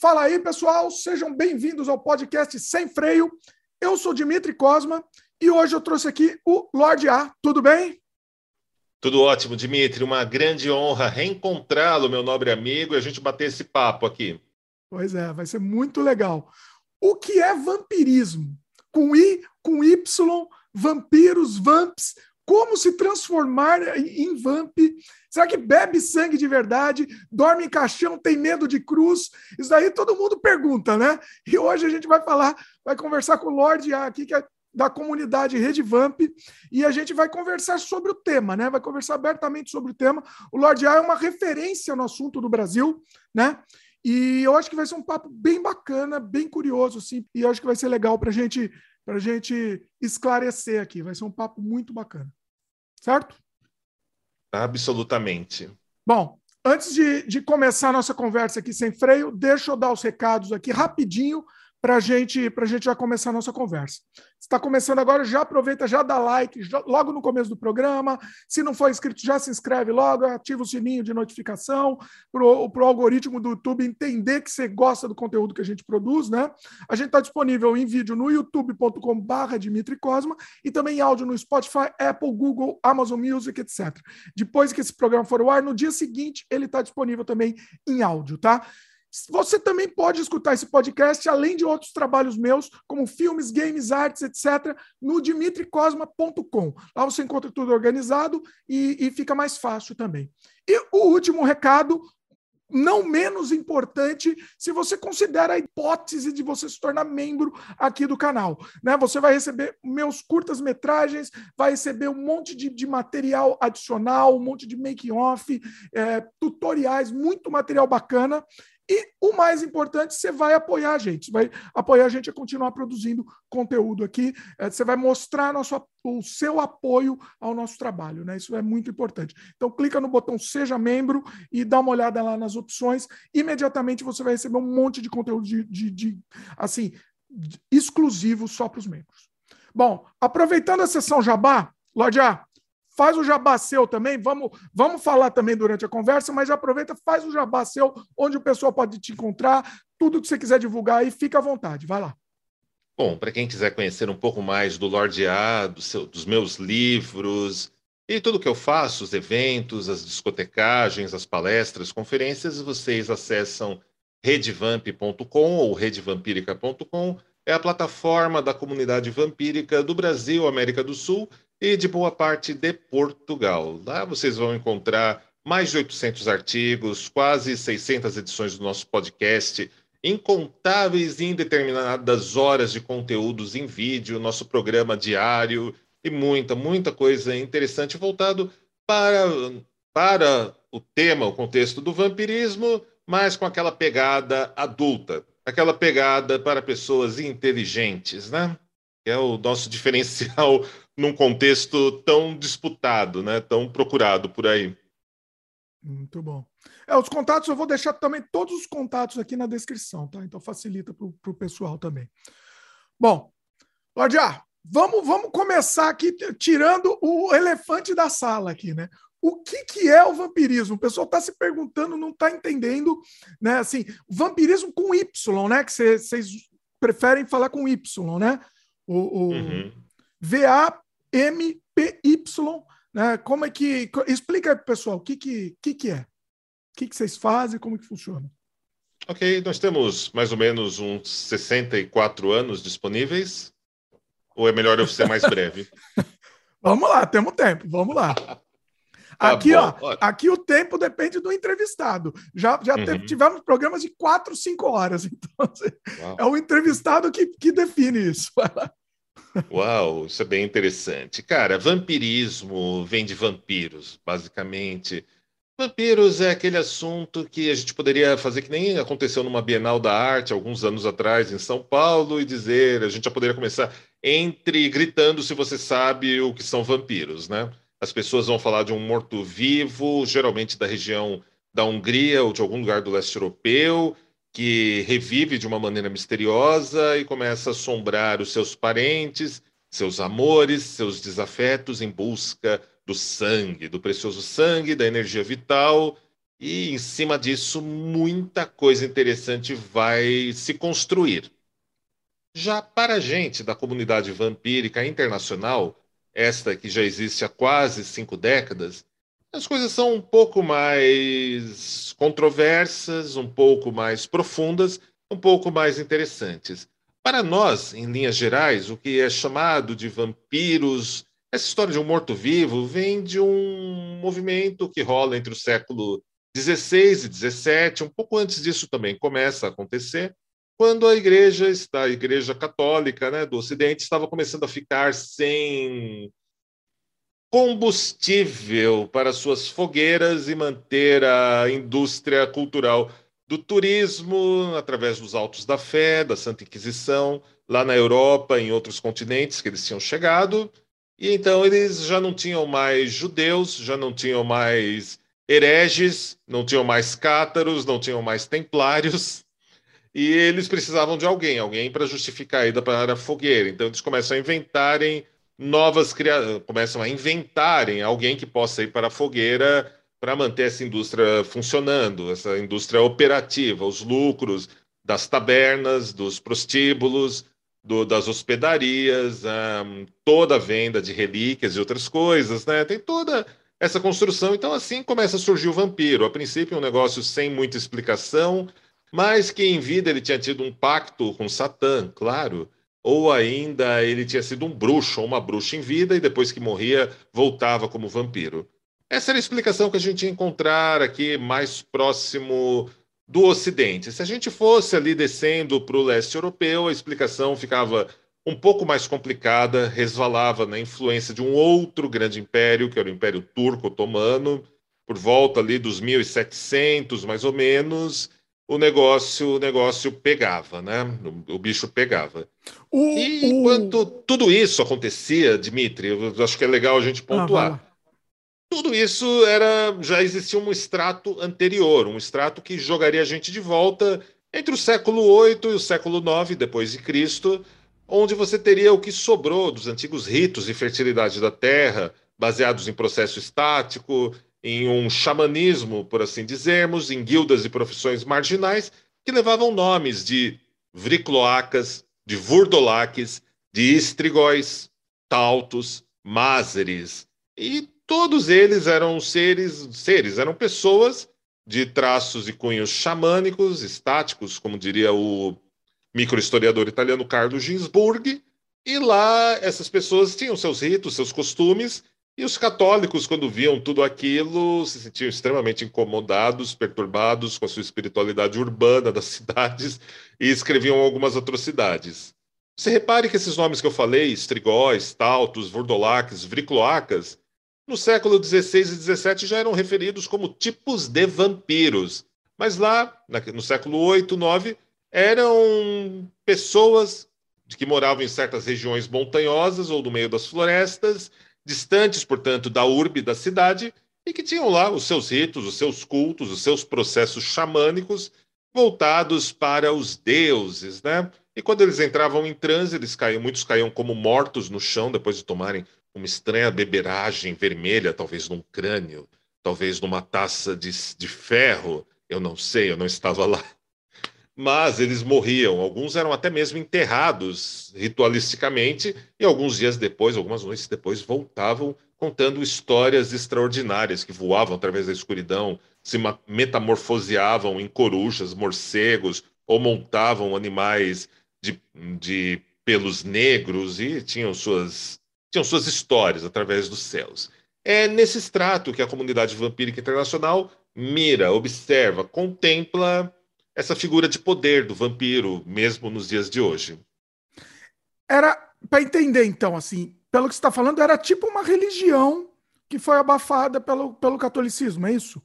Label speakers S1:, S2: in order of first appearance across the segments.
S1: Fala aí, pessoal, sejam bem-vindos ao podcast Sem Freio. Eu sou Dimitri Cosma e hoje eu trouxe aqui o Lorde A. Tudo bem?
S2: Tudo ótimo, Dimitri. Uma grande honra reencontrá-lo, meu nobre amigo, e a gente bater esse papo aqui.
S1: Pois é, vai ser muito legal. O que é vampirismo? Com I, com Y, vampiros, vamps, como se transformar em vamp? Será que bebe sangue de verdade? Dorme em caixão? Tem medo de cruz? Isso daí todo mundo pergunta, né? E hoje a gente vai falar, vai conversar com o Lorde aqui, que é da comunidade Rede Vamp, e a gente vai conversar sobre o tema, né? Vai conversar abertamente sobre o tema. O Lorde A é uma referência no assunto do Brasil, né? E eu acho que vai ser um papo bem bacana, bem curioso, assim, e eu acho que vai ser legal para gente, a gente esclarecer aqui. Vai ser um papo muito bacana certo?
S2: Absolutamente.
S1: Bom, antes de, de começar a nossa conversa aqui sem freio, deixa eu dar os recados aqui rapidinho para gente, a gente já começar a nossa conversa. Está começando agora, já aproveita, já dá like já, logo no começo do programa. Se não for inscrito, já se inscreve logo, ativa o sininho de notificação para o algoritmo do YouTube entender que você gosta do conteúdo que a gente produz, né? A gente está disponível em vídeo no youtube.com/barra Dimitri Cosma e também em áudio no Spotify, Apple, Google, Amazon Music, etc. Depois que esse programa for ao ar, no dia seguinte ele está disponível também em áudio, tá? Você também pode escutar esse podcast, além de outros trabalhos meus, como filmes, games, artes, etc., no dimitricosma.com. Lá você encontra tudo organizado e, e fica mais fácil também. E o último recado, não menos importante, se você considera a hipótese de você se tornar membro aqui do canal. Né? Você vai receber meus curtas-metragens, vai receber um monte de, de, material adicional, um monte de making-off, é, tutoriais, muito material bacana. E o mais importante, você vai apoiar a gente, você vai apoiar a gente a continuar produzindo conteúdo aqui, é, você vai mostrar nosso, o seu apoio ao nosso trabalho, né? Isso é muito importante. Então, clica no botão Seja Membro e dá uma olhada lá nas opções. Imediatamente você vai receber um monte de conteúdo de, de, de assim, exclusivo só para os membros. Bom, aproveitando a sessão Jabá, Lorde faz o jabá seu também, vamos, vamos falar também durante a conversa, mas aproveita, faz o jabá seu, onde o pessoal pode te encontrar, tudo que você quiser divulgar aí, fica à vontade, vai lá.
S2: Bom, para quem quiser conhecer um pouco mais do Lorde A, do seu, dos meus livros e tudo que eu faço, os eventos, as discotecagens, as palestras, conferências, vocês acessam redevamp.com ou redevampírica.com. É a plataforma da comunidade vampírica do Brasil, América do Sul e de boa parte de Portugal. Lá vocês vão encontrar mais de 800 artigos, quase 600 edições do nosso podcast, incontáveis e indeterminadas horas de conteúdos em vídeo, nosso programa diário e muita, muita coisa interessante voltado para, para o tema, o contexto do vampirismo, mas com aquela pegada adulta, aquela pegada para pessoas inteligentes, né? É o nosso diferencial num contexto tão disputado, né? Tão procurado por aí.
S1: Muito bom. É, os contatos, eu vou deixar também todos os contatos aqui na descrição, tá? Então facilita para o pessoal também. Bom, Lordia, vamos, vamos começar aqui tirando o elefante da sala aqui, né? O que, que é o vampirismo? O pessoal está se perguntando, não está entendendo, né? Assim, vampirismo com Y, né? Que vocês preferem falar com Y, né? O, o uhum. VA MPY, né? Como é que. Explica para o pessoal o que, que, que, que é. O que, que vocês fazem, como que funciona.
S2: Ok, nós temos mais ou menos uns 64 anos disponíveis. Ou é melhor eu ser mais breve?
S1: vamos lá, temos tempo, vamos lá. Tá aqui, bom, ó, aqui o tempo depende do entrevistado. Já, já uhum. tivemos programas de 4, 5 horas. Então, assim, é o entrevistado que, que define isso.
S2: Uau, isso é bem interessante. Cara, vampirismo vem de vampiros, basicamente. Vampiros é aquele assunto que a gente poderia fazer que nem aconteceu numa Bienal da Arte alguns anos atrás em São Paulo e dizer, a gente já poderia começar entre gritando se você sabe o que são vampiros, né? As pessoas vão falar de um morto-vivo, geralmente da região da Hungria ou de algum lugar do leste europeu, que revive de uma maneira misteriosa e começa a assombrar os seus parentes, seus amores, seus desafetos em busca do sangue, do precioso sangue, da energia vital E em cima disso, muita coisa interessante vai se construir. Já para a gente da comunidade vampírica internacional, esta que já existe há quase cinco décadas, as coisas são um pouco mais controversas, um pouco mais profundas, um pouco mais interessantes. Para nós, em linhas gerais, o que é chamado de vampiros, essa história de um morto-vivo, vem de um movimento que rola entre o século XVI e XVII, um pouco antes disso também começa a acontecer, quando a igreja, a igreja católica né, do Ocidente, estava começando a ficar sem combustível para suas fogueiras e manter a indústria cultural do turismo através dos Altos da Fé, da Santa Inquisição, lá na Europa, em outros continentes que eles tinham chegado. E então eles já não tinham mais judeus, já não tinham mais hereges, não tinham mais cátaros, não tinham mais templários. E eles precisavam de alguém, alguém para justificar a ida para a fogueira. Então eles começam a inventarem novas criações, começam a inventarem alguém que possa ir para a fogueira para manter essa indústria funcionando, essa indústria operativa, os lucros das tabernas, dos prostíbulos, do, das hospedarias, um, toda a venda de relíquias e outras coisas, né? Tem toda essa construção. Então, assim começa a surgir o vampiro. A princípio, um negócio sem muita explicação, mas que em vida ele tinha tido um pacto com Satã, claro ou ainda ele tinha sido um bruxo ou uma bruxa em vida e depois que morria voltava como vampiro. Essa era a explicação que a gente ia encontrar aqui mais próximo do Ocidente. Se a gente fosse ali descendo para o leste europeu, a explicação ficava um pouco mais complicada, resvalava na influência de um outro grande império, que era o Império Turco Otomano, por volta ali dos 1700, mais ou menos, o negócio, o negócio pegava, né? O, o bicho pegava. E enquanto tudo isso acontecia, Dimitri, eu acho que é legal a gente pontuar. Ah, tudo isso era já existia um extrato anterior, um extrato que jogaria a gente de volta entre o século 8 e o século 9 depois de Cristo, onde você teria o que sobrou dos antigos ritos de fertilidade da terra, baseados em processo estático, em um xamanismo, por assim dizermos, em guildas e profissões marginais que levavam nomes de vricloacas, de vurdolaques, de estrigóis, tautos, mázeres, e todos eles eram seres, seres, eram pessoas de traços e cunhos xamânicos, estáticos, como diria o microhistoriador italiano Carlo Ginsburg, e lá essas pessoas tinham seus ritos, seus costumes, e os católicos, quando viam tudo aquilo, se sentiam extremamente incomodados, perturbados com a sua espiritualidade urbana das cidades e escreviam algumas atrocidades. Você repare que esses nomes que eu falei, estrigóis, tautos, vurdolaques, vricloacas, no século XVI e XVII já eram referidos como tipos de vampiros. Mas lá, no século VIII, IX, eram pessoas que moravam em certas regiões montanhosas ou no meio das florestas distantes, portanto, da urbe da cidade, e que tinham lá os seus ritos, os seus cultos, os seus processos xamânicos voltados para os deuses, né? E quando eles entravam em transe, eles caíam, muitos caíam como mortos no chão depois de tomarem uma estranha beberagem vermelha, talvez num crânio, talvez numa taça de, de ferro. Eu não sei, eu não estava lá mas eles morriam. Alguns eram até mesmo enterrados ritualisticamente, e alguns dias depois, algumas noites depois, voltavam contando histórias extraordinárias que voavam através da escuridão, se metamorfoseavam em corujas, morcegos, ou montavam animais de, de pelos negros e tinham suas, tinham suas histórias através dos céus. É nesse extrato que a comunidade vampírica internacional mira, observa, contempla essa figura de poder do vampiro, mesmo nos dias de hoje.
S1: Era, para entender então, assim, pelo que você está falando, era tipo uma religião que foi abafada pelo, pelo catolicismo, é isso?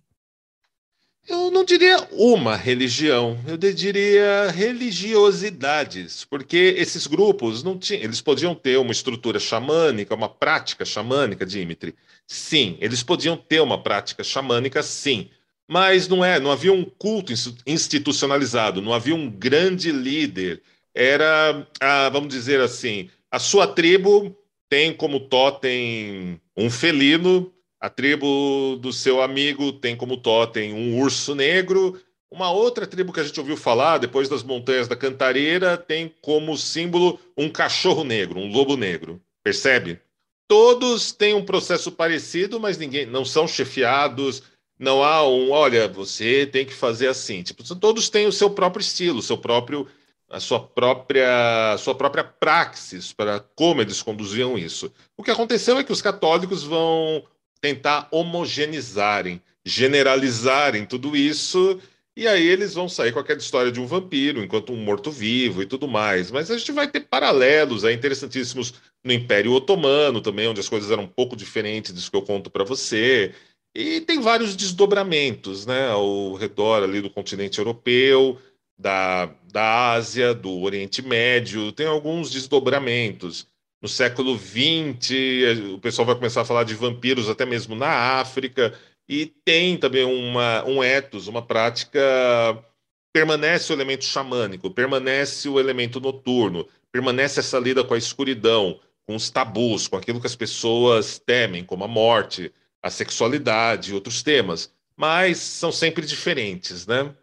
S2: Eu não diria uma religião, eu diria religiosidades, porque esses grupos não tinham, eles podiam ter uma estrutura xamânica, uma prática xamânica, Dimitri. Sim, eles podiam ter uma prática xamânica, sim, mas não é, não havia um culto institucionalizado, não havia um grande líder. Era, a, vamos dizer assim, a sua tribo tem como totem um felino, A tribo do seu amigo tem como totem um urso negro. Uma outra tribo que a gente ouviu falar, depois das Montanhas da Cantareira, tem como símbolo um cachorro negro, um lobo negro. Percebe? Todos têm um processo parecido, mas ninguém não são chefiados. Não há um, olha, você tem que fazer assim. Tipo, todos têm o seu próprio estilo, seu próprio a sua própria, a sua própria praxis para como eles conduziam isso. O que aconteceu é que os católicos vão tentar homogeneizarem, generalizarem tudo isso, e aí eles vão sair com aquela história de um vampiro, enquanto um morto-vivo e tudo mais. Mas a gente vai ter paralelos aí interessantíssimos no Império Otomano também, onde as coisas eram um pouco diferentes disso que eu conto para você. E tem vários desdobramentos, né, ao redor ali do continente europeu, da, da Ásia, do Oriente Médio, tem alguns desdobramentos. No século XX, o pessoal vai começar a falar de vampiros até mesmo na África, e tem também uma, um ethos, uma prática. Permanece o elemento xamânico, permanece o elemento noturno, permanece essa lida com a escuridão, com os tabus, com aquilo que as pessoas temem, como a morte, a sexualidade e outros temas. Mas são sempre diferentes, né?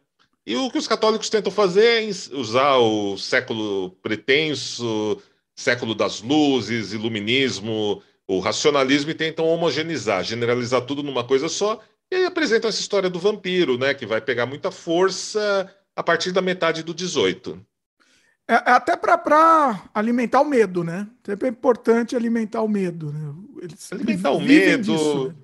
S2: E o que os católicos tentam fazer é usar o século pretenso, século das luzes, iluminismo, o racionalismo e tentam homogeneizar, generalizar tudo numa coisa só. E aí apresentam essa história do vampiro, né, que vai pegar muita força a partir da metade do 18.
S1: É, é até para alimentar o medo, né? Sempre é importante alimentar o medo. Né?
S2: Eles alimentar o medo. Disso, né?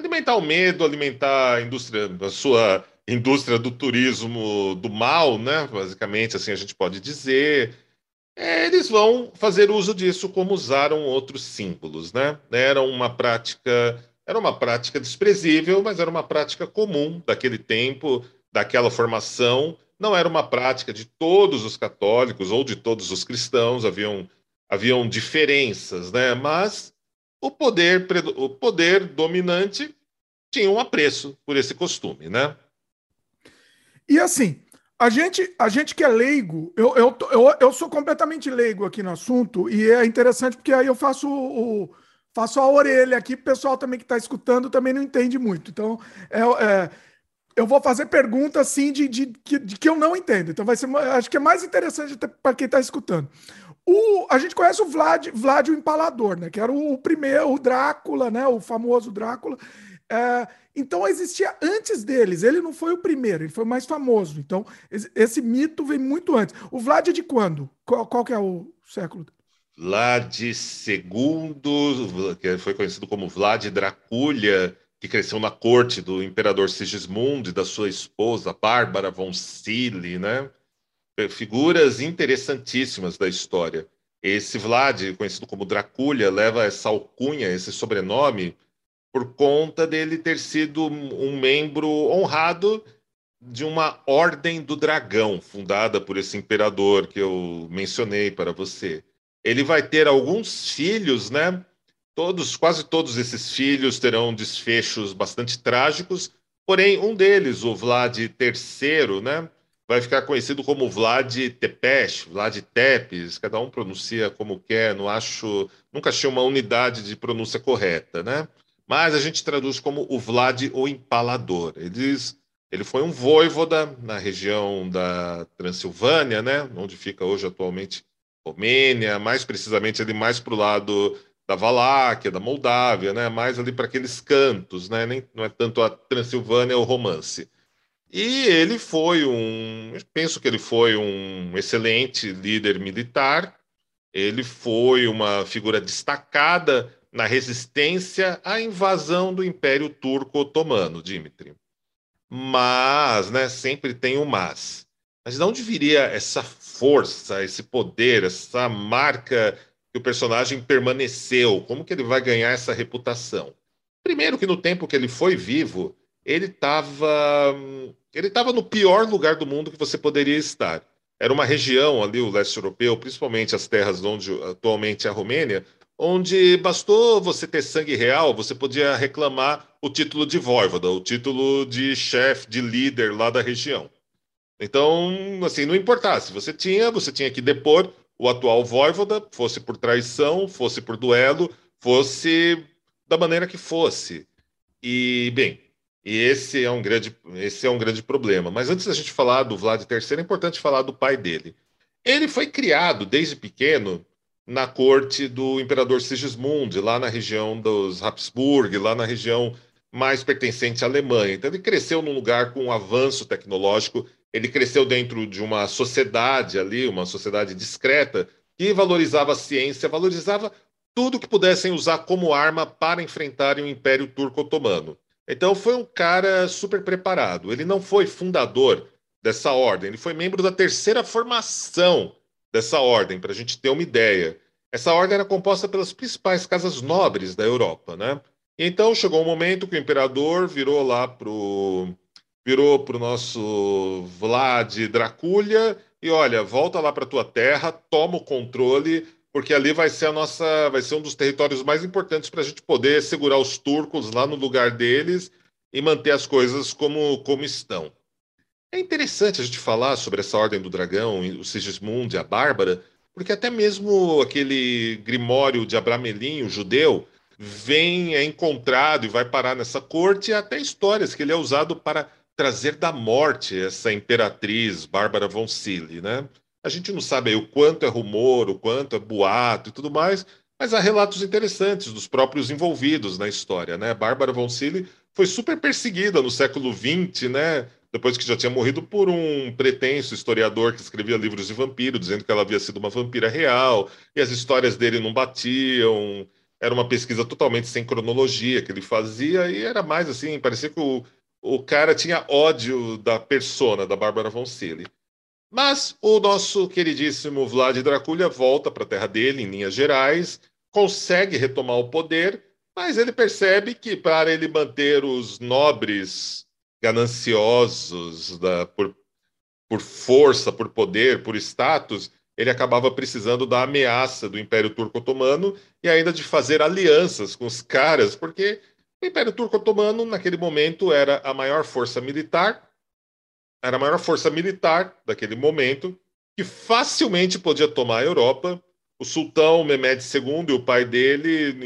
S2: Alimentar o medo, alimentar a indústria, a sua indústria do turismo do mal, né? Basicamente, assim a gente pode dizer. Eles vão fazer uso disso como usaram outros símbolos, né? Era uma prática, era uma prática desprezível, mas era uma prática comum daquele tempo, daquela formação. Não era uma prática de todos os católicos ou de todos os cristãos. Haviam haviam diferenças, né? Mas o poder o poder dominante tinha um apreço por esse costume, né?
S1: E assim, a gente, a gente que é leigo, eu, eu, eu, eu sou completamente leigo aqui no assunto, e é interessante porque aí eu faço o, faço a orelha aqui, o pessoal também que está escutando também não entende muito. Então, é, é, eu vou fazer perguntas assim de, de, de, que eu não entendo. Então, vai ser, acho que é mais interessante para quem está escutando. O, a gente conhece o Vlad, Vlad o Empalador, né? Que era o, o primeiro, o Drácula, né? O famoso Drácula. É, então existia antes deles. Ele não foi o primeiro, ele foi o mais famoso. Então esse mito vem muito antes. O Vlad é de quando? Qual, qual que é o século?
S2: Vlad II, que foi conhecido como Vlad Draculha, que cresceu na corte do imperador Sigismund e da sua esposa Bárbara von Sille, né? Figuras interessantíssimas da história. Esse Vlad, conhecido como Draculha, leva essa alcunha, esse sobrenome, por conta dele ter sido um membro honrado de uma Ordem do Dragão, fundada por esse imperador que eu mencionei para você. Ele vai ter alguns filhos, né? Todos, quase todos esses filhos terão desfechos bastante trágicos, porém um deles, o Vlad III, né? Vai ficar conhecido como Vlad Tepes, Vlad Tepes, cada um pronuncia como quer, não acho, nunca achei uma unidade de pronúncia correta, né? mas a gente traduz como o Vlad o Empalador. Eles, ele foi um voivoda na região da Transilvânia, né, onde fica hoje atualmente Romênia, mais precisamente ali mais para o lado da Valáquia, da Moldávia, né, mais ali para aqueles cantos, né, nem, não é tanto a Transilvânia ou romance. E ele foi um, penso que ele foi um excelente líder militar, ele foi uma figura destacada na resistência à invasão do Império Turco Otomano, Dimitri. Mas, né, sempre tem o mas. Mas de onde viria essa força, esse poder, essa marca que o personagem permaneceu? Como que ele vai ganhar essa reputação? Primeiro que no tempo que ele foi vivo, ele estava ele estava no pior lugar do mundo que você poderia estar. Era uma região ali, o leste europeu, principalmente as terras onde atualmente é a Romênia, onde bastou você ter sangue real, você podia reclamar o título de voivoda, o título de chefe, de líder lá da região. Então, assim, não importasse, você tinha, você tinha que depor o atual voivoda, fosse por traição, fosse por duelo, fosse da maneira que fosse. E, bem, esse é um grande, esse é um grande problema. Mas antes da gente falar do Vlad III, é importante falar do pai dele. Ele foi criado desde pequeno na corte do imperador Sigismund, lá na região dos Habsburg, lá na região mais pertencente à Alemanha. Então, ele cresceu num lugar com um avanço tecnológico, ele cresceu dentro de uma sociedade ali, uma sociedade discreta, que valorizava a ciência, valorizava tudo que pudessem usar como arma para enfrentarem o Império Turco-Otomano. Então, foi um cara super preparado. Ele não foi fundador dessa ordem, ele foi membro da terceira formação dessa ordem, para a gente ter uma ideia. Essa ordem era composta pelas principais casas nobres da Europa, né? Então chegou um momento que o imperador virou lá pro virou pro nosso Vlad Draculha e olha, volta lá para tua terra, toma o controle, porque ali vai ser a nossa, vai ser um dos territórios mais importantes para a gente poder segurar os turcos lá no lugar deles e manter as coisas como como estão. É interessante a gente falar sobre essa ordem do dragão, o Sigismund e a Bárbara, porque até mesmo aquele Grimório de Abramelin, o judeu, vem, é encontrado e vai parar nessa corte, e até histórias que ele é usado para trazer da morte essa imperatriz Bárbara von Sille, né? A gente não sabe o quanto é rumor, o quanto é boato e tudo mais, mas há relatos interessantes dos próprios envolvidos na história, né? Bárbara von Sille foi super perseguida no século XX, né? Depois que já tinha morrido por um pretenso historiador que escrevia livros de vampiro, dizendo que ela havia sido uma vampira real, e as histórias dele não batiam, era uma pesquisa totalmente sem cronologia que ele fazia e era mais assim, parecia que o, o cara tinha ódio da persona da Bárbara von Sille. Mas o nosso queridíssimo Vlad Dracula volta para a terra dele, em linhas gerais, consegue retomar o poder, mas ele percebe que para ele manter os nobres gananciosos da, por, por força, por poder, por status, ele acabava precisando da ameaça do Império Turco-Otomano e ainda de fazer alianças com os caras, porque o Império Turco-Otomano, naquele momento, era a maior força militar, era a maior força militar daquele momento, que facilmente podia tomar a Europa. O sultão Mehmed II e o pai dele,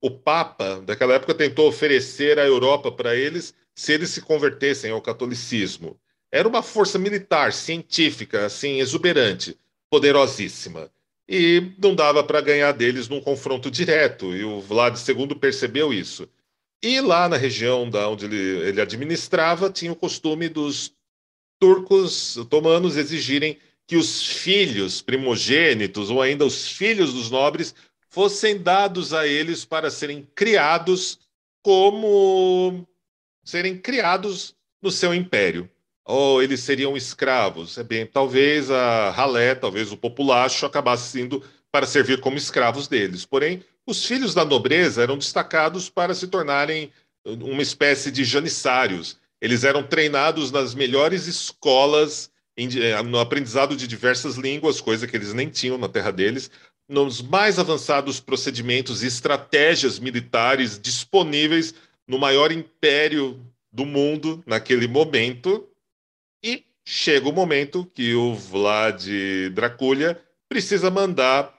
S2: o Papa, daquela época, tentou oferecer a Europa para eles se eles se convertessem ao catolicismo. Era uma força militar, científica, assim, exuberante poderosíssima. E não dava para ganhar deles num confronto direto, e o Vlad II percebeu isso. E lá na região da onde ele, ele administrava, tinha o costume dos turcos otomanos exigirem que os filhos primogênitos, ou ainda os filhos dos nobres, fossem dados a eles para serem criados como serem criados no seu império ou eles seriam escravos. É bem, talvez a ralé, talvez o populacho acabasse indo para servir como escravos deles. Porém, os filhos da nobreza eram destacados para se tornarem uma espécie de janissários. Eles eram treinados nas melhores escolas eh, no aprendizado de diversas línguas, coisa que eles nem tinham na terra deles, nos mais avançados procedimentos e estratégias militares disponíveis no maior império do mundo naquele momento, e chega o momento que o Vlad Draculha precisa mandar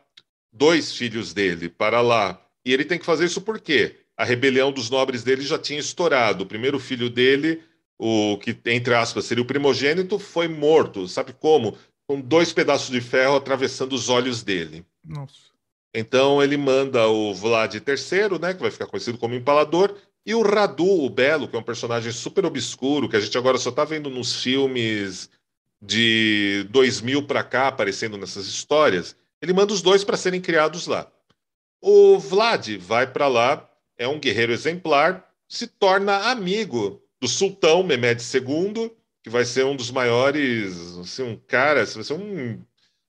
S2: dois filhos dele para lá. E ele tem que fazer isso por quê? A rebelião dos nobres dele já tinha estourado. O primeiro filho dele, o que, entre aspas, seria o primogênito, foi morto. Sabe como? Com dois pedaços de ferro atravessando os olhos dele.
S1: Nossa.
S2: Então ele manda o Vlad III, né, que vai ficar conhecido como Empalador, e o Radu, o Belo, que é um personagem super obscuro, que a gente agora só está vendo nos filmes de 2000 para cá, aparecendo nessas histórias, ele manda os dois para serem criados lá. O Vlad vai para lá, é um guerreiro exemplar, se torna amigo do sultão Mehmed II, que vai ser um dos maiores, assim, um cara, vai ser um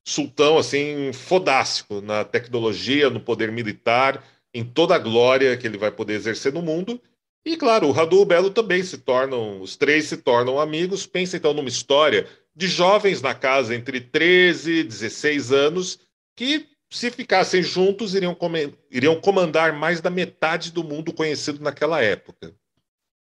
S2: sultão assim fodástico na tecnologia, no poder militar, em toda a glória que ele vai poder exercer no mundo. E claro, o Radu e o Belo também se tornam, os três se tornam amigos. Pensa então numa história de jovens na casa entre 13 e 16 anos que, se ficassem juntos, iriam, iriam comandar mais da metade do mundo conhecido naquela época.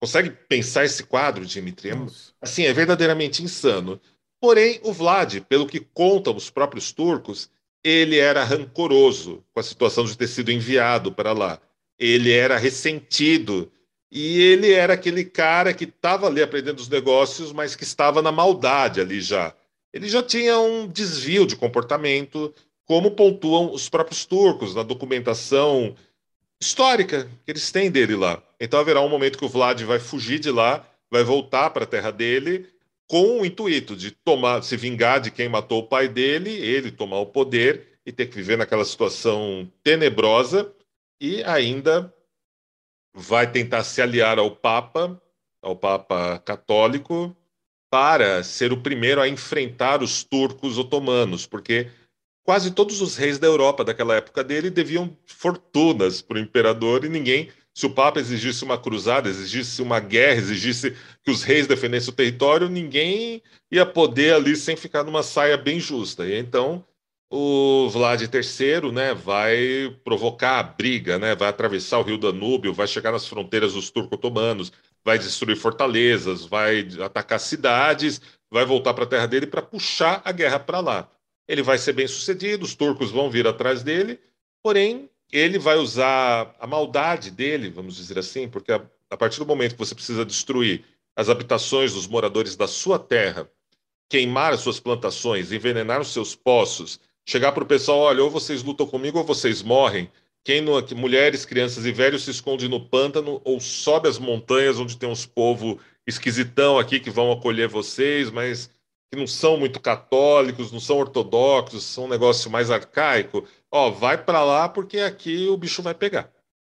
S2: Consegue pensar esse quadro, Dimitri? É assim, é verdadeiramente insano. Porém, o Vlad, pelo que contam os próprios turcos, ele era rancoroso com a situação de ter sido enviado para lá. Ele era ressentido E ele era aquele cara que estava ali aprendendo os negócios, mas que estava na maldade ali já. Ele já tinha um desvio de comportamento, como pontuam os próprios turcos na documentação histórica que eles têm dele lá. Então haverá um momento que o Vlad vai fugir de lá, vai voltar para a terra dele, com o intuito de tomar, se vingar de quem matou o pai dele, ele tomar o poder e ter que viver naquela situação tenebrosa e ainda vai tentar se aliar ao Papa, ao Papa católico, para ser o primeiro a enfrentar os turcos otomanos, porque quase todos os reis da Europa daquela época dele deviam fortunas para o imperador e ninguém, se o Papa exigisse uma cruzada, exigisse uma guerra, exigisse que os reis defendessem o território, ninguém ia poder ali sem ficar numa saia bem justa. E então o Vlad III né, vai provocar a briga, né, vai atravessar o rio Danúbio, vai chegar nas fronteiras dos turco-otomanos, vai destruir fortalezas, vai atacar cidades, vai voltar para a terra dele para puxar a guerra para lá. Ele vai ser bem sucedido, os turcos vão vir atrás dele, porém ele vai usar a maldade dele, vamos dizer assim, porque a, a partir do momento que você precisa destruir as habitações dos moradores da sua terra, queimar as suas plantações, envenenar os seus poços, chegar para o pessoal, olha, ou vocês lutam comigo ou vocês morrem. Quem no, mulheres, crianças e velhos se esconde no pântano ou sobe as montanhas onde tem uns povos esquisitão aqui que vão acolher vocês, mas que não são muito católicos, não são ortodoxos, são um negócio mais arcaico. Ó, vai para lá porque aqui o bicho vai pegar.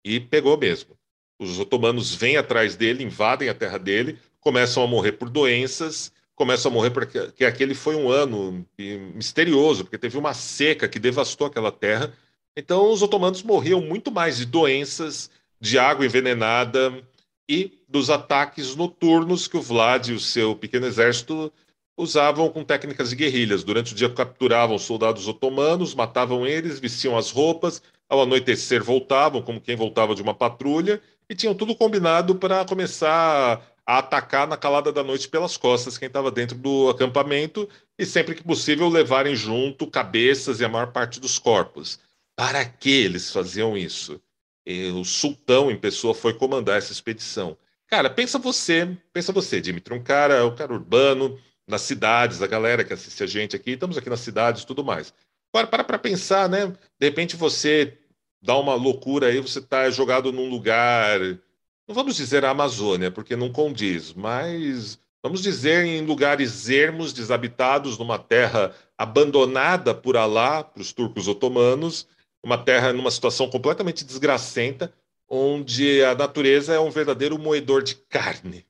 S2: E pegou mesmo. Os otomanos vêm atrás dele, invadem a terra dele, começam a morrer por doenças começam a morrer porque aquele foi um ano misterioso, porque teve uma seca que devastou aquela terra. Então os otomanos morriam muito mais de doenças, de água envenenada e dos ataques noturnos que o Vlad e o seu pequeno exército usavam com técnicas de guerrilhas. Durante o dia capturavam soldados otomanos, matavam eles, vestiam as roupas, ao anoitecer voltavam, como quem voltava de uma patrulha, e tinham tudo combinado para começar a atacar na calada da noite pelas costas quem estava dentro do acampamento e sempre que possível levarem junto cabeças e a maior parte dos corpos. Para que eles faziam isso? E o sultão em pessoa foi comandar essa expedição. Cara, pensa você, pensa você, Dimitri, um cara, um cara urbano, nas cidades, a galera que assiste a gente aqui, estamos aqui nas cidades e tudo mais. Agora, para para pensar, né? De repente você dá uma loucura aí, você está jogado num lugar não vamos dizer a Amazônia, porque não condiz, mas vamos dizer em lugares ermos, desabitados, numa terra abandonada por Alá, para os turcos otomanos, uma terra numa situação completamente desgracenta, onde a natureza é um verdadeiro moedor de carne,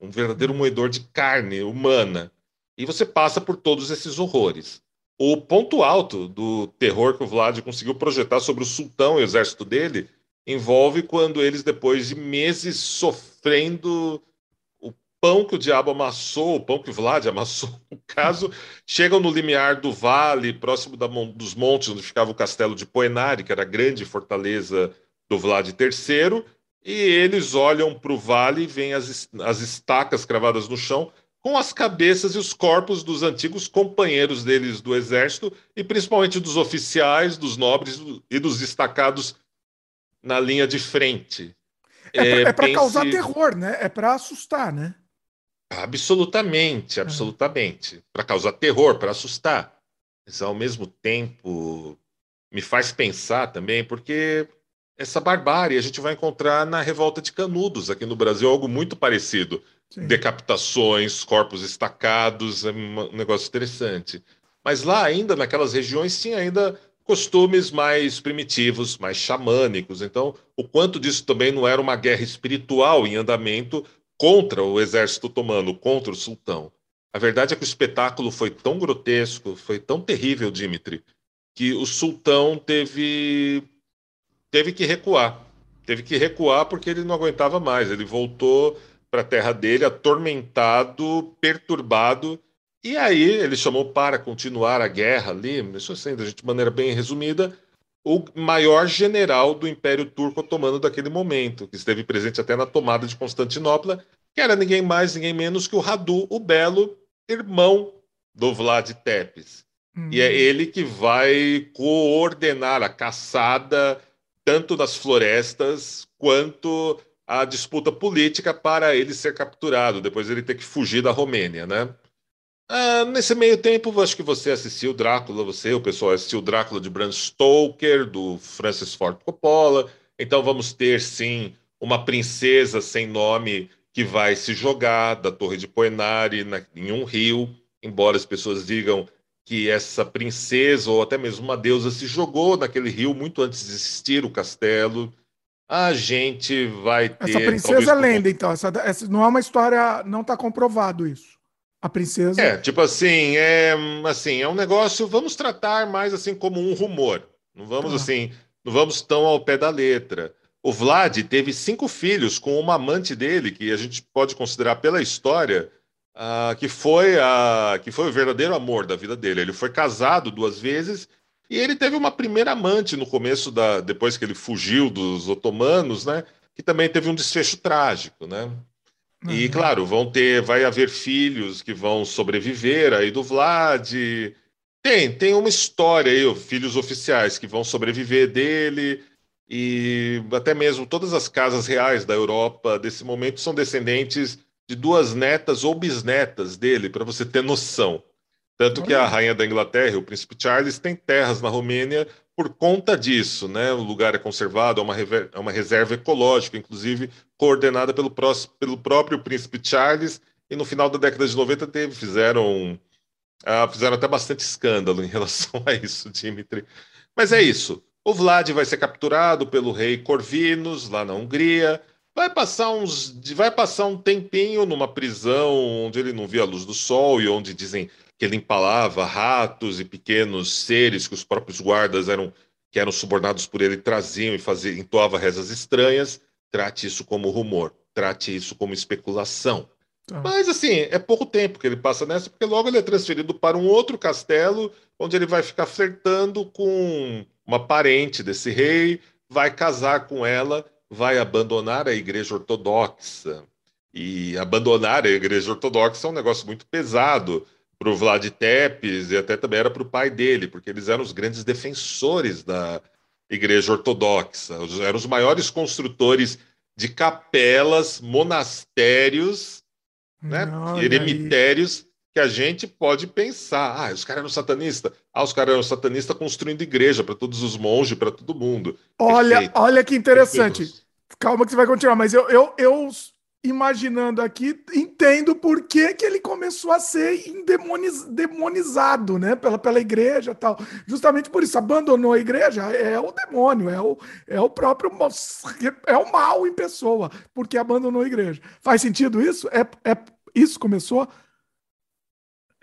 S2: um verdadeiro moedor de carne humana. E você passa por todos esses horrores. O ponto alto do terror que o Vlad conseguiu projetar sobre o sultão e o exército dele envolve quando eles, depois de meses sofrendo o pão que o diabo amassou, o pão que o Vlad amassou, no caso, chegam no limiar do vale, próximo da, dos montes onde ficava o castelo de Poenari, que era a grande fortaleza do Vlad III, e eles olham para o vale e veem as, as estacas cravadas no chão com as cabeças e os corpos dos antigos companheiros deles do exército e principalmente dos oficiais, dos nobres e dos destacados na linha de frente.
S1: É, é, é para pense... causar terror, né? É para assustar, né?
S2: Absolutamente, é. absolutamente. É. Para causar terror, para assustar. Mas ao mesmo tempo me faz pensar também, porque essa barbárie a gente vai encontrar na revolta de Canudos aqui no Brasil, algo muito parecido. Sim. Decapitações, corpos estacados, é um negócio interessante. Mas lá ainda, naquelas regiões, tinha ainda costumes mais primitivos, mais xamânicos. Então, o quanto disso também não era uma guerra espiritual em andamento contra o exército otomano, contra o sultão. A verdade é que o espetáculo foi tão grotesco, foi tão terrível, Dimitri, que o sultão teve teve que recuar. Teve que recuar porque ele não aguentava mais. Ele voltou para a terra dele atormentado, perturbado e aí ele chamou para continuar a guerra ali, isso assim, de maneira bem resumida, o maior general do Império Turco Otomano daquele momento, que esteve presente até na tomada de Constantinopla, que era ninguém mais, ninguém menos que o Radu, o Belo, irmão do Vlad Tepes. Uhum. E é uhum. ele que vai coordenar a caçada tanto nas florestas quanto a disputa política para ele ser capturado, depois ele ter que fugir da Romênia, né? Ah, nesse meio tempo, acho que você assistiu Drácula, você, o pessoal assistiu Drácula de Bram Stoker, do Francis Ford Coppola. Então vamos ter sim uma princesa sem nome que vai se jogar da Torre de Poenari na, em um rio, embora as pessoas digam que essa princesa ou até mesmo uma deusa se jogou naquele rio muito antes de existir o castelo a gente vai ter.
S1: Essa princesa é lenda, então. Essa, essa, não é uma história. Não está comprovado isso. A princesa.
S2: É, tipo assim, é assim, é um negócio. Vamos tratar mais assim como um rumor. Não vamos ah. assim, não vamos tão ao pé da letra. O Vlad teve cinco filhos com uma amante dele, que a gente pode considerar pela história, uh, que foi a, que foi o verdadeiro amor da vida dele. Ele foi casado duas vezes e ele teve uma primeira amante no começo da. depois que ele fugiu dos otomanos, né? Que também teve um desfecho trágico, né? Uhum. E, claro, vão ter, vai haver filhos que vão sobreviver aí do Vlad. Tem, tem uma história aí, filhos oficiais que vão sobreviver dele. E até mesmo todas as casas reais da Europa desse momento são descendentes de duas netas ou bisnetas dele, para você ter noção. Tanto que a rainha da Inglaterra, o príncipe Charles, tem terras na Romênia por conta disso, né? O lugar é conservado, é uma, é uma reserva ecológica, inclusive coordenada pelo, pelo próprio príncipe Charles, e no final da década de 90 teve, fizeram, ah, fizeram até bastante escândalo em relação a isso, Dimitri. Mas é isso. O Vlad vai ser capturado pelo rei Corvinus, lá na Hungria, vai passar uns vai passar um tempinho numa prisão onde ele não via a luz do sol e onde dizem que ele empalava ratos e pequenos seres que os próprios guardas eram que eram subornados por ele traziam e faziam entoava rezas estranhas. Trate isso como rumor, trate isso como especulação. Tá. Mas assim, é pouco tempo que ele passa nessa, porque logo ele é transferido para um outro castelo, onde ele vai ficar flertando com uma parente desse rei, vai casar com ela, vai abandonar a igreja ortodoxa. E abandonar a igreja ortodoxa é um negócio muito pesado para o Vlad Tepes e até também era para o pai dele, porque eles eram os grandes defensores da Igreja Ortodoxa, eram os maiores construtores de capelas, monastérios, né, eremitérios que a gente pode pensar. Ah, os caras eram satanistas. Ah, os caras eram satanistas construindo igreja para todos os monges, para todo mundo.
S1: Olha, Perfeito. olha que interessante. Perfeito. Calma que você vai continuar, mas eu, eu, eu imaginando aqui, entendo por que, que ele começou a ser demonizado, né, pela, pela igreja tal. Justamente por isso, abandonou a igreja, é o demônio, é o, é o próprio, é o mal em pessoa, porque abandonou a igreja. Faz sentido isso? É, é Isso começou?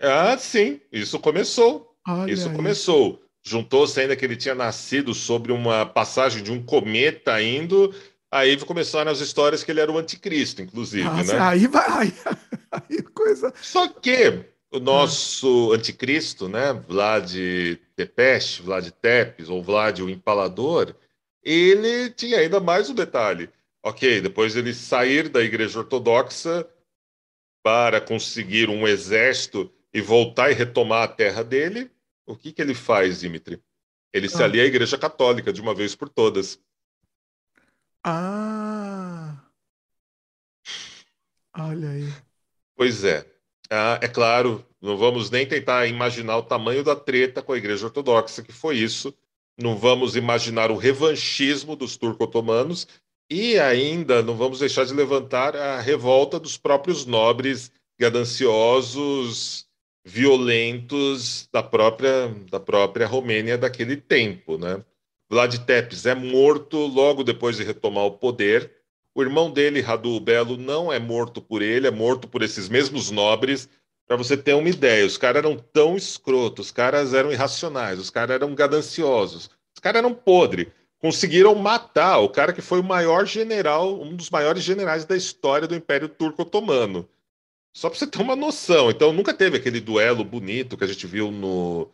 S2: Ah, sim, isso começou. Olha isso aí. começou. Juntou-se ainda que ele tinha nascido sobre uma passagem de um cometa indo Aí começaram as histórias que ele era o anticristo, inclusive, Nossa, né?
S1: Aí vai, aí, aí coisa.
S2: Só que o nosso ah. anticristo, né, Vlad Tepes, Vlad Tepes, ou Vlad o Empalador, ele tinha ainda mais um detalhe. Ok, depois ele sair da igreja ortodoxa para conseguir um exército e voltar e retomar a terra dele, o que, que ele faz, Dimitri? Ele ah. se alia à igreja católica de uma vez por todas.
S1: Ah! Olha aí.
S2: Pois é. Ah, é claro, não vamos nem tentar imaginar o tamanho da treta com a Igreja Ortodoxa, que foi isso. Não vamos imaginar o revanchismo dos turco-otomanos e ainda não vamos deixar de levantar a revolta dos próprios nobres gananciosos, violentos da própria, da própria Romênia daquele tempo, né? Vlad Tepes é morto logo depois de retomar o poder. O irmão dele, Radu Belo, não é morto por ele, é morto por esses mesmos nobres. Para você ter uma ideia, os caras eram tão escrotos, os caras eram irracionais, os caras eram gananciosos, os caras eram podres. Conseguiram matar o cara que foi o maior general, um dos maiores generais da história do Império Turco Otomano. Só para você ter uma noção. Então, nunca teve aquele duelo bonito que a gente viu no,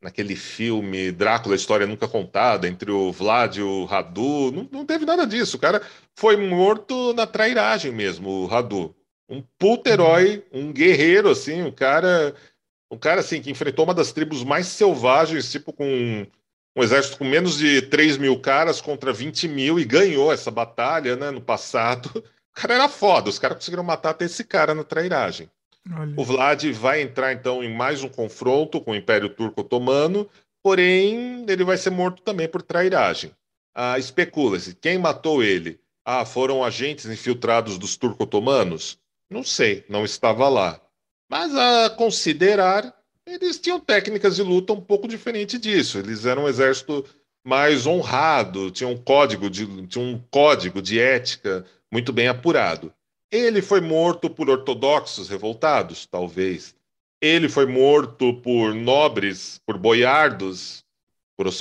S2: naquele filme Drácula, História Nunca Contada, entre o Vlad e o Radu. Não, não teve nada disso. O cara foi morto na trairagem mesmo, o Radu. Um puto herói, um guerreiro, assim, um cara. Um cara assim que enfrentou uma das tribos mais selvagens, tipo com um exército com menos de 3 mil caras contra 20 mil e ganhou essa batalha né, no passado. O cara era foda, os caras conseguiram matar até esse cara na trairagem. Olha. O Vlad vai entrar então em mais um confronto com o Império Turco Otomano, porém ele vai ser morto também por trairagem. Ah, Especula-se, quem matou ele? Ah, foram agentes infiltrados dos turco-otomanos? Não sei, não estava lá. Mas a considerar, eles tinham técnicas de luta um pouco diferente disso. Eles eram um exército mais honrado, tinham um código de, tinham um código de ética muito bem apurado. Ele foi morto por ortodoxos revoltados, talvez. Ele foi morto por nobres, por boiardos,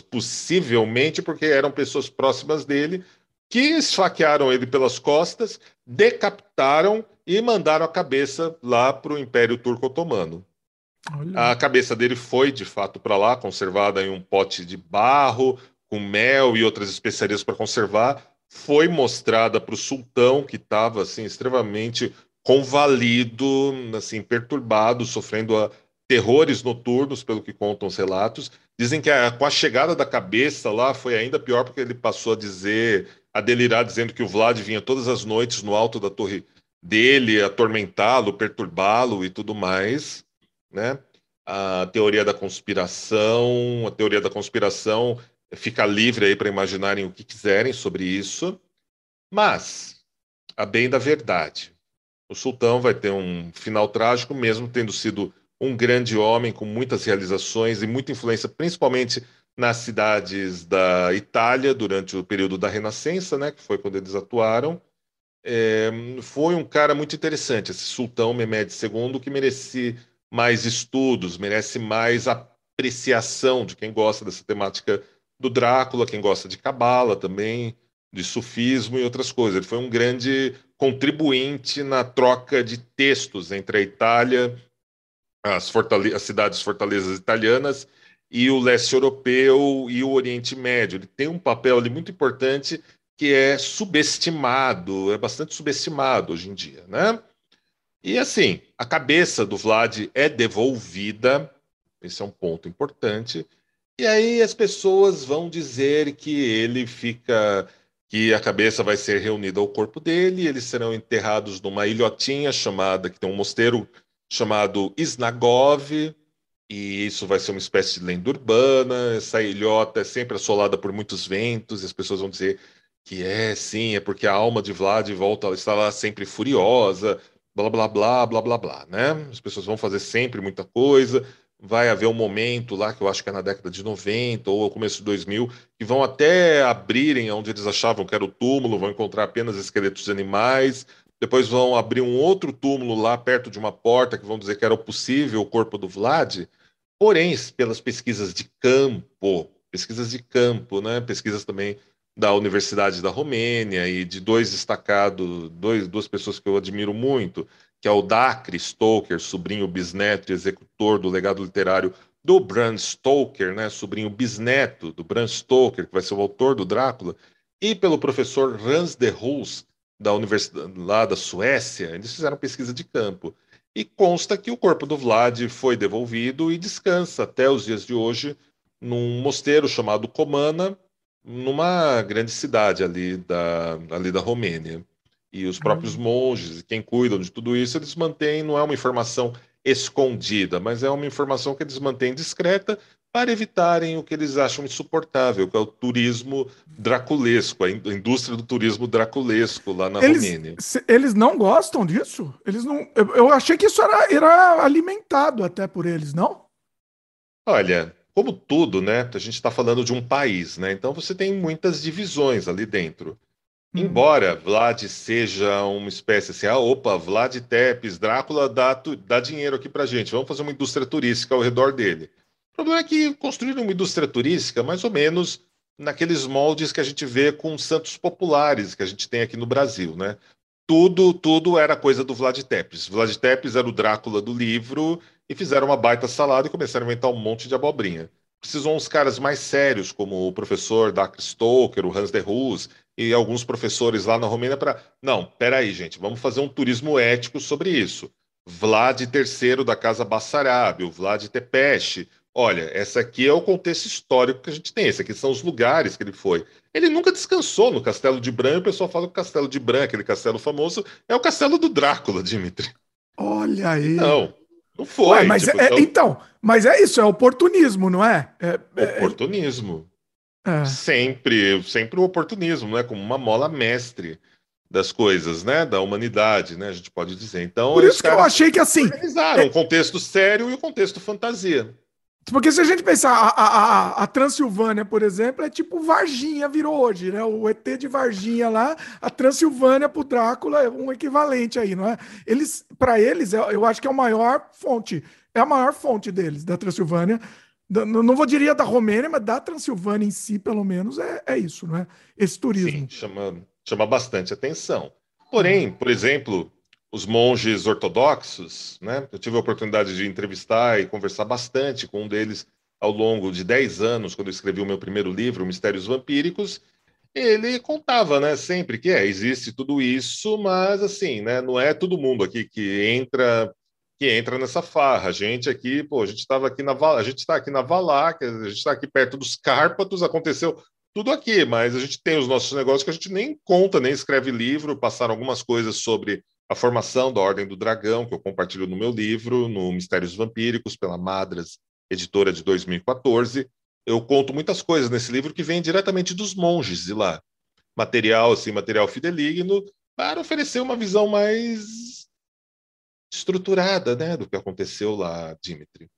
S2: possivelmente porque eram pessoas próximas dele que esfaquearam ele pelas costas, decapitaram e mandaram a cabeça lá para o Império Turco Otomano. Olha. A cabeça dele foi, de fato, para lá, conservada em um pote de barro, com mel e outras especiarias para conservar. Foi mostrada para o sultão, que estava assim, extremamente convalido, assim, perturbado, sofrendo a terrores noturnos, pelo que contam os relatos. Dizem que a, com a chegada da cabeça lá foi ainda pior, porque ele passou a dizer, a delirar, dizendo que o Vlad vinha todas as noites no alto da torre dele, atormentá-lo, perturbá-lo e tudo mais, né? A teoria da conspiração, a teoria da conspiração fica livre aí para imaginarem o que quiserem sobre isso, mas a bem da verdade, o sultão vai ter um final trágico, mesmo tendo sido um grande homem com muitas realizações e muita influência, principalmente nas cidades da Itália durante o período da Renascença, né, que foi quando eles atuaram. É, foi um cara muito interessante, esse sultão Mehmed II, que merece mais estudos, merece mais apreciação de quem gosta dessa temática do Drácula, quem gosta de cabala também, de sufismo e outras coisas. Ele foi um grande contribuinte na troca de textos entre a Itália, as, fortale as cidades fortalezas italianas e o leste europeu e o Oriente Médio. Ele tem um papel ali muito importante que é subestimado, é bastante subestimado hoje em dia, né? E assim, a cabeça do Vlad é devolvida, esse é um ponto importante, e aí as pessoas vão dizer que ele fica, que a cabeça vai ser reunida ao corpo dele, eles serão enterrados numa ilhotinha chamada, que tem um mosteiro chamado Snagov, e isso vai ser uma espécie de lenda urbana. Essa ilhota é sempre assolada por muitos ventos, e as pessoas vão dizer que é, sim, é porque a alma de Vlad volta, está lá sempre furiosa, blá, blá, blá, blá, blá, blá, né? As pessoas vão fazer sempre muita coisa, vai haver um momento lá, que eu acho que é na década de 90 ou começo de 2000, que vão até abrirem onde eles achavam que era o túmulo, vão encontrar apenas esqueletos de animais, depois vão abrir um outro túmulo lá perto de uma porta, que vão dizer que era o possível o corpo do Vlad, porém, pelas pesquisas de campo, pesquisas de campo, né? pesquisas também da Universidade da Romênia e de dois destacados, dois, duas pessoas que eu admiro muito, que é o Dacre Stoker, sobrinho bisneto e executor do legado literário do Bram Stoker, né, sobrinho bisneto do Bram Stoker, que vai ser o autor do Drácula, e pelo professor Hans de Roos, da Universidade lá da Suécia, eles fizeram pesquisa de campo. E consta que o corpo do Vlad foi devolvido e descansa até os dias de hoje num mosteiro chamado Comana, numa grande cidade ali da, ali da Romênia. E os próprios uhum. monges, quem cuidam de tudo isso, eles mantêm, não é uma informação escondida, mas é uma informação que eles mantêm discreta para evitarem o que eles acham insuportável, que é o turismo draculesco, a indústria do turismo draculesco lá na
S1: eles,
S2: Romênia.
S1: Eles não gostam disso? Eles não. Eu, eu achei que isso era, era alimentado até por eles, não?
S2: Olha, como tudo, né? A gente está falando de um país, né? Então você tem muitas divisões ali dentro. Embora Vlad seja uma espécie assim, ah, opa, Vlad Tepes, Drácula dá, dá dinheiro aqui pra gente, vamos fazer uma indústria turística ao redor dele. O problema é que construir uma indústria turística, mais ou menos naqueles moldes que a gente vê com santos populares que a gente tem aqui no Brasil, né? Tudo, tudo era coisa do Vlad Tepes. Vlad Tepes era o Drácula do livro e fizeram uma baita salada e começaram a inventar um monte de abobrinha. Precisam uns caras mais sérios, como o professor Dacre Stoker, o Hans de Roos e alguns professores lá na Romênia para. Não, peraí, gente, vamos fazer um turismo ético sobre isso. Vlad III da Casa Bassarab, o Vlad Tepeste, olha, essa aqui é o contexto histórico que a gente tem, esses aqui são os lugares que ele foi. Ele nunca descansou no Castelo de Bran, e o pessoal fala que o Castelo de Bran, aquele castelo famoso, é o castelo do Drácula, Dimitri.
S1: Olha aí.
S2: Não, não foi. Ué,
S1: mas tipo, é, então... então... mas é isso, é oportunismo, não é? é,
S2: é oportunismo. É. Sempre, sempre o oportunismo, né? Como uma mola mestre das coisas, né? Da humanidade, né? A gente pode dizer. Então,
S1: Por isso que eu achei que assim.
S2: Organizaram é... um contexto sério e o um contexto fantasia.
S1: Porque se a gente pensar, a, a, a, Transilvânia, por exemplo, é tipo Varginha virou hoje, né? O ET de Varginha lá, a Transilvânia para o Drácula é um equivalente aí, não é? Eles, para eles, eu acho que é a maior fonte, é a maior fonte deles, da Transilvânia. Não vou diria da Romênia, mas da Transilvânia em si, pelo menos, é, é isso, não é? Esse turismo. Sim,
S2: chama, chama bastante atenção. Porém, por exemplo, os monges ortodoxos, né? Eu tive a oportunidade de entrevistar e conversar bastante com um deles ao longo de 10 anos, quando eu escrevi o meu primeiro livro, Mistérios Vampíricos. Ele contava, né, sempre que é, existe tudo isso, mas assim, né, não é todo mundo aqui que entra que entra nessa farra. A gente aqui, pô, a gente estava aqui na a gente está aqui na Valáquia, a gente está aqui perto dos Cárpatos, aconteceu tudo aqui, mas a gente tem os nossos negócios que a gente nem conta, nem escreve livro, passaram algumas coisas sobre a formação da Ordem do Dragão, que eu compartilho no meu livro, no Mistérios Vampíricos, pela Madras, editora de 2014. Eu conto muitas coisas nesse livro que vêm diretamente dos monges de lá. Material, assim, material fideligno, para oferecer uma visão mais estruturada né, do que aconteceu lá, Dimitri.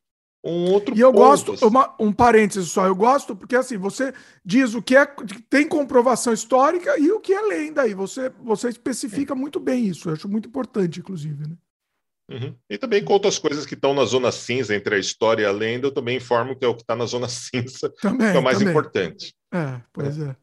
S1: Um outro e eu ponto, gosto, assim. uma, um parênteses só, eu gosto porque assim, você diz o que é tem comprovação histórica e o que é lenda aí. Você, você especifica é. muito bem isso, eu acho muito importante, inclusive. Né?
S2: Uhum. E também conto as coisas que estão na zona cinza entre a história e a lenda, eu também informo que é o que está na zona cinza, também, que é o mais também. importante.
S1: É, pois é.
S2: é.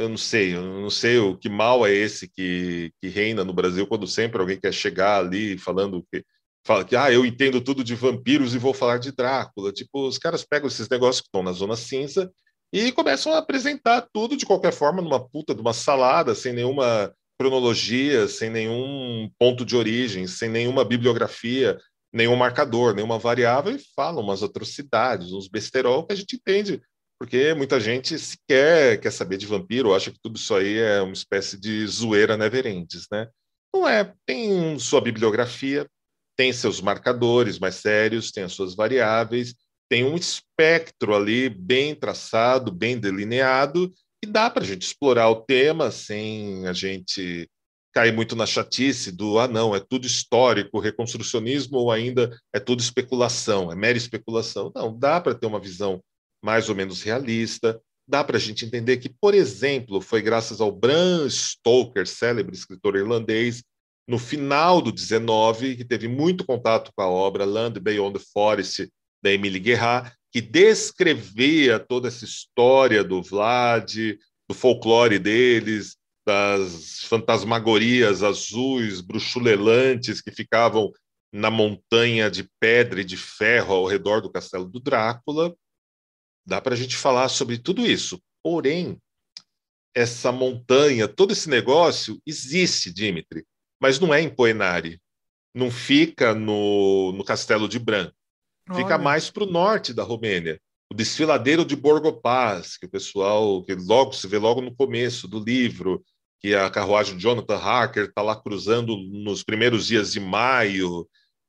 S2: Eu não sei, eu não sei o que mal é esse que, que reina no Brasil quando sempre alguém quer chegar ali falando que fala que ah, eu entendo tudo de vampiros e vou falar de Drácula. Tipo, os caras pegam esses negócios que estão na zona cinza e começam a apresentar tudo de qualquer forma numa puta de uma salada, sem nenhuma cronologia, sem nenhum ponto de origem, sem nenhuma bibliografia, nenhum marcador, nenhuma variável e falam umas atrocidades, uns besterol que a gente entende, porque muita gente sequer quer saber de vampiro, acha que tudo isso aí é uma espécie de zoeira neverentes, né? Não é, tem sua bibliografia, tem seus marcadores mais sérios, tem as suas variáveis, tem um espectro ali bem traçado, bem delineado, e dá para a gente explorar o tema sem a gente cair muito na chatice do ah, não, é tudo histórico, reconstrucionismo, ou ainda é tudo especulação, é mera especulação. Não, dá para ter uma visão mais ou menos realista, dá para a gente entender que, por exemplo, foi graças ao Bram Stoker, célebre escritor irlandês, no final do 19, que teve muito contato com a obra Land Beyond the Forest, da Emily Guerrat, que descrevia toda essa história do Vlad, do folclore deles, das fantasmagorias azuis, bruxulelantes que ficavam na montanha de pedra e de ferro ao redor do castelo do Drácula. Dá para a gente falar sobre tudo isso. Porém, essa montanha, todo esse negócio existe, Dimitri mas não é em Poenari. Não fica no, no Castelo de Bran. Fica Olha. mais para o norte da Romênia. O desfiladeiro de Borgopaz, que o pessoal, que logo se vê logo no começo do livro, que a carruagem de Jonathan Harker está lá cruzando nos primeiros dias de maio,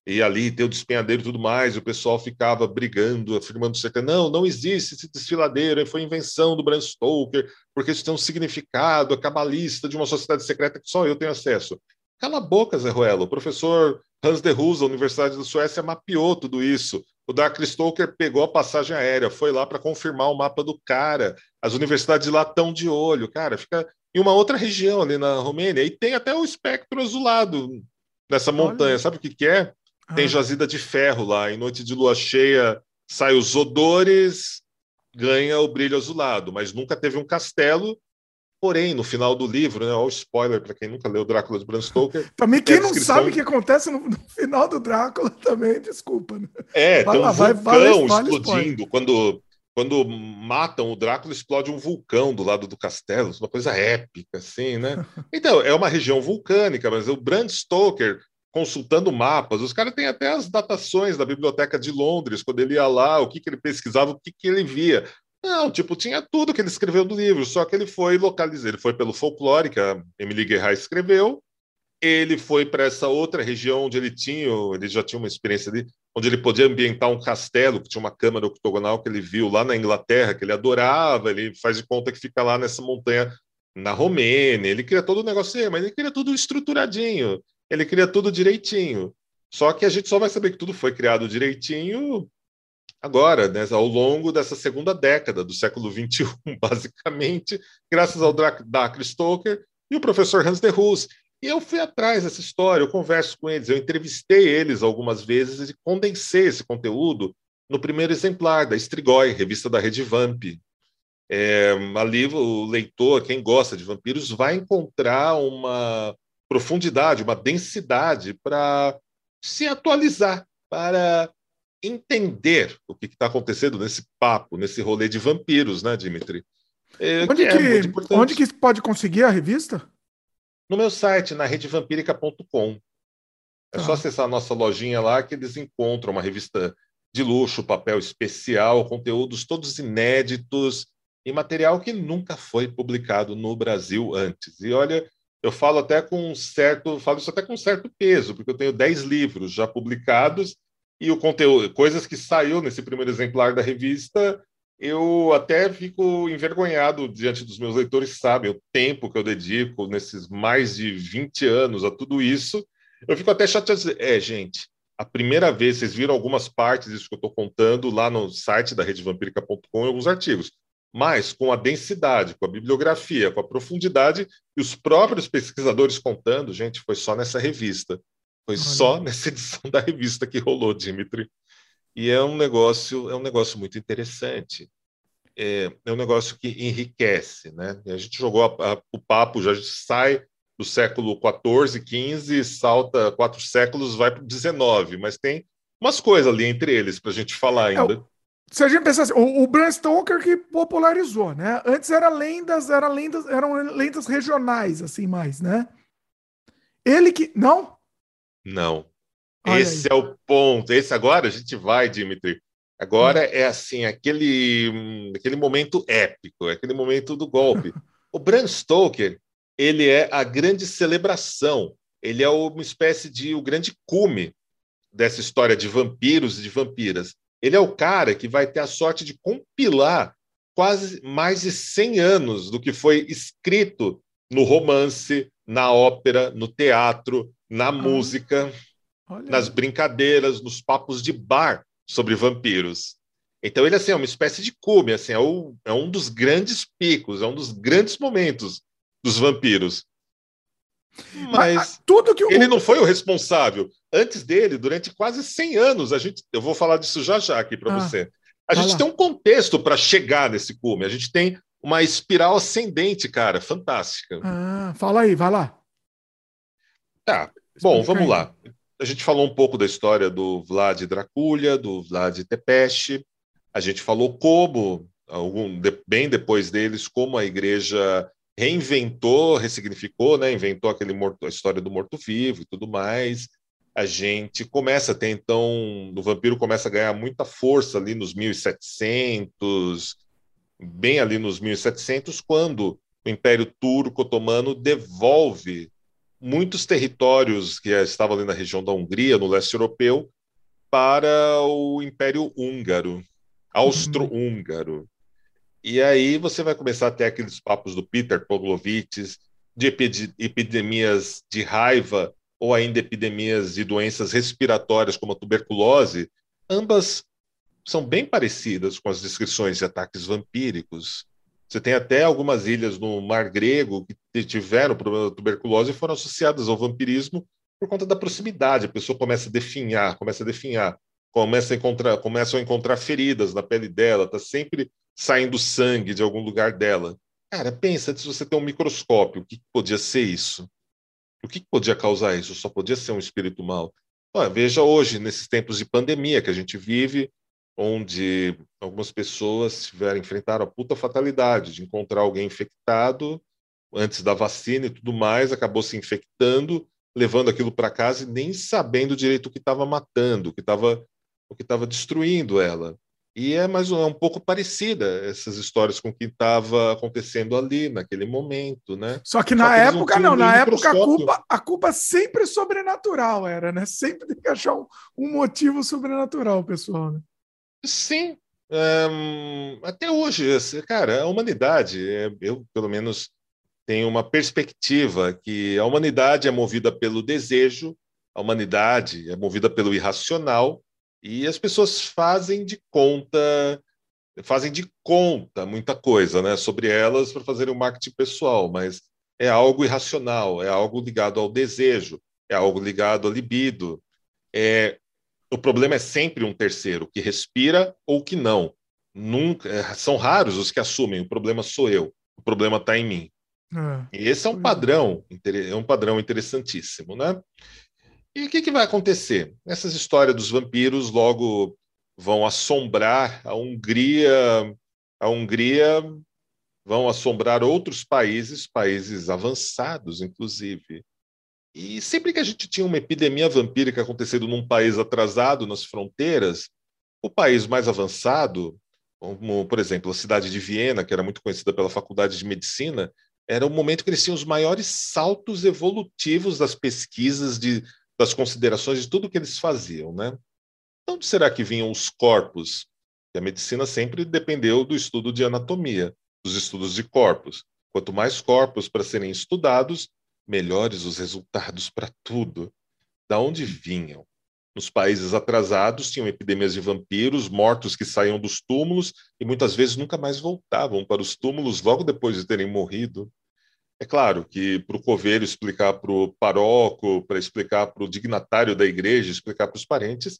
S2: e ali tem o despenhadeiro e tudo mais, o pessoal ficava brigando, afirmando que não, não existe esse desfiladeiro, foi invenção do Bram Stoker, porque isso tem um significado, a cabalista de uma sociedade secreta que só eu tenho acesso. Cala a boca, Zé Ruelo. O professor Hans de Hus, da Universidade da Suécia, mapeou tudo isso. O Dark Stoker pegou a passagem aérea, foi lá para confirmar o mapa do cara. As universidades lá estão de olho. Cara, fica em uma outra região ali na Romênia. E tem até o espectro azulado nessa montanha. Olha. Sabe o que, que é? Ah. Tem jazida de ferro lá. Em noite de lua cheia, sai os odores, ganha o brilho azulado. Mas nunca teve um castelo Porém, no final do livro, né, olha o spoiler para quem nunca leu Drácula de Bram Stoker.
S1: também quem não sabe o que acontece no, no, final do Drácula também, desculpa. Né?
S2: É, vai tem um vulcão vai, vai, explodindo. Quando, quando matam o Drácula, explode um vulcão do lado do castelo, uma coisa épica, assim, né? Então, é uma região vulcânica, mas o Bram Stoker consultando mapas. Os caras têm até as datações da Biblioteca de Londres, quando ele ia lá, o que, que ele pesquisava, o que, que ele via. Não, tipo, tinha tudo que ele escreveu no livro, só que ele foi localizado, ele foi pelo folclore que a Emily Guerra escreveu, ele foi para essa outra região onde ele tinha, ele já tinha uma experiência ali, onde ele podia ambientar um castelo, que tinha uma câmara octogonal que ele viu lá na Inglaterra, que ele adorava, ele faz de conta que fica lá nessa montanha na Romênia, ele queria todo o negócio, mas ele queria tudo estruturadinho, ele queria tudo direitinho. Só que a gente só vai saber que tudo foi criado direitinho agora, né, ao longo dessa segunda década do século XXI, basicamente, graças ao Dacre Stoker e o professor Hans de Roos. E eu fui atrás dessa história, eu converso com eles, eu entrevistei eles algumas vezes e condensei esse conteúdo no primeiro exemplar da Strigoi, revista da Rede Vamp. É, ali o leitor, quem gosta de vampiros, vai encontrar uma profundidade, uma densidade para se atualizar, para entender o que está acontecendo nesse papo, nesse rolê de vampiros, né, Dimitri?
S1: É, onde, que, é onde que pode conseguir a revista?
S2: No meu site, na redevampírica.com. É ah. só acessar a nossa lojinha lá que eles encontram uma revista de luxo, papel especial, conteúdos todos inéditos e material que nunca foi publicado no Brasil antes. E olha, eu falo até com um certo, falo isso até com um certo peso, porque eu tenho 10 livros já publicados e o conteúdo, coisas que saiu nesse primeiro exemplar da revista, eu até fico envergonhado diante dos meus leitores, sabem o tempo que eu dedico nesses mais de 20 anos a tudo isso. Eu fico até chateado. É, gente, a primeira vez, vocês viram algumas partes disso que eu estou contando lá no site da redevampírica.com em alguns artigos mas com a densidade, com a bibliografia, com a profundidade e os próprios pesquisadores contando, gente, foi só nessa revista. Foi Olha. só nessa edição da revista que rolou, Dimitri. E é um negócio, é um negócio muito interessante. É, é um negócio que enriquece, né? E a gente jogou a, a, o papo, já sai do século XIV, XV, salta quatro séculos, vai para o XIX, mas tem umas coisas ali entre eles para a gente falar ainda. É,
S1: se a gente pensar assim, o, o Bram Stoker que popularizou, né? Antes era lendas, era lendas, eram lendas regionais, assim, mais, né? Ele que. Não?
S2: Não. Olha Esse aí. é o ponto. Esse agora a gente vai, Dimitri. Agora hum. é assim, aquele, aquele momento épico, aquele momento do golpe. o Bram Stoker, ele é a grande celebração, ele é uma espécie de o grande cume dessa história de vampiros e de vampiras. Ele é o cara que vai ter a sorte de compilar quase mais de 100 anos do que foi escrito no romance, na ópera, no teatro, na ah, música, olha. nas brincadeiras, nos papos de bar sobre vampiros. Então ele assim, é uma espécie de cume, assim, é, o, é um dos grandes picos, é um dos grandes momentos dos vampiros. Mas, Mas tudo que ele o... não foi o responsável. Antes dele, durante quase 100 anos, a gente, eu vou falar disso já já aqui para ah, você. A gente lá. tem um contexto para chegar nesse cume. A gente tem uma espiral ascendente, cara, fantástica.
S1: Ah, fala aí, vai lá.
S2: Tá. Bom, vamos lá. A gente falou um pouco da história do Vlad Draculha, do Vlad Tepeste. A gente falou como, algum, bem depois deles, como a igreja reinventou, ressignificou, né? Inventou aquele morto, a história do morto-vivo e tudo mais. A gente começa a ter, então, o vampiro começa a ganhar muita força ali nos 1700, bem ali nos 1700, quando o Império Turco Otomano devolve muitos territórios que estavam ali na região da Hungria, no leste europeu, para o Império Húngaro, Austro-Húngaro. E aí você vai começar a ter aqueles papos do Peter Poglovitz, de epidemias de raiva ou ainda epidemias de doenças respiratórias como a tuberculose, ambas são bem parecidas com as descrições de ataques vampíricos. Você tem até algumas ilhas no Mar Grego que tiveram problema da tuberculose e foram associadas ao vampirismo por conta da proximidade. A pessoa começa a definhar, começa a definhar, começa a encontrar, começam a encontrar feridas na pele dela, está sempre saindo sangue de algum lugar dela. Cara, pensa se você tem um microscópio, o que podia ser isso? O que podia causar isso? Só podia ser um espírito mau. Olha, veja hoje, nesses tempos de pandemia que a gente vive, onde algumas pessoas tiveram enfrentar a puta fatalidade de encontrar alguém infectado antes da vacina e tudo mais, acabou se infectando, levando aquilo para casa e nem sabendo direito o que estava matando, o que estava o que estava destruindo ela. E é mais é um pouco parecida essas histórias com o que estava acontecendo ali naquele momento, né?
S1: Só que na Só que época não, na época a culpa, a culpa sempre sobrenatural era, né? Sempre tem que achar um, um motivo sobrenatural, pessoal. Né?
S2: Sim, um, até hoje, cara, a humanidade, é, eu pelo menos tenho uma perspectiva que a humanidade é movida pelo desejo, a humanidade é movida pelo irracional e as pessoas fazem de conta, fazem de conta muita coisa, né, sobre elas para fazerem o um marketing pessoal, mas é algo irracional, é algo ligado ao desejo, é algo ligado à libido. É, o problema é sempre um terceiro que respira ou que não. Nunca, é, são raros os que assumem. O problema sou eu. O problema está em mim. É. E esse é um padrão, é um padrão interessantíssimo, né? E o que, que vai acontecer? Essas histórias dos vampiros logo vão assombrar a Hungria, a Hungria vão assombrar outros países, países avançados, inclusive. E sempre que a gente tinha uma epidemia vampírica acontecendo num país atrasado nas fronteiras, o país mais avançado, como por exemplo a cidade de Viena, que era muito conhecida pela faculdade de medicina, era o momento que eles tinham os maiores saltos evolutivos das pesquisas de das considerações de tudo que eles faziam, né? Então, onde será que vinham os corpos? E a medicina sempre dependeu do estudo de anatomia, dos estudos de corpos. Quanto mais corpos para serem estudados, melhores os resultados para tudo. Da onde vinham? Nos países atrasados tinham epidemias de vampiros, mortos que saíam dos túmulos e muitas vezes nunca mais voltavam para os túmulos logo depois de terem morrido. É claro que para o coveiro explicar para o paróquio, para explicar para o dignatário da igreja, explicar para os parentes,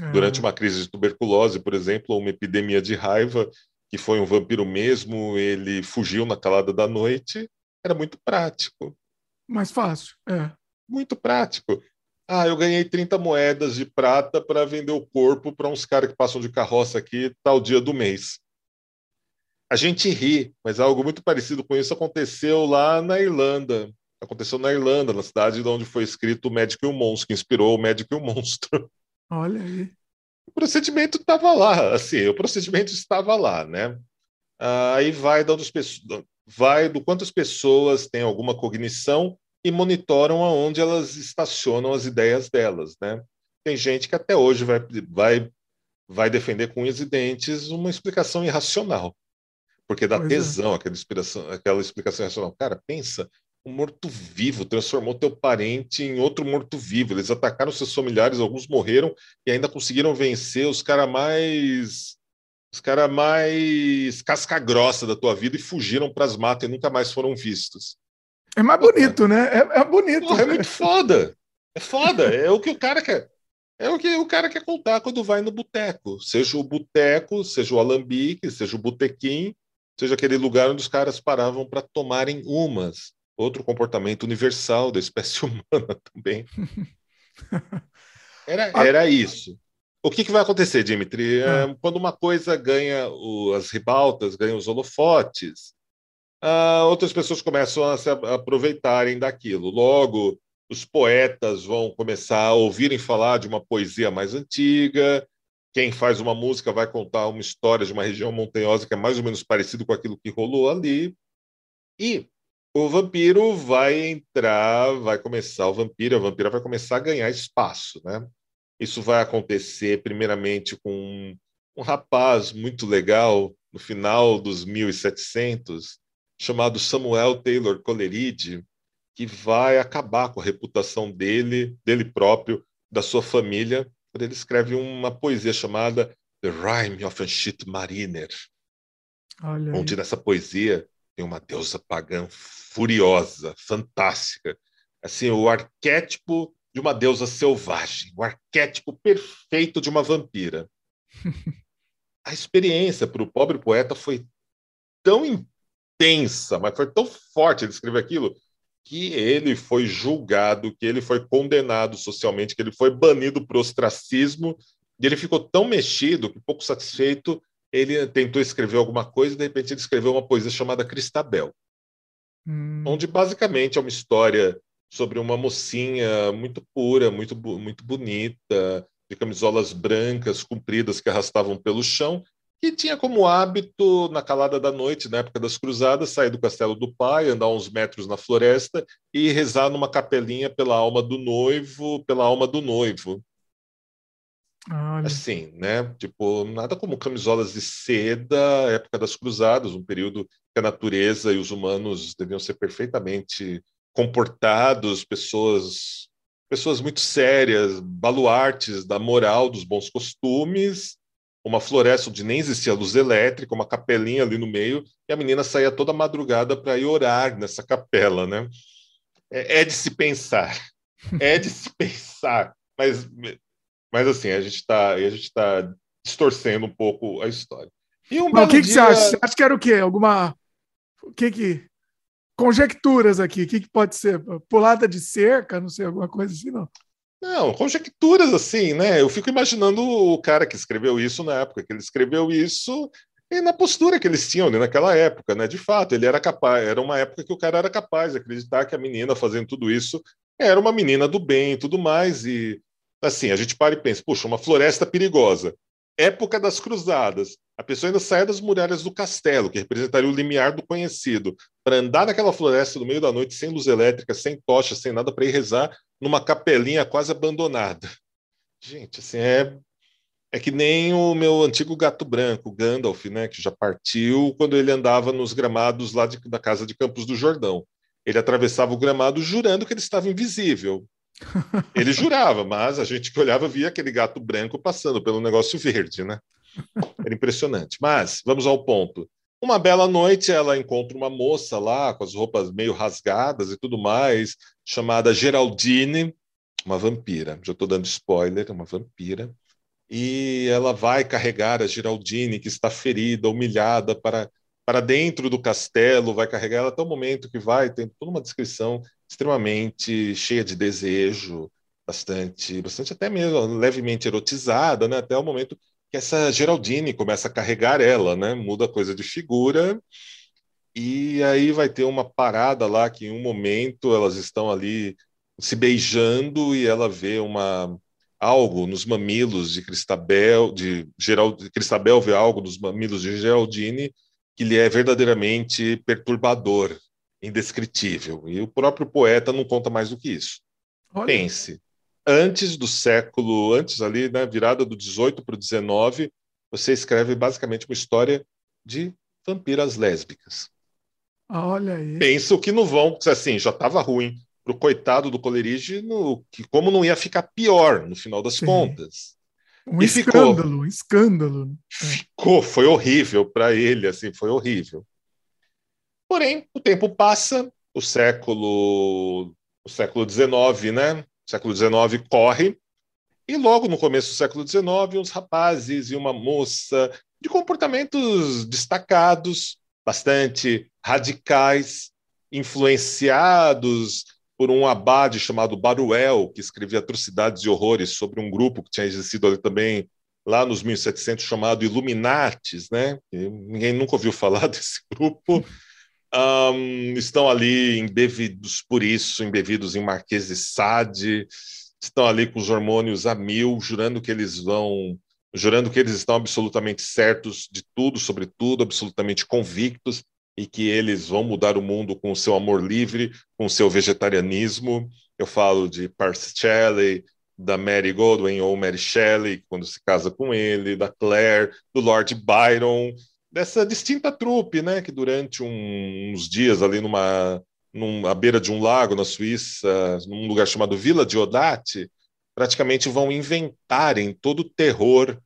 S2: é. durante uma crise de tuberculose, por exemplo, ou uma epidemia de raiva, que foi um vampiro mesmo, ele fugiu na calada da noite, era muito prático.
S1: Mais fácil, é.
S2: Muito prático. Ah, eu ganhei 30 moedas de prata para vender o corpo para uns caras que passam de carroça aqui tal dia do mês. A gente ri, mas algo muito parecido com isso aconteceu lá na Irlanda. Aconteceu na Irlanda, na cidade de onde foi escrito o Médico e o Monstro, que inspirou o Médico e o Monstro.
S1: Olha aí.
S2: O procedimento estava lá, assim, o procedimento estava lá, né? Aí vai do, vai do quantas pessoas têm alguma cognição e monitoram aonde elas estacionam as ideias delas, né? Tem gente que até hoje vai, vai, vai defender com unhas e dentes uma explicação irracional porque dá pois é. tesão, é. aquela, inspiração, aquela explicação racional. Cara, pensa, um morto-vivo transformou teu parente em outro morto-vivo. Eles atacaram seus familiares, alguns morreram e ainda conseguiram vencer os caras mais. Os caras mais casca-grossa da tua vida e fugiram para as matas e nunca mais foram vistos.
S1: É mais bonito, né? É, é bonito.
S2: É muito foda. É foda. É o que o cara quer. É o que o cara quer contar quando vai no boteco. Seja o boteco, seja o alambique, seja o botequim, seja aquele lugar onde os caras paravam para tomarem umas. Outro comportamento universal da espécie humana também. Era, era isso. O que, que vai acontecer, Dimitri? É, quando uma coisa ganha o, as ribaltas, ganha os holofotes, ah, outras pessoas começam a se aproveitarem daquilo. Logo, os poetas vão começar a ouvirem falar de uma poesia mais antiga, quem faz uma música vai contar uma história de uma região montanhosa que é mais ou menos parecido com aquilo que rolou ali. E o vampiro vai entrar, vai começar, o vampiro, a vampira vai começar a ganhar espaço, né? Isso vai acontecer primeiramente com um, rapaz muito legal no final dos 1700, chamado Samuel Taylor Coleridge, que vai acabar com a reputação dele, dele próprio, da sua família, quando ele escreve uma poesia chamada The Rhyme of a Shit Mariner, Olha onde aí. nessa poesia tem uma deusa pagã furiosa, fantástica, assim o arquétipo de uma deusa selvagem, o arquétipo perfeito de uma vampira. a experiência para o pobre poeta foi tão intensa, mas foi tão forte ele escrever aquilo que ele foi julgado, que ele foi condenado socialmente, que ele foi banido para o ostracismo, e ele ficou tão mexido que, pouco satisfeito, ele tentou escrever alguma coisa e, de repente, ele escreveu uma poesia chamada Cristabel, hum. onde basicamente é uma história sobre uma mocinha muito pura, muito, muito bonita, de camisolas brancas compridas que arrastavam pelo chão, que tinha como hábito, na calada da noite, na época das cruzadas, sair do castelo do pai, andar uns metros na floresta e rezar numa capelinha pela alma do noivo, pela alma do noivo. Olha. Assim, né? Tipo, nada como camisolas de seda, época das cruzadas, um período que a natureza e os humanos deviam ser perfeitamente comportados, pessoas pessoas muito sérias, baluartes da moral, dos bons costumes, uma floresta onde nem existia luz elétrica, uma capelinha ali no meio, e a menina saía toda madrugada para ir orar nessa capela, né? É, é, de se pensar, é de se pensar, mas, mas assim, a gente está tá distorcendo um pouco a história.
S1: E um mas o que, dia... que você acha? Você acha que era o quê? Alguma... O que que... Conjecturas aqui, o que, que pode ser? Pulada de cerca, não sei, alguma coisa assim, não?
S2: Não, conjecturas assim, né? Eu fico imaginando o cara que escreveu isso na época que ele escreveu isso e na postura que eles tinham né, naquela época, né? De fato, ele era capaz, era uma época que o cara era capaz de acreditar que a menina fazendo tudo isso era uma menina do bem e tudo mais. E assim, a gente para e pensa, puxa, uma floresta perigosa. Época das cruzadas. A pessoa ainda sai das muralhas do castelo, que representaria o limiar do conhecido, para andar naquela floresta no meio da noite, sem luz elétrica, sem tocha, sem nada, para ir rezar numa capelinha quase abandonada. Gente, assim, é, é que nem o meu antigo gato branco, Gandalf, né, que já partiu quando ele andava nos gramados lá de, da casa de Campos do Jordão. Ele atravessava o gramado jurando que ele estava invisível. Ele jurava, mas a gente que olhava via aquele gato branco passando pelo negócio verde, né? Era impressionante. Mas vamos ao ponto. Uma bela noite, ela encontra uma moça lá, com as roupas meio rasgadas e tudo mais, chamada Geraldine, uma vampira. Já estou dando spoiler, uma vampira. E ela vai carregar a Geraldine, que está ferida, humilhada, para, para dentro do castelo, vai carregar ela até o momento que vai, tem toda uma descrição extremamente cheia de desejo, bastante, bastante até mesmo levemente erotizada, né? até o momento que essa Geraldine começa a carregar ela, né? Muda a coisa de figura. E aí vai ter uma parada lá que em um momento elas estão ali se beijando e ela vê uma algo nos mamilos de Cristabel, de Gerald, Cristabel vê algo nos mamilos de Geraldine que lhe é verdadeiramente perturbador, indescritível. E o próprio poeta não conta mais do que isso. Olha. Pense, antes do século, antes ali, né, virada do 18 para o 19, você escreve basicamente uma história de vampiras lésbicas.
S1: Olha aí.
S2: Penso que não vão, assim, já estava ruim para o coitado do Coleridge, que como não ia ficar pior no final das Sim. contas.
S1: Um escândalo, ficou, um escândalo.
S2: Ficou, foi horrível para ele, assim, foi horrível. Porém, o tempo passa, o século, o século XIX, né? século XIX corre, e logo no começo do século XIX, uns rapazes e uma moça de comportamentos destacados, bastante radicais, influenciados por um abade chamado Baruel, que escrevia atrocidades e horrores sobre um grupo que tinha existido ali também lá nos 1700 chamado Illuminates, né? ninguém nunca ouviu falar desse grupo. Um, estão ali embevidos por isso, embevidos em Marquês de Sade, estão ali com os hormônios a mil, jurando que eles vão, jurando que eles estão absolutamente certos de tudo, sobre tudo, absolutamente convictos e que eles vão mudar o mundo com o seu amor livre, com o seu vegetarianismo. Eu falo de Percy Shelley, da Mary Godwin ou Mary Shelley, quando se casa com ele, da Claire, do Lord Byron, dessa distinta trupe, né, que durante um, uns dias ali numa, numa à beira de um lago na Suíça, num lugar chamado Vila de Odate, praticamente vão inventarem todo o terror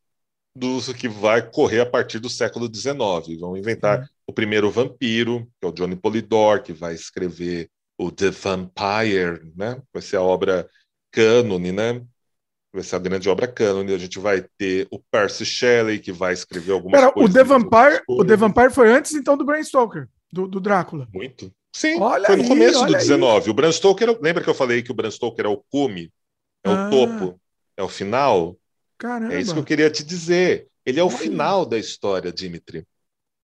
S2: do que vai correr a partir do século XIX. Vão inventar uhum. o primeiro vampiro, que é o Johnny Polidor, que vai escrever o The Vampire, né? Vai ser a obra cânone, né? vai ser a grande obra cânone. A gente vai ter o Percy Shelley, que vai escrever algumas Pera,
S1: coisas. O The, Vampire, o The Vampire foi antes, então, do Bram Stoker, do, do Drácula.
S2: Muito. Sim, olha foi no aí, começo do 19. Aí. O Bram Stoker, lembra que eu falei que o Bram Stoker é o cume? É ah, o topo? É o final?
S1: Caramba.
S2: É isso que eu queria te dizer. Ele é o final da história, Dimitri.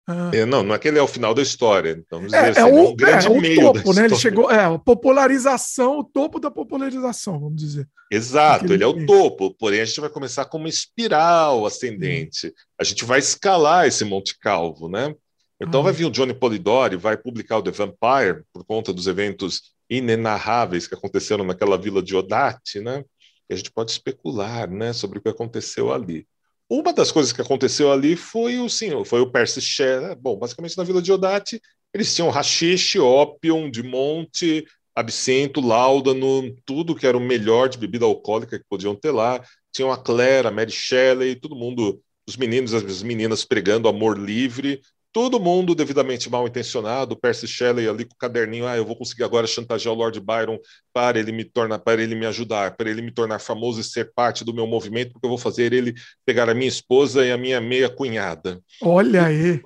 S2: Ah. É, não, não é que ele é o final da história. Então,
S1: é, dizer, é, assim, é, o, um grande é, o topo, né? Ele chegou, é, a popularização, o topo da popularização, vamos dizer.
S2: Exato, ele é o topo, porém a gente vai começar com uma espiral ascendente. Hum. A gente vai escalar esse Monte Calvo, né? Então ah. vai vir o Johnny Polidori, vai publicar o The Vampire por conta dos eventos inenarráveis que aconteceram naquela vila de Odate, né? E a gente pode especular, né, sobre o que aconteceu ali. Uma das coisas que aconteceu ali foi o sim, foi o Percy Share. Bom, basicamente na Vila de Odate, eles tinham rachixe, ópio, de monte, absinto, láudano, tudo que era o melhor de bebida alcoólica que podiam ter lá. Tinham a Claire, a Mary Shelley, todo mundo, os meninos e as meninas pregando amor livre, todo mundo devidamente mal intencionado, Percy Shelley ali com o caderninho, ah, eu vou conseguir agora chantagear o Lord Byron para ele me tornar, para ele me ajudar, para ele me tornar famoso e ser parte do meu movimento, porque eu vou fazer ele pegar a minha esposa e a minha meia cunhada.
S1: Olha aí.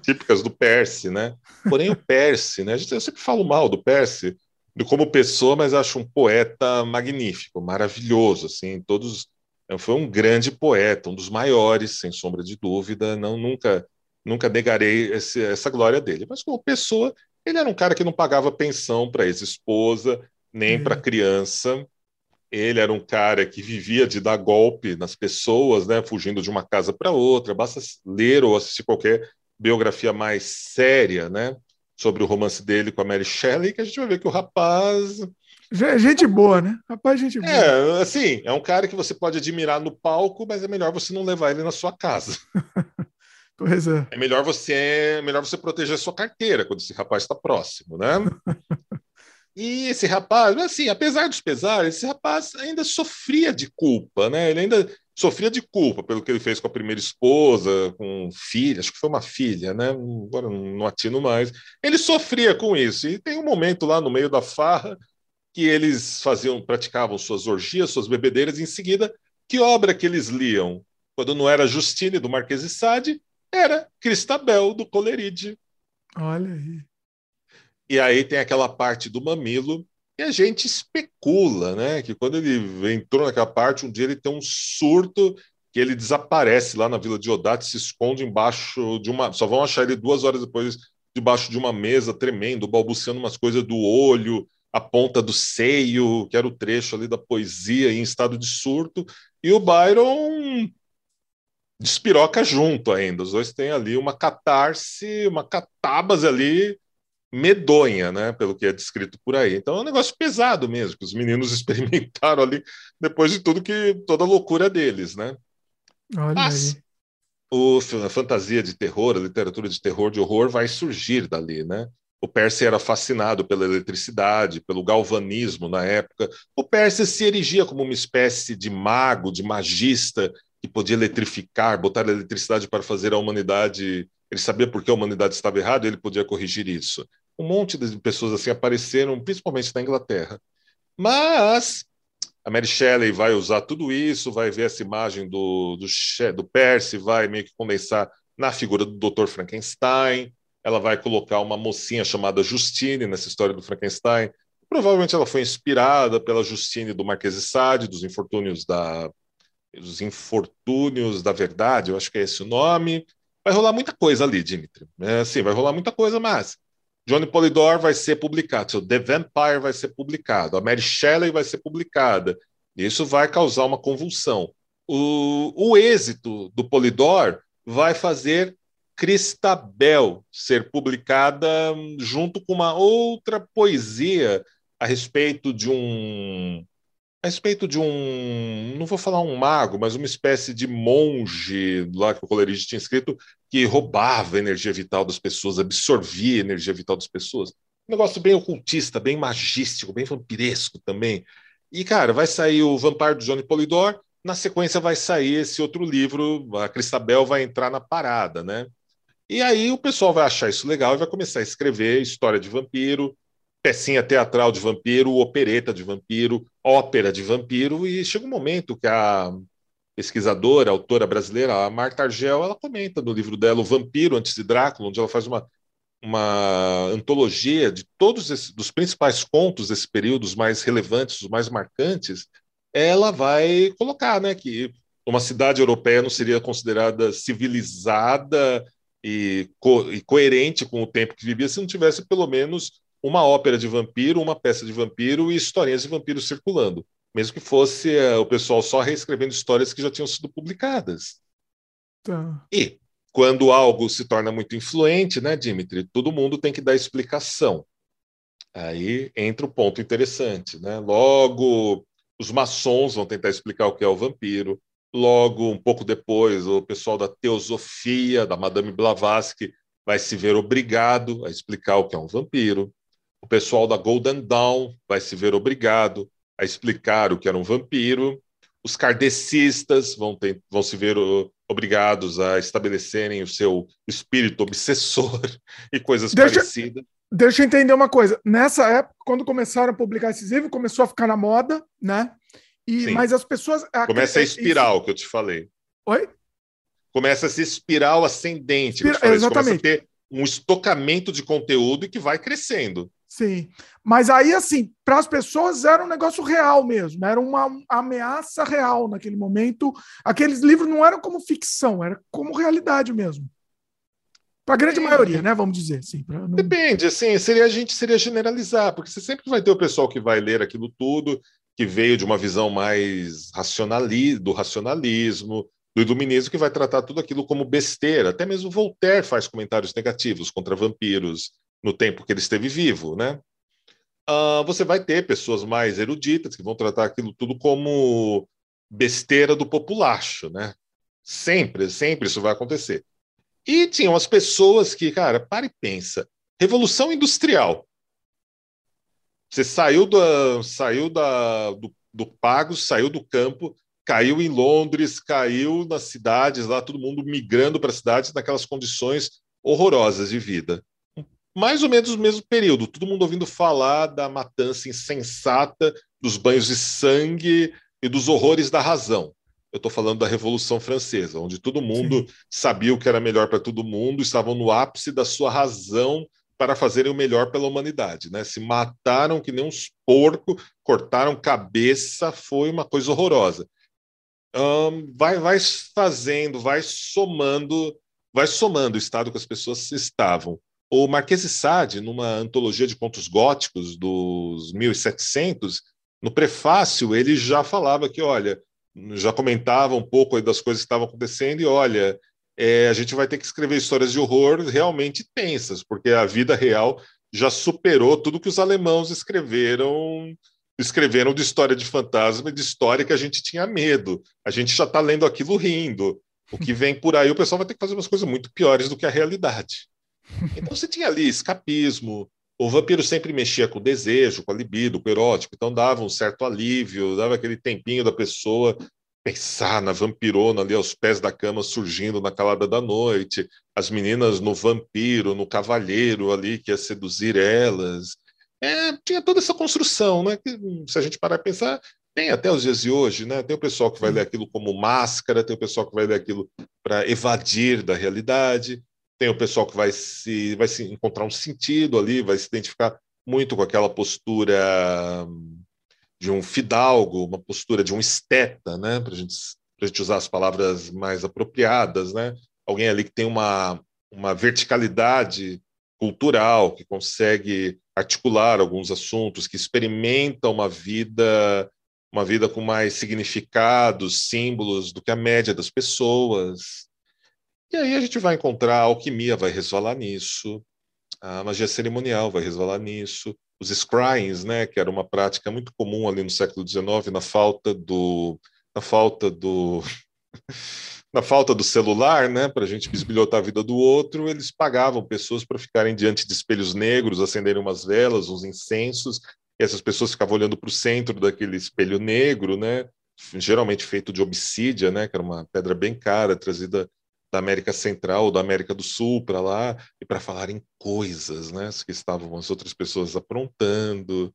S2: Típicas do Percy, né? Porém o Percy, né? Eu sempre falo mal do Percy, como pessoa, mas acho um poeta magnífico, maravilhoso, assim, todos foi um grande poeta, um dos maiores, sem sombra de dúvida, não nunca nunca negarei esse, essa glória dele. Mas como pessoa, ele era um cara que não pagava pensão para ex-esposa, nem uhum. para criança. Ele era um cara que vivia de dar golpe nas pessoas, né, fugindo de uma casa para outra. Basta ler ou assistir qualquer biografia mais séria, né, sobre o romance dele com a Mary Shelley, que a gente vai ver que o rapaz
S1: Gente boa, né? Rapaz, gente boa.
S2: É, assim, é um cara que você pode admirar no palco, mas é melhor você não levar ele na sua casa.
S1: Pois é.
S2: É melhor você, é melhor você proteger a sua carteira quando esse rapaz está próximo, né? e esse rapaz, assim, apesar dos pesares, esse rapaz ainda sofria de culpa, né? Ele ainda sofria de culpa pelo que ele fez com a primeira esposa, com filha, acho que foi uma filha, né? Agora não atino mais. Ele sofria com isso. E tem um momento lá no meio da farra que eles faziam, praticavam suas orgias, suas bebedeiras, e em seguida, que obra que eles liam? Quando não era Justine do Marquês de Sade, era Cristabel, do Coleridge.
S1: Olha aí.
S2: E aí tem aquela parte do mamilo, e a gente especula, né? Que quando ele entrou naquela parte, um dia ele tem um surto que ele desaparece lá na Vila de Odate, se esconde embaixo de uma. Só vão achar ele duas horas depois debaixo de uma mesa, tremendo, balbuciando umas coisas do olho, a ponta do seio, que era o trecho ali da poesia em estado de surto. E o Byron despiroca junto ainda. Os dois têm ali uma catarse, uma catábase ali medonha, né? Pelo que é descrito por aí. Então é um negócio pesado mesmo, que os meninos experimentaram ali depois de tudo que toda a loucura deles, né?
S1: Olha Mas, aí.
S2: O, a fantasia de terror, a literatura de terror, de horror, vai surgir dali, né? O Percy era fascinado pela eletricidade, pelo galvanismo na época. O Percy se erigia como uma espécie de mago, de magista, que podia eletrificar, botar eletricidade para fazer a humanidade. Ele sabia por que a humanidade estava errada ele podia corrigir isso. Um monte de pessoas assim apareceram, principalmente na Inglaterra. Mas a Mary Shelley vai usar tudo isso, vai ver essa imagem do, do, do Percy, vai meio que condensar na figura do Dr. Frankenstein. Ela vai colocar uma mocinha chamada Justine nessa história do Frankenstein. Provavelmente ela foi inspirada pela Justine do Marquês de Sade, dos infortúnios da os infortúnios da verdade, eu acho que é esse o nome. Vai rolar muita coisa ali, Dimitri. É, sim, vai rolar muita coisa, mas Johnny Polidor vai ser publicado, The Vampire vai ser publicado, a Mary Shelley vai ser publicada. Isso vai causar uma convulsão. O, o êxito do Polidor vai fazer Cristabel ser publicada junto com uma outra poesia a respeito de um a respeito de um, não vou falar um mago, mas uma espécie de monge lá que o Coleridge tinha escrito que roubava a energia vital das pessoas, absorvia a energia vital das pessoas. Um negócio bem ocultista, bem magístico, bem vampiresco também. E, cara, vai sair o Vampire do Johnny Polidor, na sequência vai sair esse outro livro, a Cristabel vai entrar na parada, né? E aí o pessoal vai achar isso legal e vai começar a escrever história de vampiro, pecinha teatral de vampiro, opereta de vampiro, ópera de vampiro, e chega um momento que a pesquisadora, autora brasileira, a Marta Argel, ela comenta no livro dela O Vampiro Antes de Drácula, onde ela faz uma, uma antologia de todos esses, dos principais contos desse período, os mais relevantes, os mais marcantes, ela vai colocar né, que uma cidade europeia não seria considerada civilizada e, co e coerente com o tempo que vivia se não tivesse pelo menos uma ópera de vampiro, uma peça de vampiro e historinhas de vampiro circulando. Mesmo que fosse uh, o pessoal só reescrevendo histórias que já tinham sido publicadas. Tá. E quando algo se torna muito influente, né, Dimitri, todo mundo tem que dar explicação. Aí entra o ponto interessante, né? Logo, os maçons vão tentar explicar o que é o vampiro. Logo, um pouco depois, o pessoal da teosofia, da Madame Blavatsky, vai se ver obrigado a explicar o que é um vampiro. O pessoal da Golden Dawn vai se ver obrigado a explicar o que era um vampiro. Os kardecistas vão, ter, vão se ver obrigados a estabelecerem o seu espírito obsessor e coisas deixa, parecidas.
S1: Deixa eu entender uma coisa. Nessa época, quando começaram a publicar esses livros, começou a ficar na moda, né? E, mas as pessoas.
S2: Começa a espiral, isso... que eu te falei.
S1: Oi?
S2: Começa essa espiral ascendente. Espira... Exatamente. Começa a ter um estocamento de conteúdo e que vai crescendo.
S1: Sim. Mas aí, assim, para as pessoas era um negócio real mesmo, era uma ameaça real naquele momento. Aqueles livros não eram como ficção, era como realidade mesmo. Para a grande é. maioria, né? Vamos dizer assim. Não...
S2: Depende, assim, seria a gente seria generalizar, porque você sempre vai ter o pessoal que vai ler aquilo tudo, que veio de uma visão mais racionali do racionalismo, do iluminismo, que vai tratar tudo aquilo como besteira. Até mesmo Voltaire faz comentários negativos contra vampiros no tempo que ele esteve vivo, né? Uh, você vai ter pessoas mais eruditas que vão tratar aquilo tudo como besteira do populacho, né? Sempre, sempre isso vai acontecer. E tinham as pessoas que, cara, para e pensa. Revolução Industrial. Você saiu, da, saiu da, do, do pago, saiu do campo, caiu em Londres, caiu nas cidades lá, todo mundo migrando para cidades naquelas condições horrorosas de vida. Mais ou menos no mesmo período, todo mundo ouvindo falar da matança insensata, dos banhos de sangue e dos horrores da razão eu estou falando da Revolução Francesa, onde todo mundo Sim. sabia o que era melhor para todo mundo, estavam no ápice da sua razão para fazerem o melhor pela humanidade, né? Se mataram que nem uns porcos, cortaram cabeça, foi uma coisa horrorosa. Um, vai, vai fazendo, vai somando, vai somando o estado que as pessoas estavam. O Marquês de Sade, numa antologia de contos góticos dos 1700, no prefácio ele já falava que, olha, já comentava um pouco das coisas que estavam acontecendo e olha, é, a gente vai ter que escrever histórias de horror realmente tensas, porque a vida real já superou tudo que os alemãos escreveram escreveram de história de fantasma e de história que a gente tinha medo. A gente já está lendo aquilo rindo. O que vem por aí, o pessoal vai ter que fazer umas coisas muito piores do que a realidade. Então você tinha ali escapismo, o vampiro sempre mexia com o desejo, com a libido, com o erótico, então dava um certo alívio, dava aquele tempinho da pessoa pensar na vampirona ali aos pés da cama surgindo na calada da noite, as meninas no vampiro, no cavalheiro ali que ia seduzir elas. É, tinha toda essa construção, né? Que, se a gente parar para pensar, tem até os dias de hoje, né? Tem o pessoal que vai ler aquilo como máscara, tem o pessoal que vai ler aquilo para evadir da realidade tem o pessoal que vai se, vai se encontrar um sentido ali, vai se identificar muito com aquela postura de um fidalgo, uma postura de um esteta, né? Para gente, a gente usar as palavras mais apropriadas, né? Alguém ali que tem uma, uma verticalidade cultural, que consegue articular alguns assuntos, que experimenta uma vida uma vida com mais significados, símbolos do que a média das pessoas. E aí a gente vai encontrar a alquimia, vai resvalar nisso, a magia cerimonial vai resvalar nisso, os scryings, né, que era uma prática muito comum ali no século XIX, na falta do, na falta do, na falta do celular, né, para a gente bisbilhotar a vida do outro, eles pagavam pessoas para ficarem diante de espelhos negros, acenderem umas velas, uns incensos, e essas pessoas ficavam olhando para o centro daquele espelho negro, né, geralmente feito de obsídia, né, que era uma pedra bem cara, trazida da América Central da América do Sul para lá e para falarem coisas, né, que estavam as outras pessoas aprontando.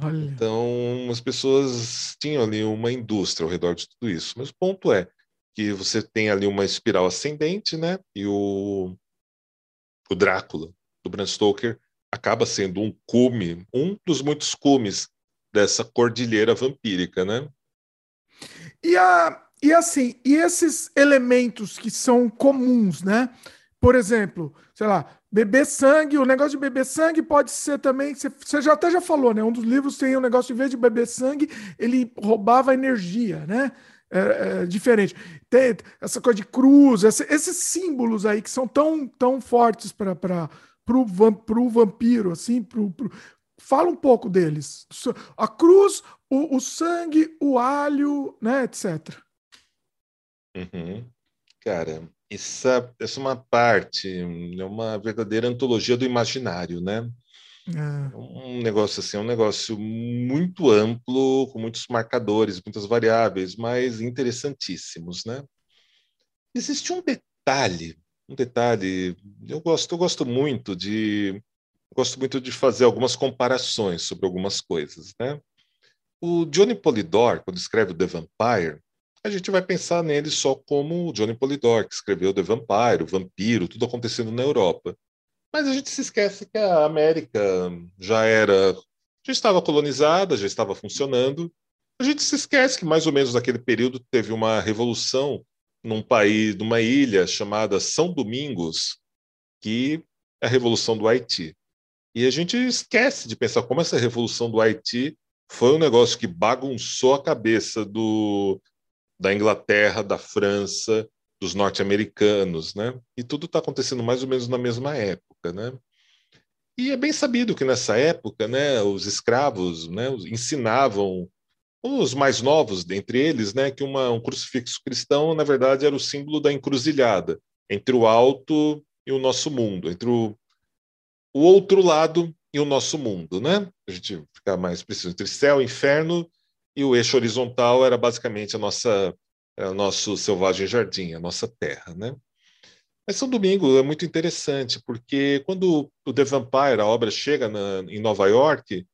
S2: Olha. Então, as pessoas tinham ali uma indústria ao redor de tudo isso. Mas o ponto é que você tem ali uma espiral ascendente, né? E o, o Drácula, do Bram Stoker, acaba sendo um cume, um dos muitos cumes dessa cordilheira vampírica, né?
S1: E a, e assim, e esses elementos que são comuns, né? por exemplo, sei lá, beber sangue, o negócio de beber sangue pode ser também, você já até já falou, né? Um dos livros tem um negócio em vez de beber sangue, ele roubava energia, né? É, é diferente. Tem essa coisa de cruz, essa, esses símbolos aí que são tão, tão fortes para o vampiro, assim, pro, pro, fala um pouco deles. A cruz, o, o sangue, o alho, né, etc.
S2: Uhum. Cara, essa, essa é uma parte, é uma verdadeira antologia do imaginário, né? É. Um negócio assim, é um negócio muito amplo, com muitos marcadores, muitas variáveis, mas interessantíssimos, né? Existe um detalhe, um detalhe, eu gosto, eu gosto muito de gosto muito de fazer algumas comparações sobre algumas coisas, né? O Johnny Polidor, quando escreve o The Vampire, a gente vai pensar nele só como Johnny Polidor, que escreveu The Vampire, o Vampiro, tudo acontecendo na Europa. Mas a gente se esquece que a América já era, já estava colonizada, já estava funcionando. A gente se esquece que mais ou menos naquele período teve uma revolução num país, numa ilha chamada São Domingos, que é a revolução do Haiti. E a gente esquece de pensar como essa revolução do Haiti foi um negócio que bagunçou a cabeça do, da Inglaterra, da França, dos norte-americanos, né? E tudo está acontecendo mais ou menos na mesma época, né? E é bem sabido que nessa época, né, os escravos, né, ensinavam os mais novos dentre eles, né, que uma, um crucifixo cristão, na verdade, era o símbolo da encruzilhada entre o alto e o nosso mundo, entre o, o outro lado e o nosso mundo, né? A gente ficar mais preciso entre céu, inferno e o eixo horizontal era basicamente a nossa, o nosso selvagem jardim, a nossa terra, né? Mas São Domingo é muito interessante, porque quando o The Vampire, a obra, chega na, em Nova York,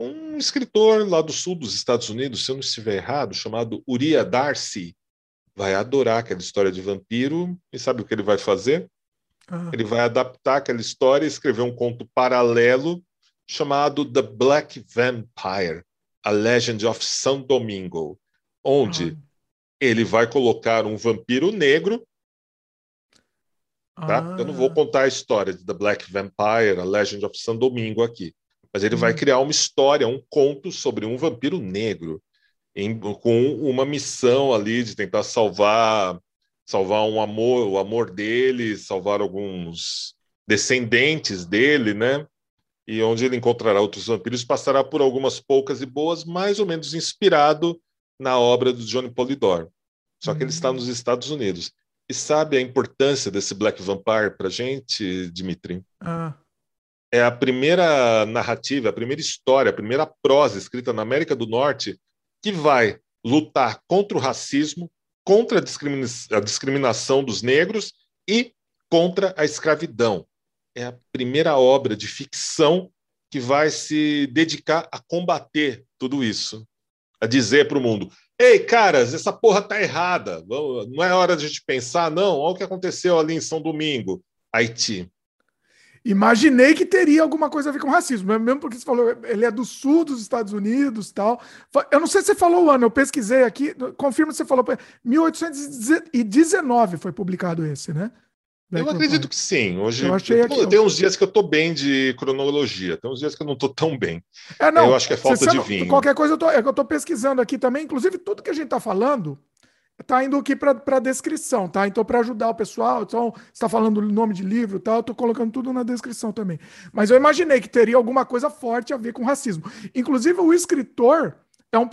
S2: um escritor lá do sul dos Estados Unidos, se eu não estiver errado, chamado Uriah Darcy, vai adorar aquela história de vampiro e sabe o que ele vai fazer? Ah. Ele vai adaptar aquela história e escrever um conto paralelo chamado The Black Vampire, a Legend of São Domingo, onde ah. ele vai colocar um vampiro negro. Tá? Ah. Eu não vou contar a história de The Black Vampire, a Legend of São Domingo aqui, mas ele hum. vai criar uma história, um conto sobre um vampiro negro, em, com uma missão ali de tentar salvar salvar um amor, o amor dele, salvar alguns descendentes dele, né? E onde ele encontrará outros vampiros, passará por algumas poucas e boas, mais ou menos inspirado na obra do Johnny Polidor. Só que ele está nos Estados Unidos. E sabe a importância desse Black Vampire para gente, Dimitri? Ah. É a primeira narrativa, a primeira história, a primeira prosa escrita na América do Norte que vai lutar contra o racismo, contra a, discrimina a discriminação dos negros e contra a escravidão é a primeira obra de ficção que vai se dedicar a combater tudo isso, a dizer para o mundo: ei, caras, essa porra tá errada, não é hora de a gente pensar, não. Olha o que aconteceu ali em São Domingo, Haiti.
S1: Imaginei que teria alguma coisa a ver com racismo, mesmo porque você falou, ele é do sul dos Estados Unidos tal. Eu não sei se você falou o ano, eu pesquisei aqui, confirma se você falou. 1819 foi publicado esse, né?
S2: Eu acredito que sim. Hoje eu achei aqui, tem uns dias que eu tô bem de cronologia, tem uns dias que eu não tô tão bem. É, não, eu acho que é falta de vinho.
S1: Qualquer coisa eu tô, é que eu tô pesquisando aqui também, inclusive tudo que a gente tá falando tá indo aqui para a descrição, tá? Então para ajudar o pessoal, então está falando o nome de livro, tal, eu tô colocando tudo na descrição também. Mas eu imaginei que teria alguma coisa forte a ver com racismo. Inclusive o escritor é um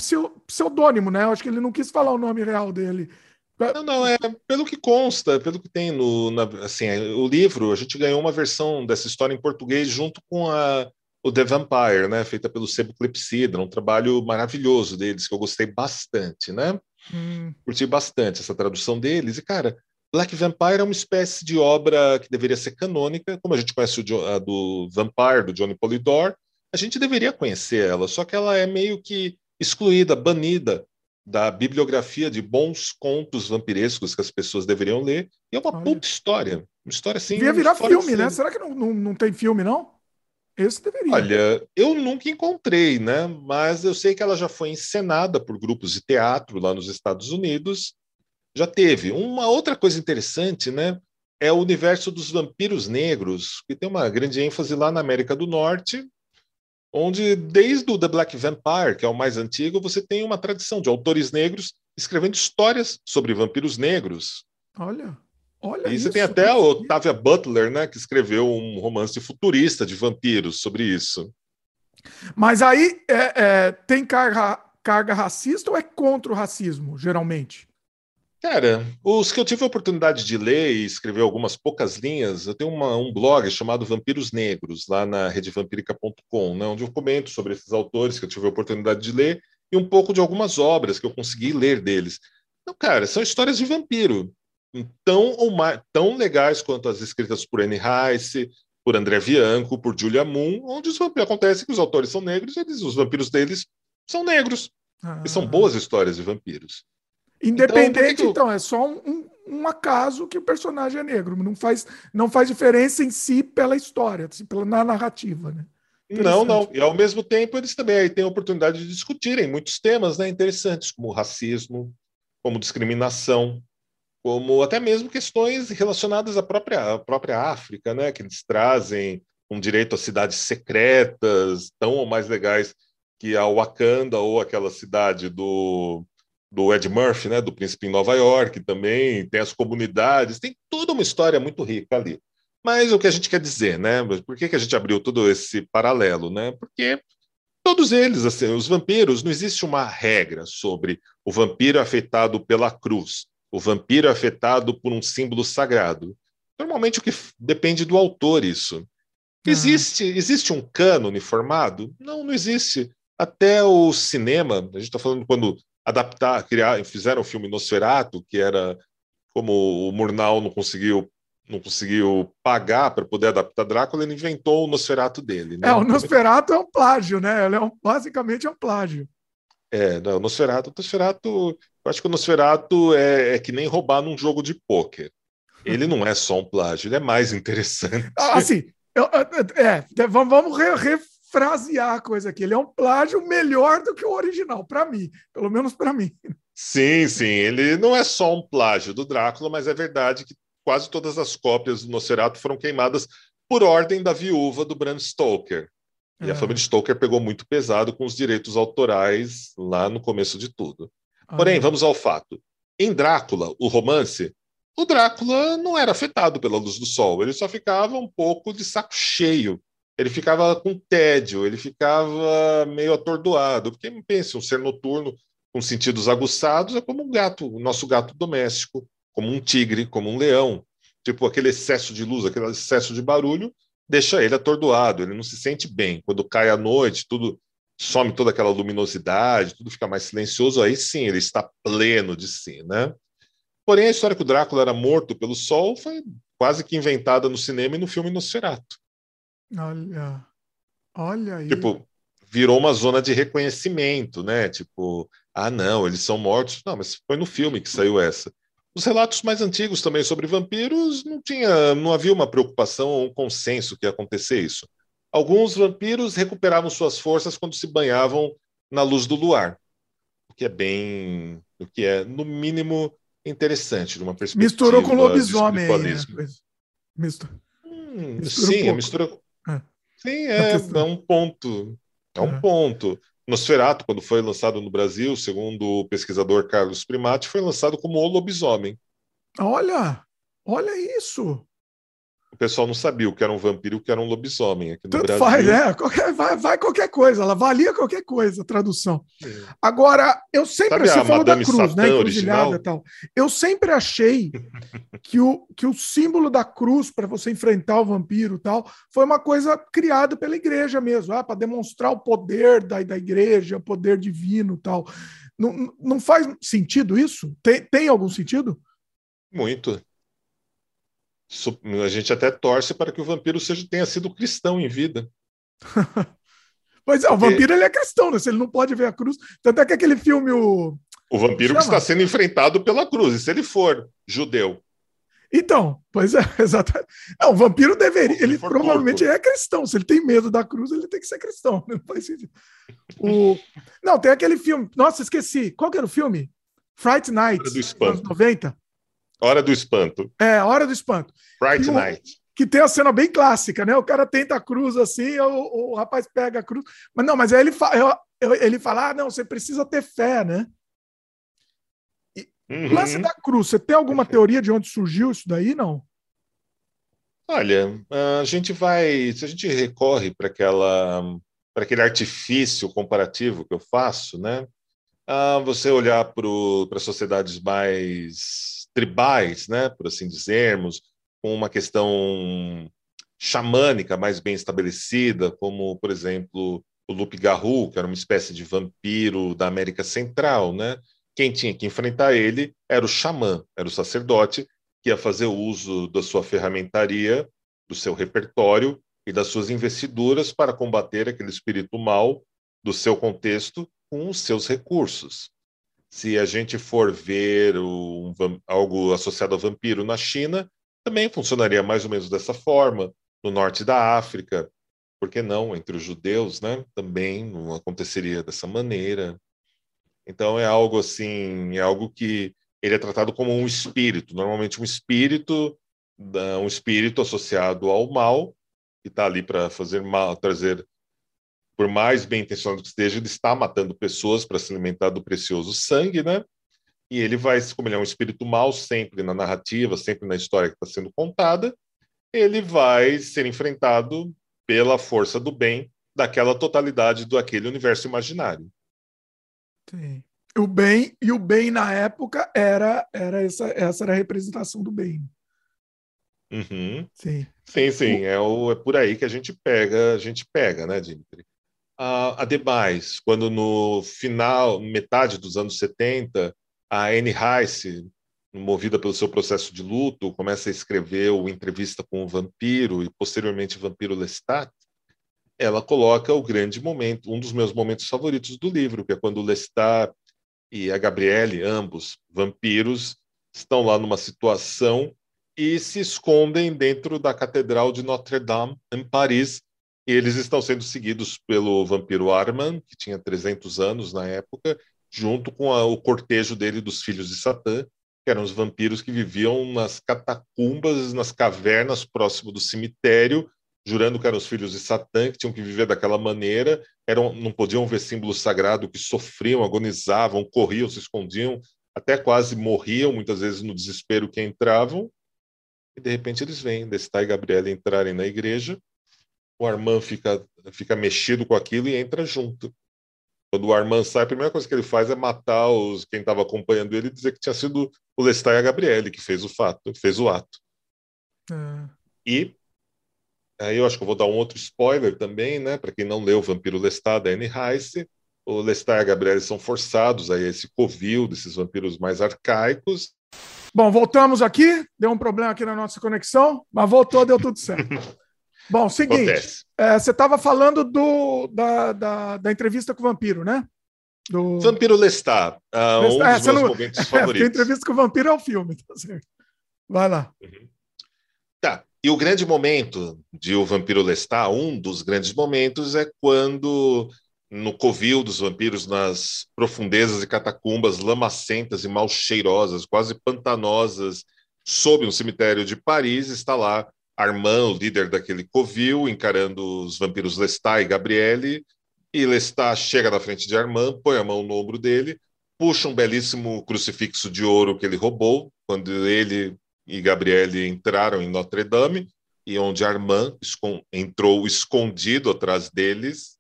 S1: pseudônimo, né? Eu acho que ele não quis falar o nome real dele.
S2: Não, não, é pelo que consta, pelo que tem no na, assim, o livro, a gente ganhou uma versão dessa história em português junto com a, o The Vampire, né, feita pelo Sebo Clepsidra, um trabalho maravilhoso deles que eu gostei bastante, né? Hum. Curti bastante essa tradução deles e cara, Black Vampire é uma espécie de obra que deveria ser canônica, como a gente conhece o, a do Vampire do Johnny Polidor, a gente deveria conhecer ela, só que ela é meio que excluída, banida da bibliografia de bons contos vampirescos que as pessoas deveriam ler. E é uma Olha. puta história. Uma história assim.
S1: Devia virar filme, assim. né? Será que não, não, não tem filme, não? Esse deveria.
S2: Olha, eu nunca encontrei, né? Mas eu sei que ela já foi encenada por grupos de teatro lá nos Estados Unidos. Já teve. Uma outra coisa interessante, né? é o universo dos vampiros negros, que tem uma grande ênfase lá na América do Norte, onde desde o The Black Vampire, que é o mais antigo, você tem uma tradição de autores negros escrevendo histórias sobre vampiros negros.
S1: Olha, olha
S2: E
S1: isso.
S2: você tem até a Octavia Butler, né, que escreveu um romance futurista de vampiros sobre isso.
S1: Mas aí é, é, tem carga, carga racista ou é contra o racismo, geralmente?
S2: Cara, os que eu tive a oportunidade de ler e escrever algumas poucas linhas, eu tenho uma, um blog chamado Vampiros Negros, lá na redevampirica.com, né, onde eu comento sobre esses autores que eu tive a oportunidade de ler e um pouco de algumas obras que eu consegui ler deles. Então, cara, são histórias de vampiro, tão, ou mais, tão legais quanto as escritas por Anne Rice, por André Bianco, por Julia Moon, onde os vampiros, acontece que os autores são negros, eles, os vampiros deles são negros.
S1: Ah.
S2: E são boas histórias de vampiros.
S1: Independente,
S2: Então,
S1: então, é só um, um- acaso que o personagem é negro. Não faz, não faz diferença em si pela história, assim, pela, na narrativa, né?
S2: Não, não. E ao mesmo tempo eles também aí têm a oportunidade de discutirem muitos temas né, interessantes, como racismo, como discriminação, como até mesmo questões relacionadas à própria, à própria África, né, que eles trazem um direito a cidades secretas, tão ou mais legais que a Wakanda ou aquela cidade do, do Ed Murphy, né, do Príncipe em Nova York também, tem as comunidades, tem toda uma história muito rica ali. Mas o que a gente quer dizer, né? Por que, que a gente abriu todo esse paralelo, né? Porque todos eles, assim, os vampiros, não existe uma regra sobre o vampiro afetado pela cruz, o vampiro afetado por um símbolo sagrado. Normalmente o que depende do autor isso. Existe, existe um cânone formado? Não, não existe. Até o cinema, a gente está falando quando adaptar, criar, fizeram o filme Nosferatu, que era como o Murnau não conseguiu não conseguiu pagar para poder adaptar Drácula, ele inventou o Nosferatu dele. Né?
S1: É, o Nosferatu é um plágio, né? Ele é um, basicamente é um plágio.
S2: É, não, o Nosferatu, o Nosferatu, eu acho que o Nosferatu é, é que nem roubar num jogo de pôquer. Ele não é só um plágio, ele é mais interessante.
S1: Ah, Assim, eu- eu- é, vamos, vamos re- refrasear a coisa aqui. Ele é um plágio melhor do que o original, para mim, pelo menos para mim.
S2: Sim, sim, ele não é só um plágio do Drácula, mas é verdade que quase todas as cópias do Nosferatu foram queimadas por ordem da viúva do Bram Stoker. E
S1: É.
S2: a família Stoker pegou muito pesado com os direitos autorais lá no começo de tudo. Porém,
S1: Ah,
S2: vamos ao fato. Em Drácula, o romance, o Drácula não era afetado pela luz do sol, ele só ficava um pouco de saco cheio. Ele ficava com tédio, ele ficava meio atordoado. Porque pense, um ser noturno com sentidos aguçados é como um gato, o nosso gato doméstico, como um tigre, como um leão. Tipo, aquele excesso de luz, aquele excesso de barulho, deixa ele atordoado, ele não se sente bem. Quando cai a noite, tudo some toda aquela luminosidade, tudo fica mais silencioso, aí sim, ele está pleno de si, né? Porém, a história que o Drácula era morto pelo sol foi quase que inventada no cinema e no filme Nosferatu.
S1: Olha, olha aí.
S2: Tipo, virou uma zona de reconhecimento, né? Tipo, ah, não, eles são mortos. Não, mas foi no filme que saiu essa. Os relatos mais antigos também sobre vampiros não tinha, não havia uma preocupação ou um consenso que ia acontecer isso. Alguns vampiros recuperavam suas forças quando se banhavam na luz do luar, o que é bem, o que é no mínimo interessante de uma perspectiva
S1: Misturou com lobisomem aí, né? Misto-
S2: Hum,
S1: Mistura um
S2: sim, mistura.
S1: É.
S2: Sim, é,
S1: questão.
S2: é um ponto. É um
S1: É.
S2: ponto. Nosferatu, quando foi lançado no Brasil, segundo o pesquisador Carlos Primati, foi lançado como o lobisomem.
S1: Olha, olha isso.
S2: O pessoal não sabia o que era um vampiro e o que era um lobisomem aqui no
S1: Tanto
S2: Brasil.
S1: faz, né? Qualquer, vai, vai qualquer coisa, ela valia qualquer coisa, a tradução.
S2: É.
S1: Agora, eu sempre,
S2: Sabe
S1: você
S2: a
S1: falou da cruz,
S2: Satã
S1: né? Encruzilhada e tal. Eu sempre achei que o, que o símbolo da cruz para você enfrentar o vampiro e tal foi uma coisa criada pela igreja mesmo, ah, para demonstrar o poder da, da igreja, o poder divino e tal. Não, não faz sentido isso? Tem, tem algum sentido?
S2: Muito. A gente até torce para que o vampiro seja, tenha sido cristão em vida.
S1: Pois é, o
S2: Porque-
S1: vampiro ele é cristão, né? Se ele não pode ver a cruz. Tanto é que aquele filme, o.
S2: O vampiro que está sendo enfrentado pela cruz. E se ele for judeu,
S1: Então, pois é, exatamente. Não, o vampiro deveria. Ele provavelmente
S2: porco.
S1: é cristão. Se ele tem medo da cruz, ele tem que ser cristão. Não faz sentido. O... Não, tem aquele filme. Nossa, esqueci. Qual que era o filme? Fright Night,
S2: do
S1: anos
S2: Espanto.
S1: 90.
S2: Hora do espanto.
S1: É, Hora do Espanto.
S2: Fright
S1: E o-
S2: Night.
S1: Que tem a cena bem clássica, né? O cara tenta a cruz assim, o, o rapaz pega a cruz. Mas não, mas aí ele, fa ele fala: ah, não, você precisa ter fé, né? Lance
S2: Uhum.
S1: da cruz, você tem alguma teoria de onde surgiu isso daí? Não.
S2: Olha, a gente vai, se a gente recorre para aquela, para aquele artifício comparativo que eu faço, né? Ah, você olhar para sociedades mais tribais, né? Por assim dizermos, com uma questão xamânica mais bem estabelecida, como, por exemplo, o Loup-Garou, que era uma espécie de vampiro da América Central, né? Quem tinha que enfrentar ele era o xamã, era o sacerdote, que ia fazer uso da sua ferramentaria, do seu repertório e das suas investiduras para combater aquele espírito mal do seu contexto com os seus recursos. Se a gente for ver um, algo associado a vampiro na China, também funcionaria mais ou menos dessa forma. No norte da África, por que não? Entre os judeus, né? Também não aconteceria dessa maneira. Então é algo assim, é algo que ele é tratado como um espírito, normalmente um espírito, um espírito associado ao mal, que está ali para fazer mal, trazer, por mais bem intencionado que esteja, ele está matando pessoas para se alimentar do precioso sangue, né? E ele vai, como ele é um espírito mal, sempre na narrativa, sempre na história que está sendo contada, ele vai ser enfrentado pela força do bem daquela totalidade do aquele universo imaginário.
S1: Sim. O bem, e o bem na época era, era essa, essa era a representação do bem.
S2: Uhum.
S1: Sim.
S2: Sim, sim, é, o, é por aí que a gente pega, a gente pega, né, Dimitri? A, ademais, quando no final, metade dos anos 70, a Anne Rice, movida pelo seu processo de luto, começa a escrever o Entrevista com o Vampiro e posteriormente Vampiro Lestat, ela coloca o grande momento, um dos meus momentos favoritos do livro, que é quando o Lestat e a Gabriele, ambos vampiros, estão lá numa situação e se escondem dentro da Catedral de Notre-Dame, em Paris. E eles estão sendo seguidos pelo vampiro Arman, que tinha 300 anos na época, junto com a, o cortejo dele dos filhos de Satã, que eram os vampiros que viviam nas catacumbas, nas cavernas próximo do cemitério, jurando que eram os filhos de Satã, que tinham que viver daquela maneira, eram, não podiam ver símbolo sagrado, que sofriam, agonizavam, corriam, se escondiam, até quase morriam, muitas vezes no desespero que entravam. E de repente eles vêm, Destai e Gabriela entrarem na igreja, o Armand fica, fica mexido com aquilo e entra junto. Quando o Armand sai, a primeira coisa que ele faz é matar os, quem estava acompanhando ele e dizer que tinha sido o Lestat e a Gabriele que fez o fato, fez o ato.
S1: É.
S2: E aí eu acho que eu vou dar um outro spoiler também, né? Para quem não leu Vampiro Lestat, da Anne Rice, o Lestat e a Gabriele são forçados a esse covil desses vampiros mais arcaicos.
S1: Bom, voltamos aqui. Deu um problema aqui na nossa conexão, mas voltou, deu tudo certo. Bom, seguinte, é, você estava falando do, da, da, da entrevista com o vampiro, né? Do...
S2: Vampiro Lestat, ah, um
S1: É,
S2: dos
S1: você
S2: meus
S1: não-
S2: momentos
S1: É, a
S2: favoritos.
S1: entrevista com o vampiro é o filme, tá certo. Vai lá.
S2: Tá. E o grande momento de O Vampiro Lestat, um dos grandes momentos, é quando, no covil dos vampiros, nas profundezas e catacumbas lamacentas e mal cheirosas, quase pantanosas, sob um cemitério de Paris, está lá Armand, o líder daquele covil, encarando os vampiros Lestat e Gabriele. E Lestat chega na frente de Armand, põe a mão no ombro dele, puxa um belíssimo crucifixo de ouro que ele roubou, quando ele e Gabriele entraram em Notre Dame, e onde Armand entrou escondido atrás deles,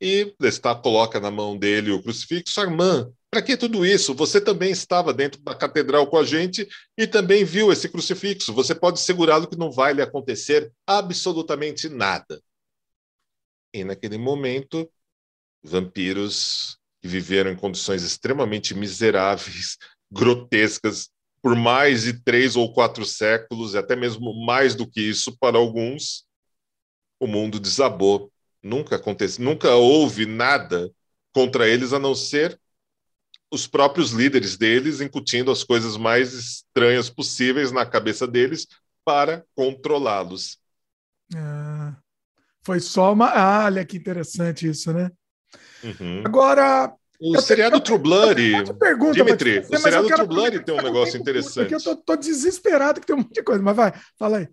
S2: e Lestat coloca na mão dele o crucifixo. Armand, para que tudo isso? Você também estava dentro da catedral com a gente e também viu esse crucifixo. Você pode segurá-lo que não vai lhe acontecer absolutamente nada. E naquele momento, vampiros que viveram em condições extremamente miseráveis, grotescas, por mais de três ou quatro séculos, e até mesmo mais do que isso para alguns, o mundo desabou. Nunca aconteceu, nunca houve nada contra eles a não ser os próprios líderes deles incutindo as coisas mais estranhas possíveis na cabeça deles para controlá-los.
S1: É, foi só uma. Ah, olha que interessante isso, né?
S2: Uhum.
S1: Agora,
S2: O seriado True Blood,
S1: pergunta,
S2: Dimitri, o seriado True Blood tem um negócio interessante.
S1: eu tô, tô, desesperado que tem um monte de coisa, mas vai, fala aí.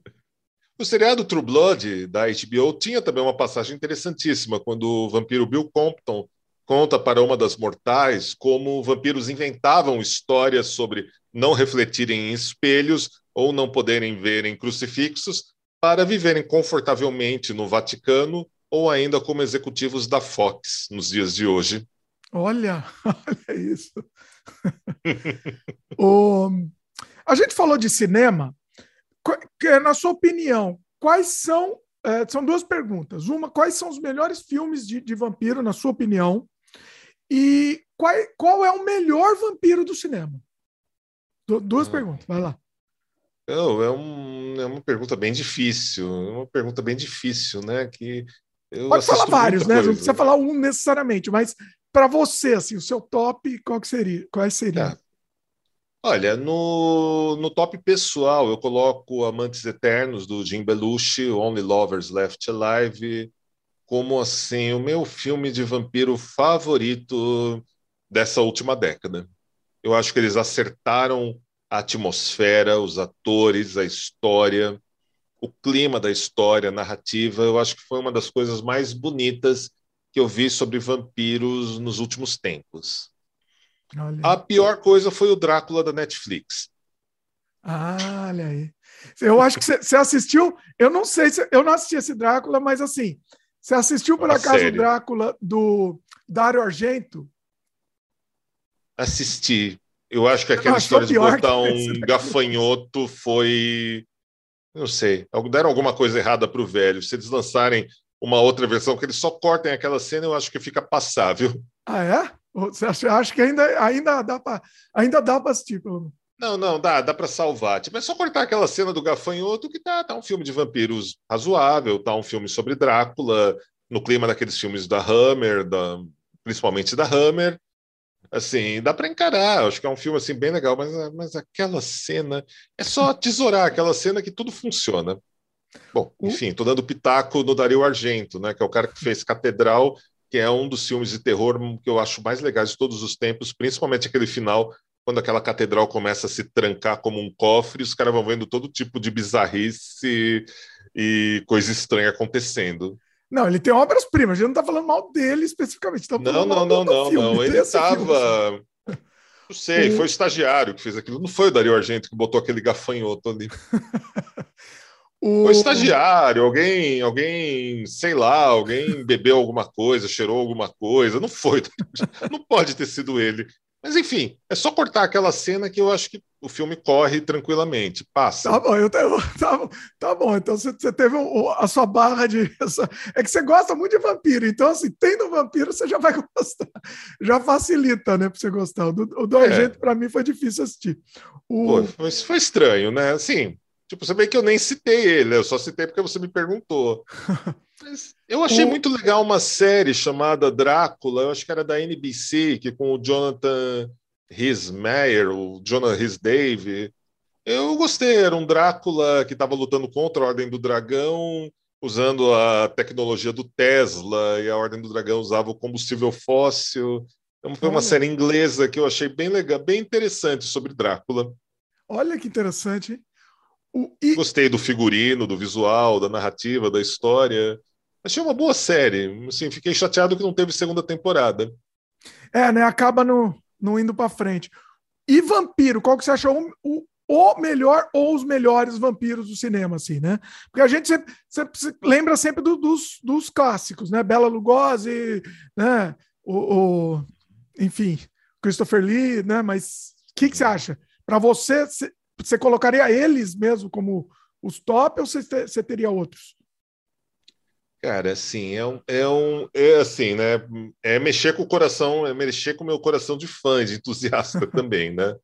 S2: O seriado True Blood da HBO tinha também uma passagem interessantíssima quando o vampiro Bill Compton conta para uma das mortais como vampiros inventavam histórias sobre não refletirem em espelhos ou não poderem ver em crucifixos para viverem confortavelmente no Vaticano ou ainda como executivos da Fox nos dias de hoje.
S1: Olha, olha isso. o, a gente falou de cinema. Na sua opinião, quais são. É, são duas perguntas. Uma, quais são os melhores filmes de, de vampiro, na sua opinião? E qual, qual é o melhor vampiro do cinema? duas ah. perguntas, vai lá.
S2: Não, é, um, é uma pergunta bem difícil, é uma pergunta bem difícil, né? Que
S1: Pode falar vários, né? Coisa. Não precisa falar um necessariamente, mas para você, assim, o seu top, qual que seria? Quais seriam? É.
S2: Olha, no, no top pessoal, eu coloco Amantes Eternos, do Jim Belushi, Only Lovers Left Alive, como, assim, o meu filme de vampiro favorito dessa última década. Eu acho que eles acertaram a atmosfera, os atores, a história, o clima da história, a narrativa. Eu acho que foi uma das coisas mais bonitas que eu vi sobre vampiros nos últimos tempos. Olha. A pior coisa foi o Drácula da Netflix.
S1: Ah, olha aí. Eu acho que você assistiu. Eu não sei se eu não assisti esse Drácula, mas assim, você assistiu por acaso série. o Drácula do Dario Argento?
S2: Assisti. Eu acho que aquela história de botar um gafanhoto foi. Não sei. Deram alguma coisa errada para o velho. Se eles lançarem uma outra versão que eles só cortem aquela cena, eu acho que fica passável.
S1: Ah, é? Você acha, acha que ainda, ainda dá para ainda dá para assistir, pelo
S2: Não, não, dá, dá para salvar. Tipo, é só cortar aquela cena do gafanhoto que tá, tá um filme de vampiros razoável, tá um filme sobre Drácula, no clima daqueles filmes da Hammer, da, principalmente da Hammer. Assim, dá para encarar, acho que é um filme assim bem legal, mas, mas aquela cena é só tesourar aquela cena que tudo funciona. Bom, enfim, estou dando pitaco no Dario Argento, né, que é o cara que fez Catedral, que é um dos filmes de terror que eu acho mais legais de todos os tempos, principalmente aquele final, quando aquela catedral começa a se trancar como um cofre, os caras vão vendo todo tipo de bizarrice e coisa estranha acontecendo.
S1: Não, ele tem obras-primas, a gente não está falando mal dele especificamente. Tá
S2: não, não, não, não, não. Ele estava. Não sei, foi o estagiário que fez aquilo. Não foi o Dario Argento que botou aquele gafanhoto ali. O... o estagiário, alguém, alguém, sei lá, alguém bebeu alguma coisa, cheirou alguma coisa, não foi, não pode ter sido ele. Mas enfim, é só cortar aquela cena que eu acho que o filme corre tranquilamente, passa.
S1: Tá bom, eu tenho, tá, tá bom. Então você, você teve a sua barra de. É que você gosta muito de vampiro, então assim, tendo vampiro você já vai gostar, já facilita, né, para você gostar. O do, o do é. para mim foi difícil assistir.
S2: O... Pô, foi, foi estranho, né? Assim, Tipo, você vê que eu nem citei ele, eu só citei porque você me perguntou. Mas eu achei o... muito legal uma série chamada Drácula, eu acho que era da NBC, que com o Jonathan Rhys Meyer, o Jonathan Rhys Dave. Eu gostei, era um Drácula que estava lutando contra a Ordem do Dragão, usando a tecnologia do Tesla, e a Ordem do Dragão usava o combustível fóssil. Então, foi uma Olha. série inglesa que eu achei bem legal, bem interessante sobre Drácula.
S1: Olha que interessante.
S2: O, e... Gostei do figurino, do visual, da narrativa, da história. Achei uma boa série. Assim, fiquei chateado que não teve segunda temporada.
S1: É, né? Acaba no, no indo para frente. E Vampiro, qual que você achou o, o melhor ou os melhores vampiros do cinema, assim, né? Porque a gente sempre, sempre lembra sempre do, dos, dos clássicos, né? Bela Lugosi, né? O, o enfim, Christopher Lee, né? Mas o que, que você acha? Para você, você colocaria eles mesmo como os top ou você, você teria outros?
S2: Cara, assim, é um, é um. É assim, né? É mexer com o coração, é mexer com o meu coração de fã, de entusiasta também, né?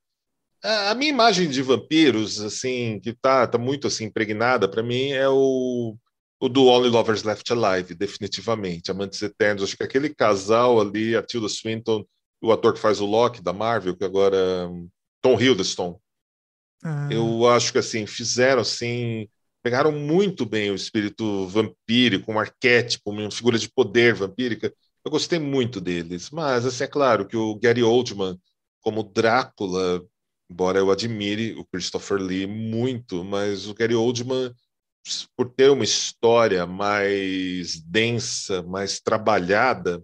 S2: A, a minha imagem de vampiros, assim, que tá, tá muito assim, impregnada para mim, é o, o do Only Lovers Left Alive, definitivamente. Amantes Eternos. Acho que aquele casal ali, a Tilda Swinton, o ator que faz o Loki da Marvel, que agora. Tom Hiddleston, ah. Eu acho que assim fizeram assim, pegaram muito bem o espírito vampírico, um arquétipo, uma figura de poder vampírica eu gostei muito deles, mas assim, é claro que o Gary Oldman, como Drácula, embora eu admire o Christopher Lee muito, mas o Gary Oldman, por ter uma história mais densa, mais trabalhada,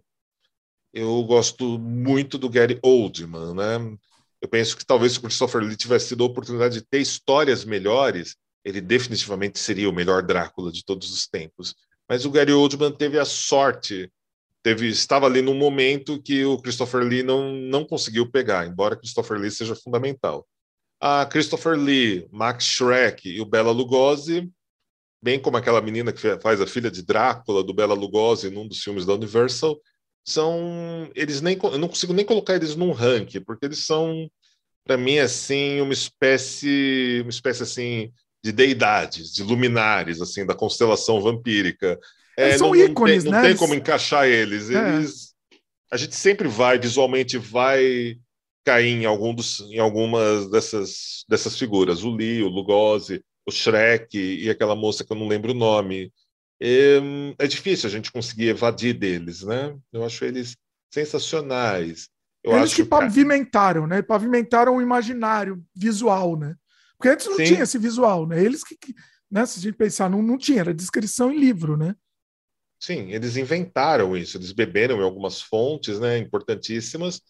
S2: eu gosto muito do Gary Oldman, né? Eu penso que talvez se o Christopher Lee tivesse tido a oportunidade de ter histórias melhores, ele definitivamente seria o melhor Drácula de todos os tempos. Mas o Gary Oldman teve a sorte, teve estava ali num momento que o Christopher Lee não, não conseguiu pegar, embora Christopher Lee seja fundamental. A Christopher Lee, Max Schreck e o Bela Lugosi, bem como aquela menina que faz a filha de Drácula do Bela Lugosi num dos filmes da Universal, são eles nem eu não consigo nem colocar eles num ranking, porque eles são para mim assim uma espécie uma espécie assim de deidades, de luminares assim da constelação vampírica.
S1: É, são não, ícones,
S2: não tem,
S1: né?
S2: Não tem como encaixar eles. É. Eles a gente sempre vai visualmente vai cair em algum dos em algumas dessas dessas figuras, o Lee, o Lugosi, o Shrek e aquela moça que eu não lembro o nome. É, é, difícil a gente conseguir evadir deles, né? Eu acho eles sensacionais. Eu
S1: eles que pavimentaram, né? Pavimentaram o imaginário visual, né? Porque antes não Sim. tinha esse visual, né? Eles que, né? Se a gente pensar, não, não tinha, era descrição em livro, né?
S2: Sim, eles inventaram isso, eles beberam em algumas fontes, né? Importantíssimas,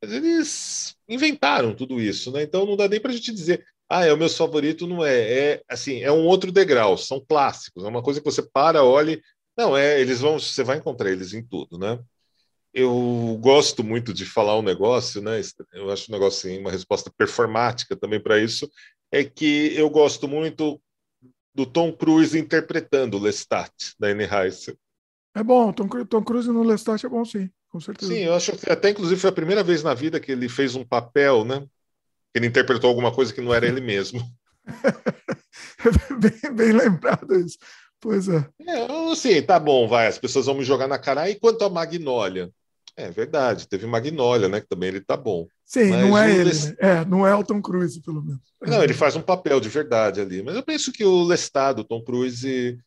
S2: mas eles inventaram tudo isso, né? Então não dá nem para a gente dizer ah, é o meu favorito, não é. É assim, é um outro degrau, são clássicos, é uma coisa que você para, olha. Não, é, eles vão, você vai encontrar eles em tudo, né? Eu gosto muito de falar um negócio, né? Eu acho um negócio assim, uma resposta performática também para isso, é que eu gosto muito do Tom Cruise interpretando Lestat da Anne Rice.
S1: É bom, Tom, Tom Cruise no Lestat é bom sim, com certeza.
S2: Sim, eu acho que até inclusive foi a primeira vez na vida que ele fez um papel, né? Ele interpretou alguma coisa que não era ele mesmo.
S1: bem, bem, lembrado isso. Pois é.
S2: é. Assim, tá bom, vai, as pessoas vão me jogar na cara. E quanto a Magnólia? É verdade, teve Magnólia, né? Que também ele tá bom.
S1: Sim, mas não é ele, Les... né? É, não é o Tom Cruise, pelo menos.
S2: Não, ele faz um papel de verdade ali. Mas eu penso que o Lestat, o Tom Cruise,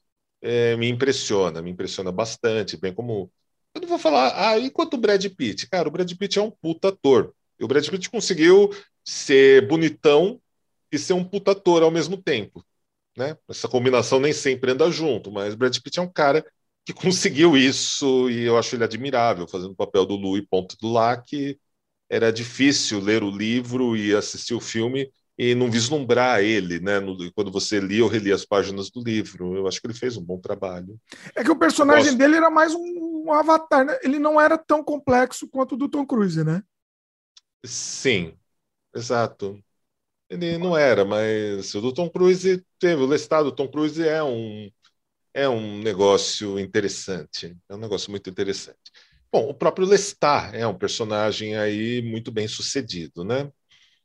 S2: é, me impressiona, me impressiona bastante. Bem como. Eu não vou falar. Ah, enquanto o Brad Pitt? Cara, o Brad Pitt é um puta ator. E o Brad Pitt conseguiu ser bonitão e ser um puta ator ao mesmo tempo. Né? Essa combinação nem sempre anda junto, mas Brad Pitt é um cara que conseguiu isso e eu acho ele admirável, fazendo o papel do Louis Ponto do Lá, que era difícil ler o livro e assistir o filme e não vislumbrar ele, né? No, quando você lia ou relia as páginas do livro. Eu acho que ele fez um bom trabalho.
S1: É que o personagem dele era mais um, um avatar, né? Ele não era tão complexo quanto o do Tom Cruise, né?
S2: Sim, Exato. Ele não era, mas o do Tom Cruise teve. O Lestat do Tom Cruise é um, é um negócio interessante. É um negócio muito interessante. Bom, o próprio Lestat é um personagem aí muito bem sucedido, né?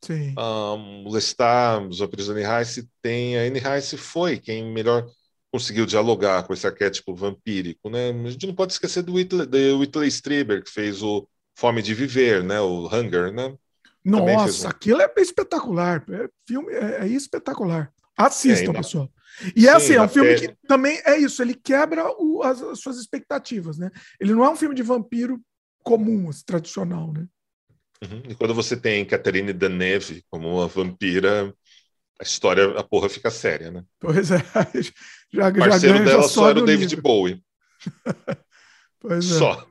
S1: Sim.
S2: Um, o Lestat, os vampiros da Anne Rice, tem. A Anne Rice foi quem melhor conseguiu dialogar com esse arquétipo vampírico, né? A gente não pode esquecer do Whitley, do Whitley Strieber, que fez o Fome de Viver, né? O Hunger, né?
S1: Nossa, aquilo é espetacular. É, filme é, é espetacular. Assistam, é, pessoal. E é assim, é um filme que também é isso, ele quebra o, as, as, suas expectativas, né? Ele não é um filme de vampiro comum, assim, tradicional, né?
S2: Uhum. E quando você tem Catherine Deneuve como uma vampira, a história, a porra fica séria, né?
S1: Pois é. Já,
S2: o parceiro já dela só era o David Bowie.
S1: pois é.
S2: Só.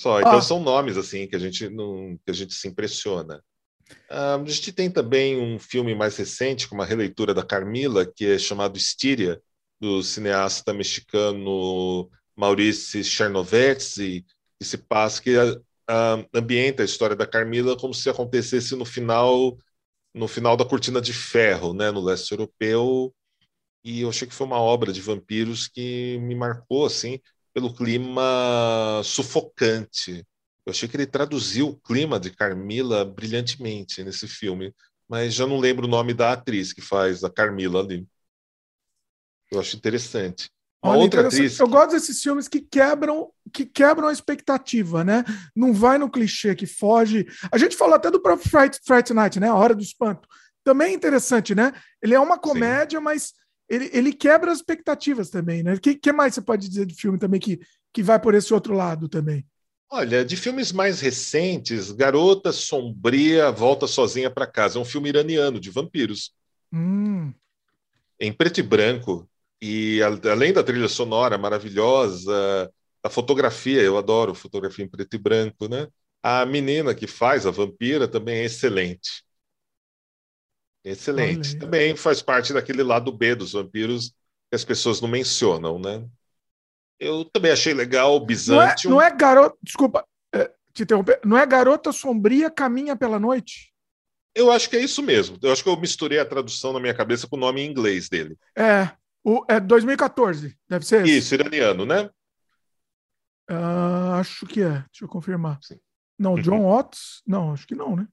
S2: Só, então ah. são nomes assim que a gente não, que a gente se impressiona. Ah, a gente tem também um filme mais recente, com uma releitura da Carmila, que é chamado Estíria, do cineasta mexicano Maurice Chernovetzi, que se passa que uh, ambienta a história da Carmila como se acontecesse no final no final da Cortina de Ferro, né, no leste europeu. E eu achei que foi uma obra de vampiros que me marcou assim, pelo clima sufocante. Eu achei que ele traduziu o clima de Carmila brilhantemente nesse filme, mas já não lembro o nome da atriz que faz a Carmila ali. Eu acho interessante.
S1: Olha, outra atriz. Eu gosto desses filmes que quebram, que quebram a expectativa, né? Não vai no clichê que foge. A gente falou até do próprio Fright, Fright Night, né? A Hora do Espanto. Também é interessante, né? Ele é uma comédia, Sim. mas ele, ele quebra as expectativas também, né? O que, que, mais você pode dizer de filme também que, que vai por esse outro lado também?
S2: Olha, de filmes mais recentes, Garota Sombria Volta Sozinha para Casa. É um filme iraniano de vampiros.
S1: Hum.
S2: Em preto e branco. E além da trilha sonora maravilhosa, a fotografia, eu adoro fotografia em preto e branco, né? A menina que faz a vampira também é excelente. Excelente. Olha. Também faz parte daquele lado B dos vampiros que as pessoas não mencionam, né? Eu também achei legal o.
S1: Não é, não é garota. Desculpa é, te interromper. Não é Garota Sombria Caminha pela Noite?
S2: Eu acho que é isso mesmo. Eu acho que eu misturei a tradução na minha cabeça com o nome em inglês dele.
S1: É. O, é 2014, deve ser
S2: esse. Isso, iraniano, né?
S1: Uh, acho que é. Deixa eu confirmar. Sim. Não, uhum. John Watts? Não, acho que não, né?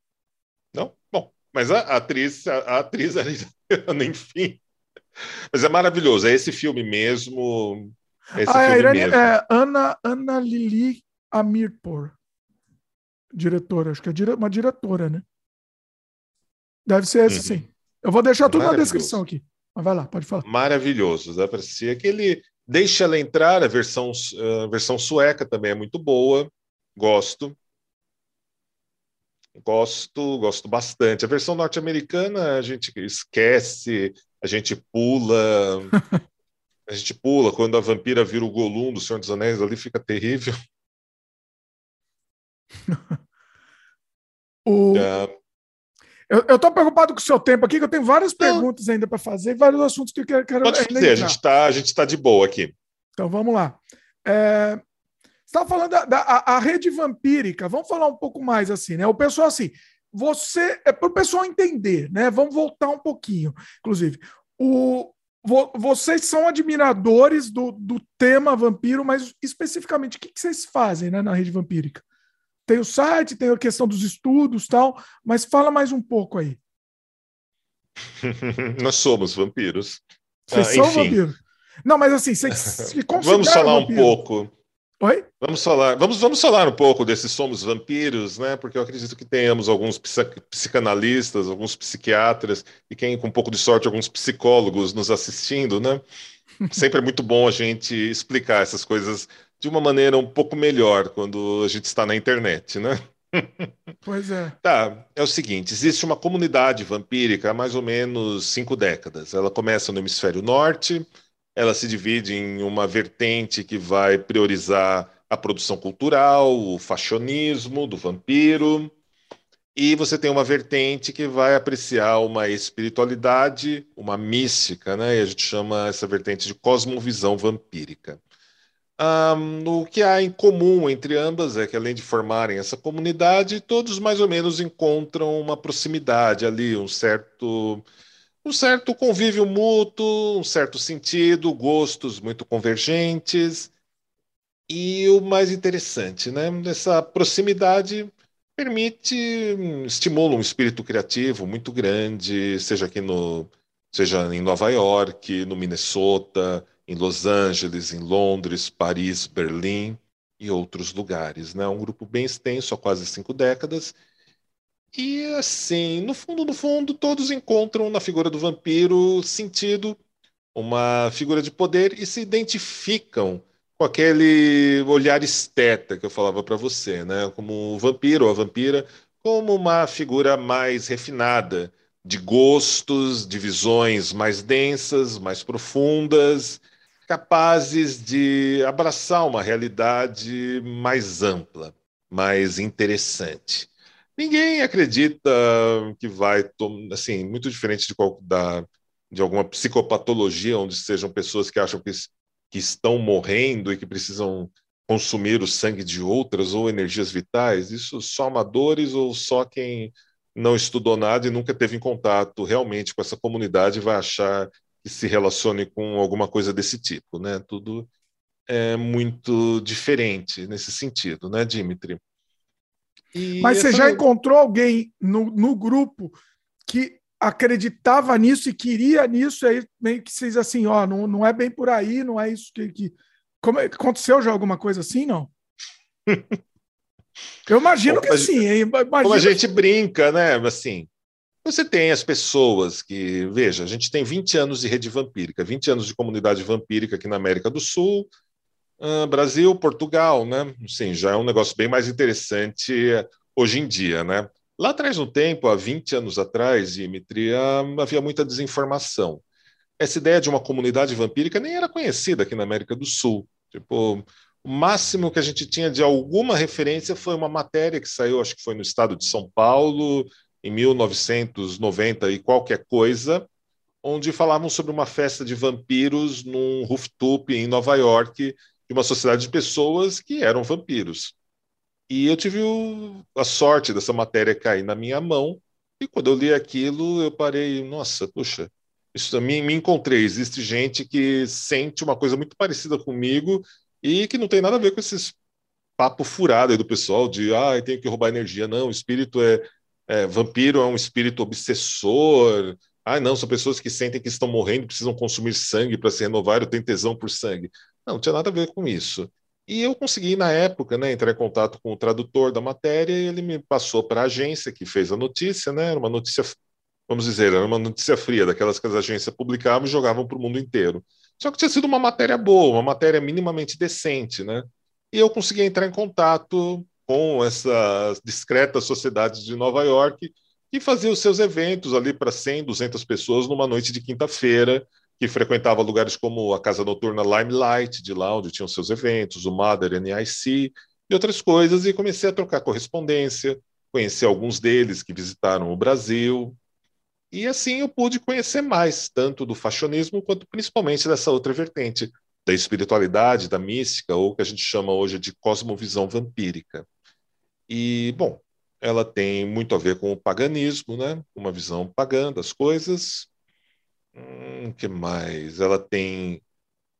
S2: Não? Bom, mas a, a atriz, a, a atriz enfim. Mas é maravilhoso. É esse filme mesmo. Esse
S1: ah, é, Irene, é Ana, Ana Lili Amirpor, diretora, acho que é uma diretora, né? Deve ser esse, uhum. sim. Eu vou deixar tudo na descrição aqui. Mas vai lá, pode falar.
S2: Maravilhoso, dá para ser aquele Deixa ela entrar, a versão, a versão sueca também é muito boa, gosto. Gosto, gosto bastante. A versão norte-americana a gente esquece, a gente pula. A gente pula quando a vampira vira o Gollum do Senhor dos Anéis, ali fica terrível.
S1: o... É. Eu, eu tô preocupado com o seu tempo aqui, que eu tenho várias perguntas ainda para fazer, vários assuntos que eu quero.
S2: Pode fazer, a gente está a gente tá de boa aqui.
S1: Então vamos lá. É, você estava falando da, da a, a, rede vampírica, vamos falar um pouco mais assim, né? O pessoal assim, você é para o pessoal entender, né? Vamos voltar um pouquinho, inclusive. O, vocês são admiradores do, do tema vampiro, mas especificamente o que, que vocês fazem né, na rede vampírica? Tem o site, tem a questão dos estudos tal, mas fala mais um pouco aí.
S2: Nós somos vampiros.
S1: Vocês ah, são enfim. vampiros. Não, mas assim, vocês
S2: se Vamos falar vampiro. um pouco.
S1: Oi?
S2: Vamos falar, vamos, vamos falar um pouco desses somos vampiros, né? Porque eu acredito que tenhamos alguns psicanalistas, alguns psiquiatras e quem com um pouco de sorte alguns psicólogos nos assistindo, né? Sempre é muito bom a gente explicar essas coisas de uma maneira um pouco melhor quando a gente está na internet, né?
S1: Pois é.
S2: Tá, é o seguinte: existe uma comunidade vampírica há mais ou menos cinco décadas. Ela começa no hemisfério norte, ela se divide em uma vertente que vai priorizar a produção cultural, o fashionismo do vampiro, e você tem uma vertente que vai apreciar uma espiritualidade, uma mística, né? E a gente chama essa vertente de cosmovisão vampírica. Um, o que há em comum entre ambas é que, além de formarem essa comunidade, todos mais ou menos encontram uma proximidade ali, um certo um certo convívio mútuo, um certo sentido, gostos muito convergentes. E o mais interessante, né? Essa proximidade permite, estimula um espírito criativo muito grande, seja aqui no, seja em Nova York, no Minnesota, em Los Angeles, em Londres, Paris, Berlim e outros lugares, né? Um grupo bem extenso há quase cinco décadas e assim, no fundo, no fundo, todos encontram na figura do vampiro sentido, uma figura de poder e se identificam com aquele olhar esteta que eu falava para você, né? Como o vampiro ou a vampira, como uma figura mais refinada, de gostos, de visões mais densas, mais profundas, capazes de abraçar uma realidade mais ampla, mais interessante. Ninguém acredita que vai, assim, muito diferente de, qual, da, de alguma psicopatologia, onde sejam pessoas que acham que, que estão morrendo e que precisam consumir o sangue de outras ou energias vitais. Isso só amadores ou só quem não estudou nada e nunca teve em contato realmente com essa comunidade vai achar que se relacione com alguma coisa desse tipo, né? Tudo é muito diferente nesse sentido, né, Dimitri?
S1: E Mas você já encontrou alguém no, no grupo que acreditava nisso e queria nisso, aí meio que vocês assim, ó, não, não é bem por aí, não é isso que. que... Como, aconteceu já alguma coisa assim, não? Eu imagino que sim.
S2: Como a gente brinca, né? Assim, você tem as pessoas que, veja, a gente tem 20 anos de rede vampírica, 20 anos de comunidade vampírica aqui na América do Sul, Uh, Brasil, Portugal, né? Sim, já é um negócio bem mais interessante hoje em dia, né? Lá atrás no tempo, há 20 anos atrás, Dimitri, havia muita desinformação. Essa ideia de uma comunidade vampírica nem era conhecida aqui na América do Sul. Tipo, o máximo que a gente tinha de alguma referência foi uma matéria que saiu, acho que foi no estado de São Paulo, em 1990 e qualquer coisa, onde falavam sobre uma festa de vampiros num rooftop em Nova York, de uma sociedade de pessoas que eram vampiros. E eu tive o, a sorte dessa matéria cair na minha mão, e quando eu li aquilo, eu parei, nossa, puxa, isso também me encontrei. Existe gente que sente uma coisa muito parecida comigo e que não tem nada a ver com esses papo furado aí do pessoal de ah, tem que roubar energia. Não, o espírito é, é, vampiro é um espírito obsessor. Ah, não, são pessoas que sentem que estão morrendo, precisam consumir sangue para se renovar, eu tenho tesão por sangue. Não, tinha nada a ver com isso. E eu consegui, na época, né, entrar em contato com o tradutor da matéria e ele me passou para a agência que fez a notícia, né, era uma notícia, vamos dizer, era uma notícia fria, daquelas que as agências publicavam e jogavam para o mundo inteiro. Só que tinha sido uma matéria boa, uma matéria minimamente decente, né? E eu consegui entrar em contato com essas discretas sociedades de Nova York que faziam os seus eventos ali para 100, 200 pessoas numa noite de quinta-feira, que frequentava lugares como a Casa Noturna Limelight, de lá onde tinham seus eventos, o Mother NIC e outras coisas, e comecei a trocar correspondência, conheci alguns deles que visitaram o Brasil, e assim eu pude conhecer mais, tanto do fashionismo quanto principalmente dessa outra vertente, da espiritualidade, da mística, ou que a gente chama hoje de cosmovisão vampírica. E, bom, ela tem muito a ver com o paganismo, né? uma visão pagã das coisas, Hum, que mais? Ela tem,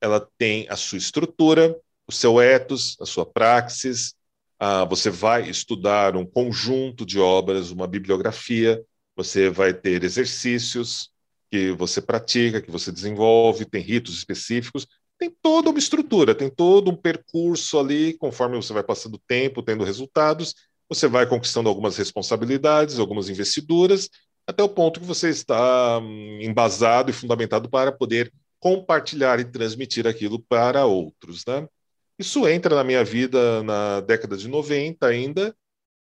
S2: ela tem a sua estrutura, o seu ethos, a sua praxis. Ah, você vai estudar um conjunto de obras, uma bibliografia. Você vai ter exercícios que você pratica, que você desenvolve, tem ritos específicos. Tem toda uma estrutura, tem todo um percurso ali, conforme você vai passando o tempo, tendo resultados, você vai conquistando algumas responsabilidades, algumas investiduras, até o ponto que você está hum, embasado e fundamentado para poder compartilhar e transmitir aquilo para outros, né? Isso entra na minha vida na década de 90 ainda,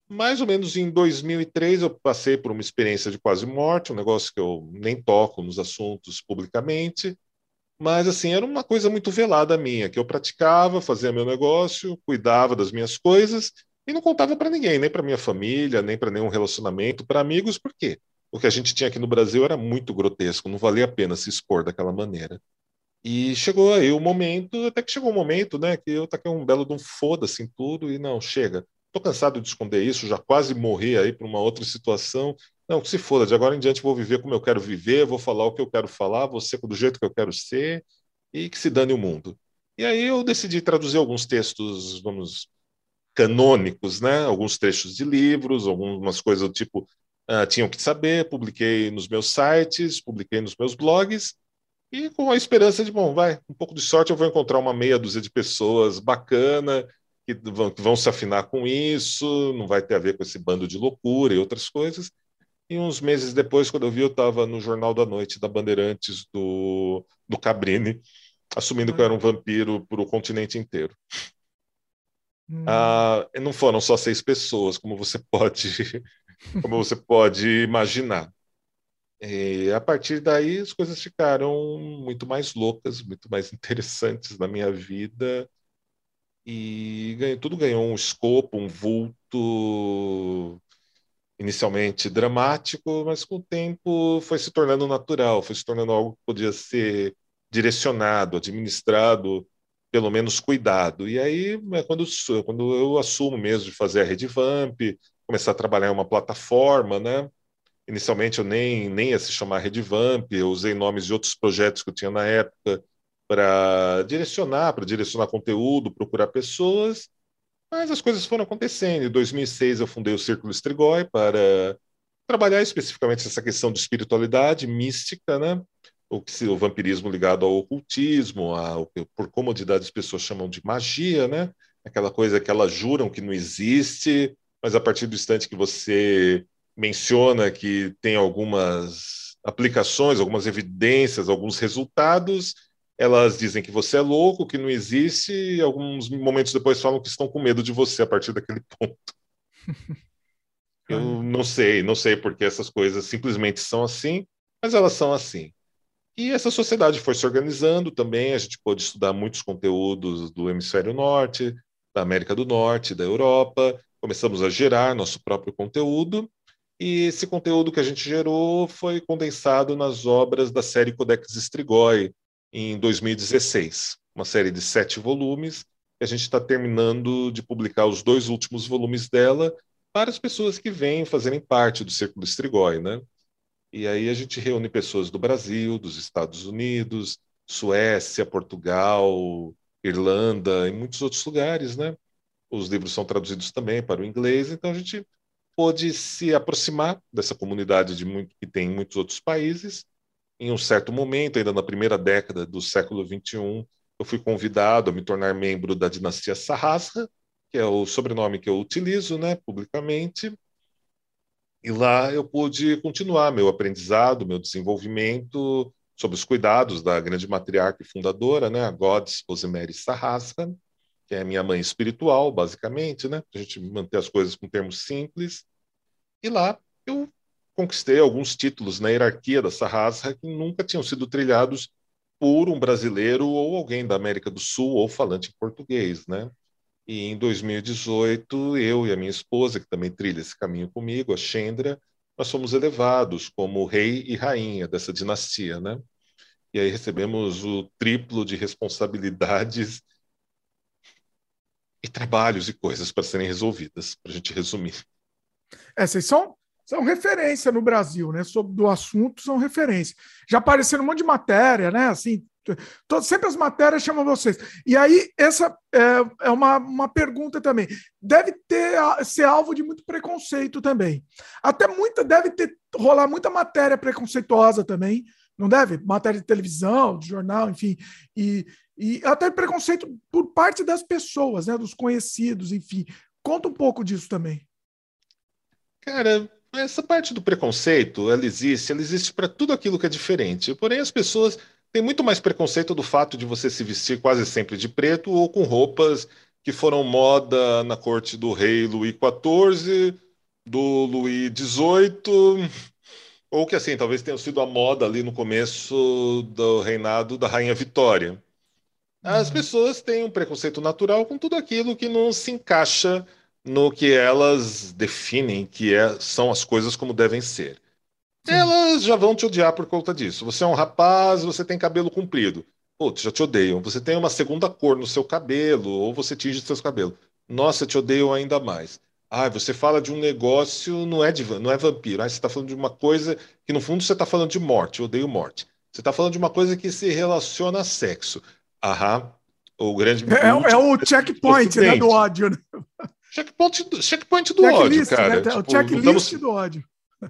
S2: mais ou menos em 2003 eu passei por uma experiência de quase morte, um negócio que eu nem toco nos assuntos publicamente, mas assim, era uma coisa muito velada minha, que eu praticava, fazia meu negócio, cuidava das minhas coisas e não contava para ninguém, nem para minha família, nem para nenhum relacionamento, para amigos, por quê? O que a gente tinha aqui no Brasil era muito grotesco, não valia a pena se expor daquela maneira. E chegou aí o momento, até que chegou um momento, né, que eu taquei um belo de um foda-se tudo e não, chega. Tô cansado de esconder isso, já quase morri aí para uma outra situação. Não, que se foda, de agora em diante vou viver como eu quero viver, vou falar o que eu quero falar, vou ser do jeito que eu quero ser e que se dane o mundo. E aí eu decidi traduzir alguns textos, vamos, canônicos, né? Alguns trechos de livros, algumas coisas do tipo uh, tinham que saber, publiquei nos meus sites, publiquei nos meus blogs, e com a esperança de, bom, vai, um pouco de sorte eu vou encontrar uma meia dúzia de pessoas bacana, que vão, que vão se afinar com isso, não vai ter a ver com esse bando de loucura e outras coisas. E uns meses depois, quando eu vi, eu estava no Jornal da Noite da Bandeirantes do, do Cabrini, assumindo que eu era um vampiro para o continente inteiro. Hum. Ah, não foram só seis pessoas, como você pode como você pode imaginar. E a partir daí as coisas ficaram muito mais loucas, muito mais interessantes na minha vida e ganhou, tudo ganhou um escopo, um vulto inicialmente dramático, mas com o tempo foi se tornando natural, foi se tornando algo que podia ser direcionado, administrado, pelo menos cuidado. E aí é quando, quando eu assumo mesmo de fazer a Rede Vamp, começar a trabalhar em uma plataforma, né? Inicialmente eu nem, nem ia se chamar Redvamp, eu usei nomes de outros projetos que eu tinha na época para direcionar, para direcionar conteúdo, procurar pessoas, mas as coisas foram acontecendo. Em 2006 eu fundei o Círculo Strigoi para trabalhar especificamente essa questão de espiritualidade mística, né? O, que, o vampirismo ligado ao ocultismo, ao, por comodidade as pessoas chamam de magia, né? Aquela coisa que elas juram que não existe, mas a partir do instante que você menciona que tem algumas aplicações, algumas evidências, alguns resultados, elas dizem que você é louco, que não existe, e alguns momentos depois falam que estão com medo de você a partir daquele ponto. Eu não sei, não sei porque essas coisas simplesmente são assim, mas elas são assim. E essa sociedade foi se organizando também, a gente pôde estudar muitos conteúdos do hemisfério norte, da América do Norte, da Europa, começamos a gerar nosso próprio conteúdo, e esse conteúdo que a gente gerou foi condensado nas obras da série Codex Strigoi, em 2016, uma série de sete volumes, a gente está terminando de publicar os dois últimos volumes dela para as pessoas que vêm fazerem parte do Círculo Strigoi, né? E aí a gente reúne pessoas do Brasil, dos Estados Unidos, Suécia, Portugal, Irlanda e muitos outros lugares, né? Os livros são traduzidos também para o inglês, então a gente pôde se aproximar dessa comunidade de muito, que tem em muitos outros países. Em um certo momento, ainda na primeira década do século XXI, eu fui convidado a me tornar membro da dinastia Sarrasra, que é o sobrenome que eu utilizo, né, publicamente. E lá eu pude continuar meu aprendizado, meu desenvolvimento sobre os cuidados da grande matriarca e fundadora, né, a Goddess Rosemary Sarrasca, é a minha mãe espiritual, basicamente, né, a gente manter as coisas com termos simples. E lá eu conquistei alguns títulos na hierarquia da Sarrasca que nunca tinham sido trilhados por um brasileiro ou alguém da América do Sul ou falante em português, né? E em 2018, eu e a minha esposa, que também trilha esse caminho comigo, a Chendra, nós fomos elevados como rei e rainha dessa dinastia, né? E aí recebemos o triplo de responsabilidades e trabalhos e coisas para serem resolvidas, para a gente resumir.
S1: É, vocês são, são referência no Brasil, né? Sobre do assunto, são referência. Já apareceram um monte de matéria, né? Assim, Todo, sempre as matérias chamam vocês. E aí, essa é, é uma, uma pergunta também. Deve ter ser alvo de muito preconceito também. Até muita, deve ter rolar muita matéria preconceituosa também, não deve? Matéria de televisão, de jornal, enfim. E, e até preconceito por parte das pessoas, né? Dos conhecidos, enfim. Conta um pouco disso também.
S2: Cara, essa parte do preconceito, ela existe, ela existe para tudo aquilo que é diferente. Porém, as pessoas tem muito mais preconceito do fato de você se vestir quase sempre de preto ou com roupas que foram moda na corte do rei Luís XIV, do Luís XVIII, ou que assim, talvez tenha sido a moda ali no começo do reinado da Rainha Vitória. As uhum. pessoas têm um preconceito natural com tudo aquilo que não se encaixa no que elas definem que é, são as coisas como devem ser. Sim. elas já vão te odiar por conta disso. Você é um rapaz, você tem cabelo comprido. Putz, já te odeiam. Você tem uma segunda cor no seu cabelo, ou você tinge seus cabelos. Nossa, te odeiam ainda mais. Ah, você fala de um negócio, não é, de, não é vampiro. Ah, você está falando de uma coisa que, no fundo, você está falando de morte. Eu odeio morte. Você está falando de uma coisa que se relaciona a sexo. Aham. O grande.
S1: É, é o checkpoint né, do ódio. Né?
S2: Checkpoint, checkpoint do checklist, ódio, cara.
S1: Né? Tipo, o checklist estamos... do ódio.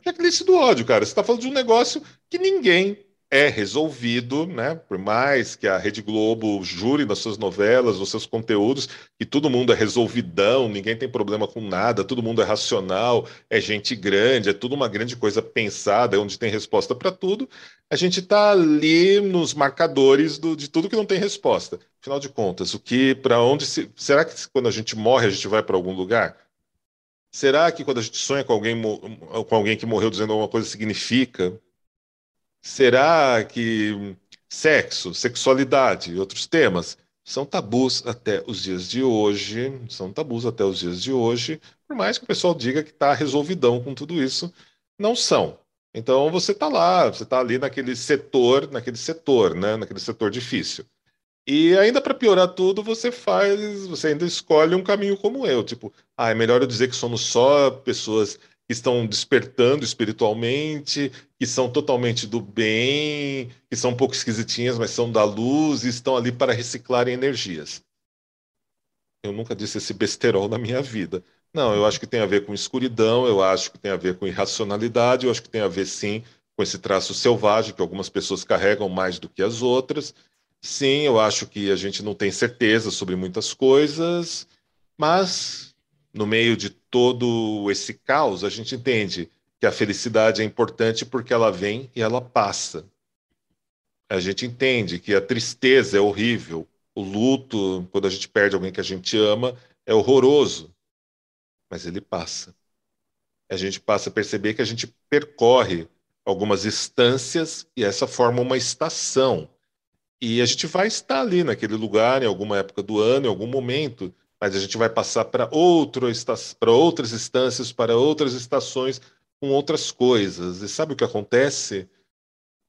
S2: Checklist do ódio, cara. Você está falando de um negócio que ninguém é resolvido, né? Por mais que a Rede Globo jure nas suas novelas, nos seus conteúdos, que todo mundo é resolvidão, ninguém tem problema com nada, todo mundo é racional, é gente grande, é tudo uma grande coisa pensada, onde tem resposta para tudo. A gente está ali nos marcadores do, de tudo que não tem resposta. Afinal de contas, o que, para onde se, será que quando a gente morre a gente vai para algum lugar? Será que quando a gente sonha com alguém, com alguém que morreu dizendo alguma coisa significa? Será que sexo, sexualidade e outros temas são tabus até os dias de hoje? São tabus até os dias de hoje, por mais que o pessoal diga que está resolvidão com tudo isso, não são. Então você está lá, você está ali naquele setor, naquele setor, né, naquele setor difícil. E ainda para piorar tudo, você faz, você ainda escolhe um caminho como eu, tipo, ah, é melhor eu dizer que somos só pessoas que estão despertando espiritualmente, que são totalmente do bem, que são um pouco esquisitinhas, mas são da luz e estão ali para reciclarem energias. Eu nunca disse esse besterol na minha vida. Não, eu acho que tem a ver com escuridão, eu acho que tem a ver com irracionalidade, eu acho que tem a ver sim com esse traço selvagem que algumas pessoas carregam mais do que as outras Sim, eu acho que a gente não tem certeza sobre muitas coisas, mas no meio de todo esse caos, a gente entende que a felicidade é importante porque ela vem e ela passa. A gente entende que a tristeza é horrível, o luto, quando a gente perde alguém que a gente ama, é horroroso, mas ele passa. A gente passa a perceber que a gente percorre algumas instâncias e essa forma uma estação. E a gente vai estar ali naquele lugar em alguma época do ano, em algum momento, mas a gente vai passar para outras instâncias, para outras estações com outras coisas. E sabe o que acontece?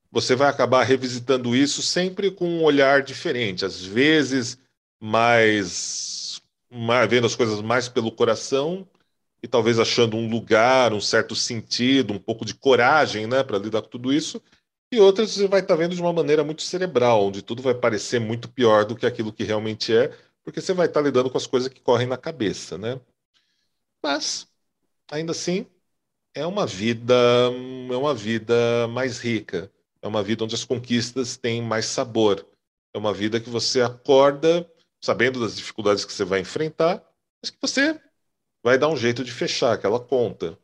S2: Você vai acabar revisitando isso sempre com um olhar diferente, às vezes mais, mais vendo as coisas mais pelo coração e talvez achando um lugar, um certo sentido, um pouco de coragem, né, para lidar com tudo isso. E outras você vai estar tá vendo de uma maneira muito cerebral, onde tudo vai parecer muito pior do que aquilo que realmente é, porque você vai estar lidando com as coisas que correm na cabeça, né? Mas ainda assim, é uma vida, é uma vida mais rica, é uma vida onde as conquistas têm mais sabor, é uma vida que você acorda sabendo das dificuldades que você vai enfrentar, mas que você vai dar um jeito de fechar aquela conta.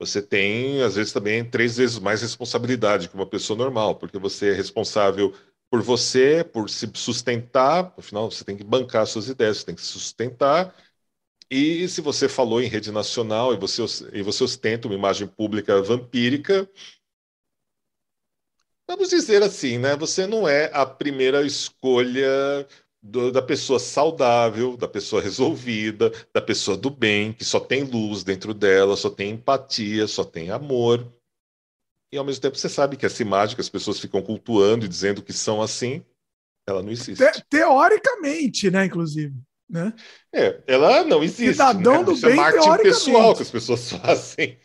S2: Você tem, às vezes, também três vezes mais responsabilidade que uma pessoa normal, porque você é responsável por você, por se sustentar, afinal, você tem que bancar suas ideias, você tem que se sustentar, e se você falou em rede nacional e você, e você ostenta uma imagem pública vampírica, vamos dizer assim, né? Você não é a primeira escolha do, da pessoa saudável, da pessoa resolvida, da pessoa do bem, que só tem luz dentro dela, só tem empatia, só tem amor. E ao mesmo tempo você sabe que essa imagem que as pessoas ficam cultuando e dizendo que são assim, ela não existe.
S1: Te teoricamente, né, inclusive. Né?
S2: É, ela não existe.
S1: Cidadão né? do
S2: Isso
S1: bem,
S2: é marketing pessoal que as pessoas fazem.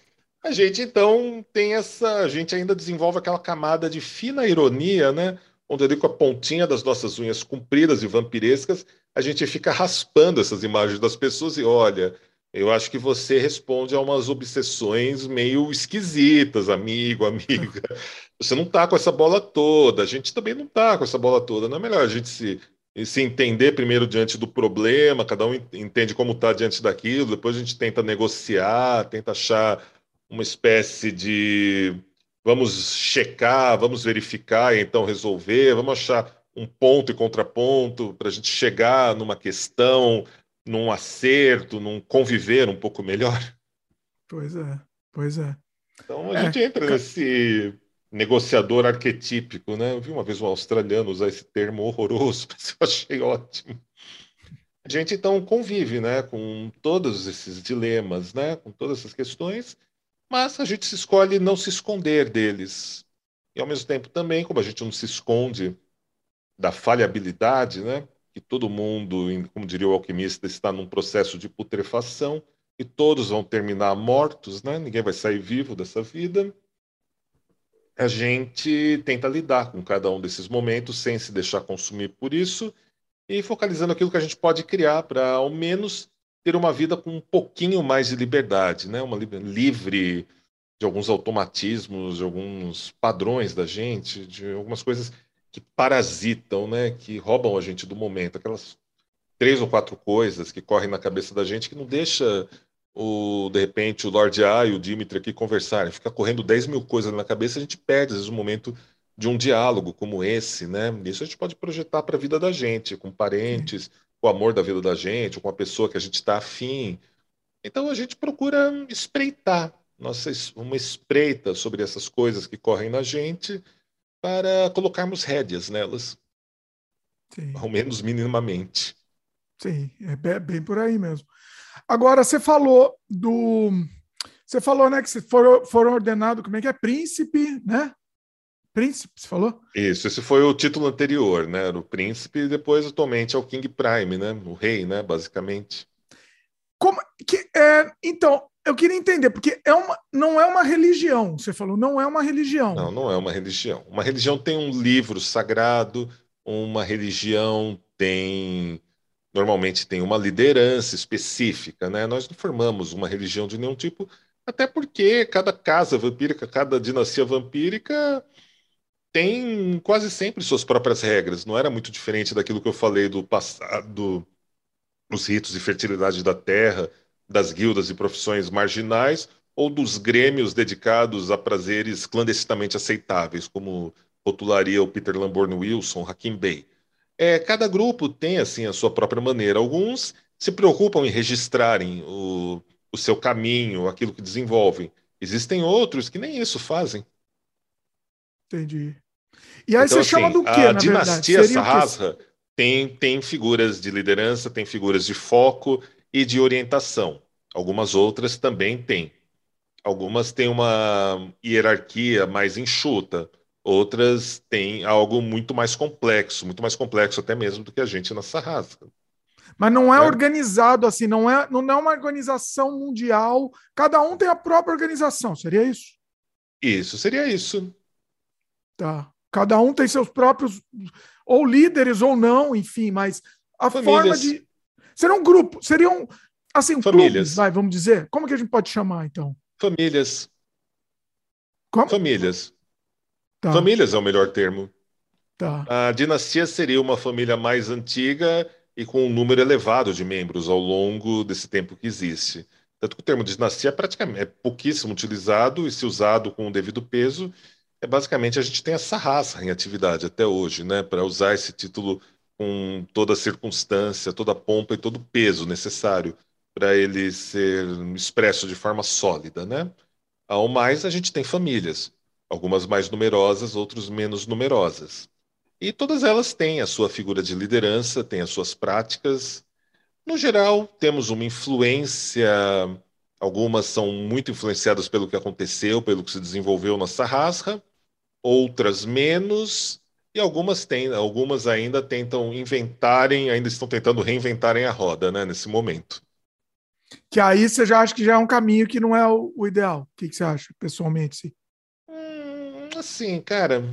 S2: A gente então tem essa, a gente ainda desenvolve aquela camada de fina ironia, né? Onde ali com a pontinha das nossas unhas compridas e vampirescas, a gente fica raspando essas imagens das pessoas e olha, eu acho que você responde a umas obsessões meio esquisitas, amigo, amiga. Você não está com essa bola toda, a gente também não está com essa bola toda. Não é melhor a gente se se entender primeiro diante do problema, cada um entende como está diante daquilo, depois a gente tenta negociar, tenta achar uma espécie de vamos checar, vamos verificar e então resolver, vamos achar um ponto e contraponto para a gente chegar numa questão, num acerto, num conviver um pouco melhor.
S1: Pois é, pois é.
S2: Então a é, gente entra nesse negociador arquetípico, né? Eu vi uma vez um australiano usar esse termo horroroso, mas eu achei ótimo. A gente então convive, né, com todos esses dilemas, né, com todas essas questões, mas a gente se escolhe não se esconder deles. E ao mesmo tempo também, como a gente não se esconde da falhabilidade, né, que todo mundo, como diria o alquimista, está num processo de putrefação e todos vão terminar mortos, né? Ninguém vai sair vivo dessa vida a gente tenta lidar com cada um desses momentos sem se deixar consumir por isso e focalizando aquilo que a gente pode criar para, ao menos, ter uma vida com um pouquinho mais de liberdade, né? Uma livre de alguns automatismos, de alguns padrões da gente, de algumas coisas que parasitam, né? Que roubam a gente do momento, aquelas três ou quatro coisas que correm na cabeça da gente que não deixa o, de repente, o Lord A e o Dimitri aqui conversarem, fica correndo 10 mil coisas na cabeça, a gente perde, às vezes, um momento de um diálogo como esse, né? Isso a gente pode projetar para a vida da gente, com parentes, com o amor da vida da gente, com a pessoa que a gente está afim. Então a gente procura espreitar, nossa, uma espreita sobre essas coisas que correm na gente para colocarmos rédeas nelas. Sim. Ao menos minimamente.
S1: Sim, é bem por aí mesmo. Agora, você falou do. Você falou, né, que foram, foram ordenados, como é que é? Príncipe, né? Príncipe, você falou?
S2: Isso, esse foi o título anterior, né? Era o príncipe e depois atualmente é o King Prime, né? O rei, né? Basicamente.
S1: Como que é? Então, eu queria entender porque é uma, não é uma religião. Você falou, não é uma religião.
S2: Não, não é uma religião. Uma religião tem um livro sagrado. Uma religião tem normalmente tem uma liderança específica, né? Nós não formamos uma religião de nenhum tipo, até porque cada casa vampírica, cada dinastia vampírica tem quase sempre suas próprias regras. Não era muito diferente daquilo que eu falei do passado, dos ritos de fertilidade da terra, das guildas e profissões marginais, ou dos grêmios dedicados a prazeres clandestinamente aceitáveis, como rotularia o Peter Lamborn Wilson, Hakim Bey. É, cada grupo tem assim a sua própria maneira. Alguns se preocupam em registrarem o, o seu caminho, aquilo que desenvolvem. Existem outros que nem isso fazem.
S1: Entendi. E aí então, você assim, chama do quê, a
S2: dinastia Sahasra tem, tem figuras de liderança, tem figuras de foco e de orientação. Algumas outras também têm. Algumas têm uma hierarquia mais enxuta, outras têm algo muito mais complexo, muito mais complexo até mesmo do que a gente na Sarrasca.
S1: Mas não é, é, organizado assim, não é, não é uma organização mundial. Cada um tem a própria organização, seria isso?
S2: Isso, seria isso.
S1: Tá. Cada um tem seus próprios, ou líderes ou não, enfim, mas a Famílias. forma de. Seriam um grupo, seriam assim, Famílias. Clubes, vai, vamos dizer. Como que a gente pode chamar, então?
S2: Famílias.
S1: Como?
S2: Famílias. Tá. Famílias é o melhor termo.
S1: Tá.
S2: A dinastia seria uma família mais antiga e com um número elevado de membros ao longo desse tempo que existe. Tanto que o termo dinastia é praticamente é pouquíssimo utilizado e se usado com o devido peso, é basicamente a gente tem essa raça em atividade até hoje, né, para usar esse título com toda a circunstância, toda a pompa e todo o peso necessário para ele ser expresso de forma sólida, né? Ao mais a gente tem famílias, algumas mais numerosas, outras menos numerosas. E todas elas têm a sua figura de liderança, têm as suas práticas. No geral, temos uma influência, algumas são muito influenciadas pelo que aconteceu, pelo que se desenvolveu na Sarrasra, outras menos, e algumas têm, algumas ainda tentam inventarem, ainda estão tentando reinventarem a roda, né, nesse momento.
S1: Que aí você já acha que já é um caminho que não é o, o ideal. O que, que, você acha, pessoalmente? Sim?
S2: Hum, assim, cara,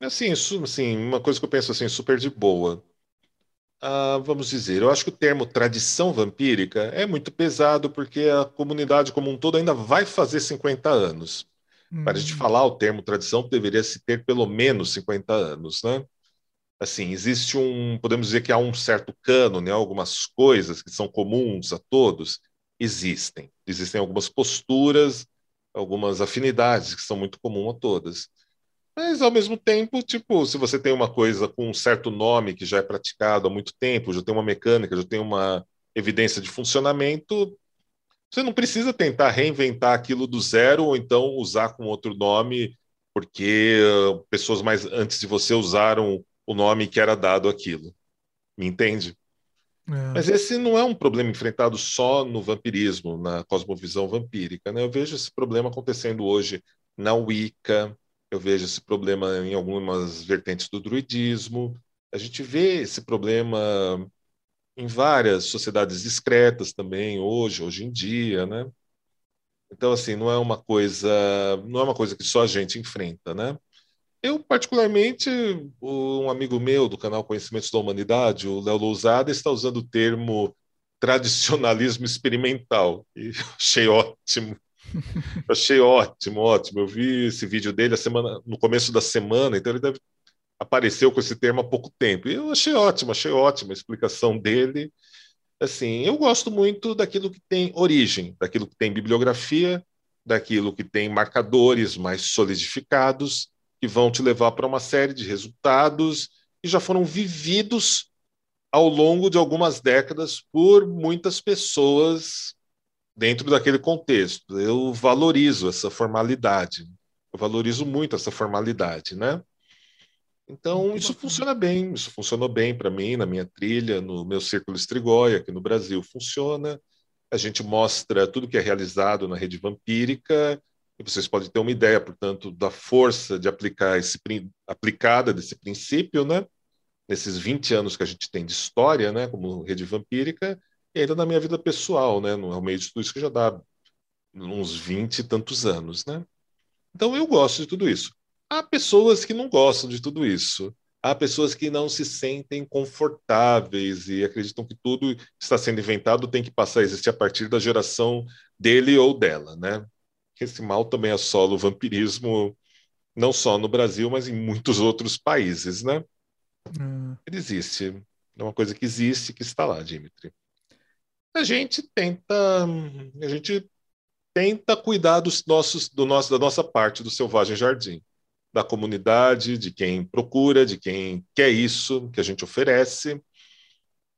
S2: Assim, assim, uma coisa que eu penso assim, super de boa. Ah, vamos dizer, eu acho que o termo tradição vampírica é muito pesado porque a comunidade como um todo ainda vai fazer 50 anos. Para a gente hum. falar o termo tradição, deveria se ter pelo menos 50 anos, né? Assim, existe um, podemos dizer que há um certo cano, né? Algumas coisas que são comuns a todos existem. Existem algumas posturas, algumas afinidades que são muito comuns a todas. Mas, ao mesmo tempo, tipo, se você tem uma coisa com um certo nome que já é praticado há muito tempo, já tem uma mecânica, já tem uma evidência de funcionamento, você não precisa tentar reinventar aquilo do zero ou então usar com outro nome, porque uh, pessoas mais antes de você usaram o nome que era dado aquilo. Me entende? É. Mas esse não é um problema enfrentado só no vampirismo, na cosmovisão vampírica. Né? Eu vejo esse problema acontecendo hoje na Wicca, eu vejo esse problema em algumas vertentes do druidismo. A gente vê esse problema em várias sociedades discretas também hoje, hoje em dia, né? Então assim, não é uma coisa, não é uma coisa que só a gente enfrenta, né? Eu particularmente, um amigo meu do canal Conhecimentos da Humanidade, o Léo Lousada, está usando o termo tradicionalismo experimental e achei ótimo achei ótimo, ótimo. Eu vi esse vídeo dele a semana, no começo da semana, então ele deve apareceu com esse termo há pouco tempo. E eu achei ótimo, achei ótima a explicação dele. Assim, eu gosto muito daquilo que tem origem, daquilo que tem bibliografia, daquilo que tem marcadores mais solidificados, que vão te levar para uma série de resultados que já foram vividos ao longo de algumas décadas por muitas pessoas dentro daquele contexto. Eu valorizo essa formalidade. Eu valorizo muito essa formalidade, né? Então, isso funciona bem, isso funcionou bem para mim, na minha trilha, no meu círculo Estrigóia, aqui no Brasil funciona. A gente mostra tudo que é realizado na rede vampírica, e vocês podem ter uma ideia, portanto, da força de aplicar esse aplicada desse princípio, né? Nesses 20 anos que a gente tem de história, né, como rede vampírica, e ainda na minha vida pessoal, né? No meio de tudo isso que já dá uns 20 e tantos anos, né? Então eu gosto de tudo isso. Há pessoas que não gostam de tudo isso. Há pessoas que não se sentem confortáveis e acreditam que tudo que está sendo inventado tem que passar a existir a partir da geração dele ou dela, né? Esse mal também assola o vampirismo não só no Brasil, mas em muitos outros países, né? Hum. Ele existe. É uma coisa que existe, que está lá, Dimitri a gente tenta a gente tenta cuidar dos nossos do nosso da nossa parte do selvagem jardim da comunidade, de quem procura, de quem quer isso que a gente oferece,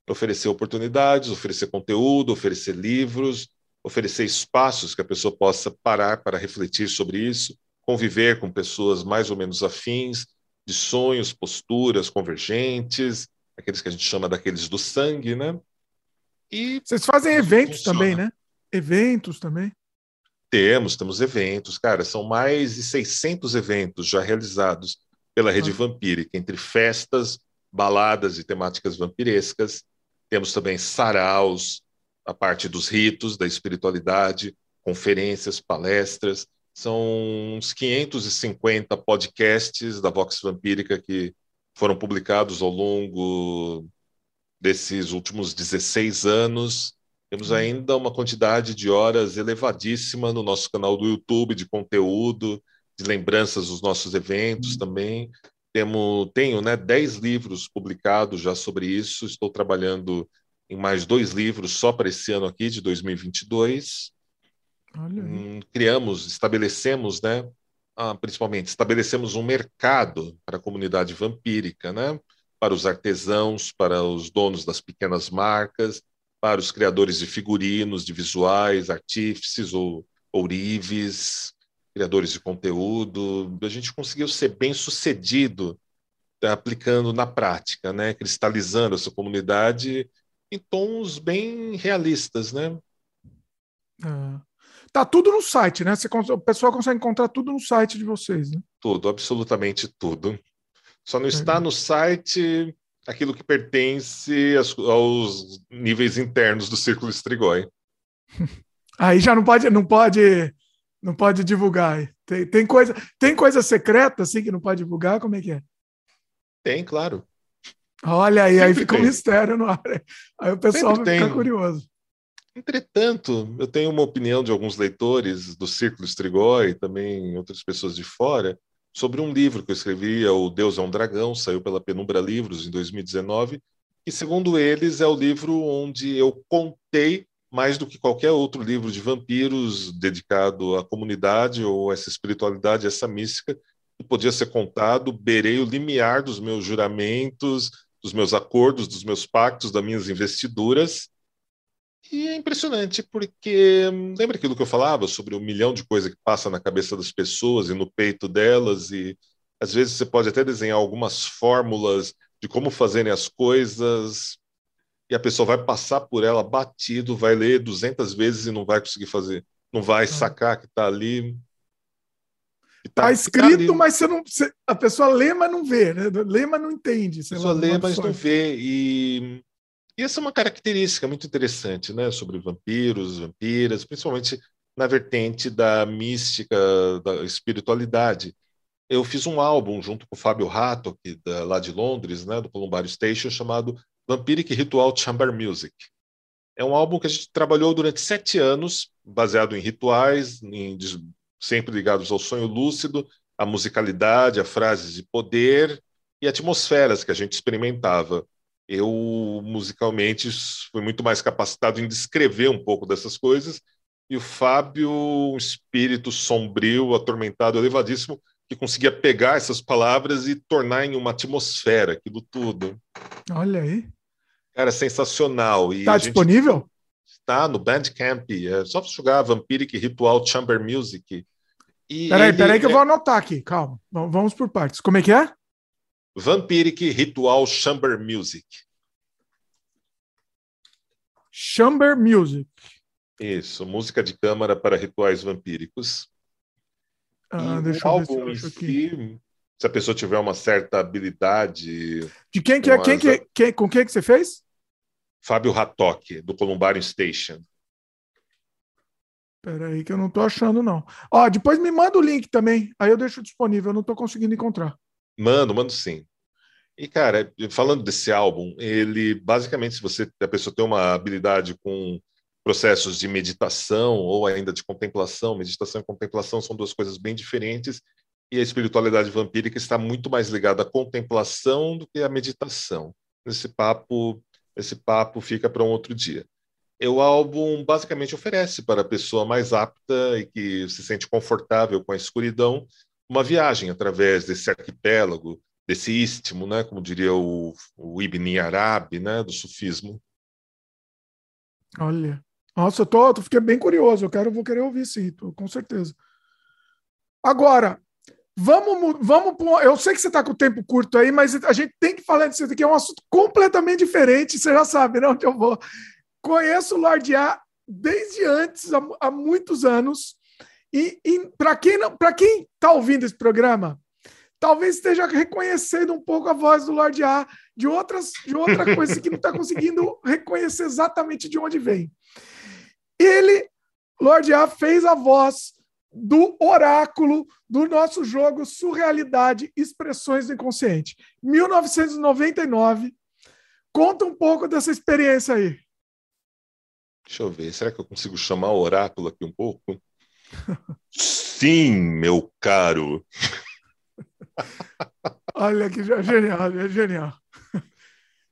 S2: oferecer oportunidades, oferecer conteúdo, oferecer livros, oferecer espaços que a pessoa possa parar para refletir sobre isso, conviver com pessoas mais ou menos afins, de sonhos, posturas convergentes, aqueles que a gente chama daqueles do sangue, né?
S1: E vocês fazem eventos funciona. também, né? Eventos também.
S2: Temos, temos eventos, cara, são mais de 600 eventos já realizados pela rede ah. vampírica, entre festas, baladas e temáticas vampirescas. Temos também saraus, a parte dos ritos, da espiritualidade, conferências, palestras. São uns 550 podcasts da Vox Vampírica que foram publicados ao longo desses últimos 16 anos. Temos uhum. ainda uma quantidade de horas elevadíssima no nosso canal do YouTube de conteúdo, de lembranças dos nossos eventos uhum. também. Temo, tenho né, 10 livros publicados já sobre isso. Estou trabalhando em mais dois livros só para esse ano aqui, de 2022. Hum, criamos, estabelecemos, né, ah, principalmente, estabelecemos um mercado para a comunidade vampírica, né, para os artesãos, para os donos das pequenas marcas, para os criadores de figurinos, de visuais, artífices ou ourives, criadores de conteúdo. A gente conseguiu ser bem sucedido tá, aplicando na prática, né? cristalizando essa comunidade em tons bem realistas. Né?
S1: É. Tá tudo no site, né? Você, o pessoal consegue encontrar tudo no site de vocês, né?
S2: Tudo, absolutamente tudo. Só não está no site aquilo que pertence aos, aos níveis internos do círculo estrigói.
S1: Aí já não pode, não pode, não pode divulgar. Tem, tem coisa, tem coisa secreta assim que não pode divulgar. Como é que é?
S2: Tem, claro.
S1: Olha aí, Sempre aí fica tem. um mistério no ar. Aí o pessoal Sempre vai tem. ficar curioso.
S2: Entretanto, eu tenho uma opinião de alguns leitores do Círculo Estrigói também outras pessoas de fora, sobre um livro que eu escrevi, é O Deus é um Dragão, saiu pela Penumbra Livros em 2019, e segundo eles é o livro onde eu contei mais do que qualquer outro livro de vampiros dedicado à comunidade ou essa espiritualidade, essa mística, que podia ser contado, beirei o limiar dos meus juramentos, dos meus acordos, dos meus pactos, das minhas investiduras, e é impressionante, porque lembra aquilo que eu falava sobre o milhão de coisas que passa na cabeça das pessoas e no peito delas, e às vezes você pode até desenhar algumas fórmulas de como fazerem as coisas, e a pessoa vai passar por ela batido, vai ler 200 vezes e não vai conseguir fazer, não vai sacar que está ali.
S1: Está tá escrito, tá mas você não, você, a pessoa lê, mas não vê, né? lê, mas não entende.
S2: A pessoa lê, mas não vê. E e essa é uma característica muito interessante, né, sobre vampiros, vampiras, principalmente na vertente da mística, da espiritualidade. Eu fiz um álbum junto com o Fábio Rato, da, lá de Londres, né, do Columbário Station, chamado Vampiric Ritual Chamber Music. É um álbum que a gente trabalhou durante sete anos, baseado em rituais, em, sempre ligados ao sonho lúcido, à musicalidade, a frases de poder e atmosferas que a gente experimentava eu musicalmente fui muito mais capacitado em descrever um pouco dessas coisas e o Fábio, um espírito sombrio, atormentado, elevadíssimo, que conseguia pegar essas palavras e tornar em uma atmosfera, aquilo tudo.
S1: Olha aí.
S2: Cara, sensacional.
S1: Está disponível?
S2: Está no Bandcamp. É só jogar Vampiric Ritual Chamber Music.
S1: E peraí, ele... peraí que eu vou anotar aqui. Calma. Vamos por partes. Como é que é?
S2: Vampiric Ritual Chamber Music.
S1: Chamber Music.
S2: Isso, música de câmara para rituais vampíricos.
S1: Ah, deixa o álbum em si,
S2: se a pessoa tiver uma certa habilidade.
S1: De quem que é? Quem que, quem, com quem que você fez?
S2: Fábio Rattock, do Columbarium Station.
S1: Peraí, que eu não estou achando, não. Ó, depois me manda o link também. Aí eu deixo disponível, eu não estou conseguindo encontrar.
S2: Mando, mando sim. E, cara, falando desse álbum, ele basicamente, se você a pessoa tem uma habilidade com processos de meditação ou ainda de contemplação, meditação e contemplação são duas coisas bem diferentes, e a espiritualidade vampírica está muito mais ligada à contemplação do que à meditação. Esse papo, esse papo fica para um outro dia. E o álbum basicamente oferece para a pessoa mais apta e que se sente confortável com a escuridão uma viagem através desse arquipélago, desse istmo, né, como diria o, o Ibn Arabi, né, do sufismo.
S1: Olha, nossa, eu tô, eu fiquei bem curioso, eu quero, vou querer ouvir tô, com certeza. Agora, vamos, vamos, eu sei que você está com o tempo curto aí, mas a gente tem que falar disso aqui, é um assunto completamente diferente, você já sabe, né, onde eu vou. Conheço o Lorde A desde antes, há, há muitos anos, e, e para quem quem está ouvindo esse programa, talvez esteja reconhecendo um pouco a voz do Lorde A de outras de outra coisa que não está conseguindo reconhecer exatamente de onde vem. Ele, Lorde A, fez a voz do oráculo do nosso jogo Surrealidade Expressões do Inconsciente. 1999. Conta um pouco dessa experiência aí.
S2: Deixa eu ver, será que eu consigo chamar o oráculo aqui um pouco? Sim, meu caro.
S1: Olha que genial, é genial.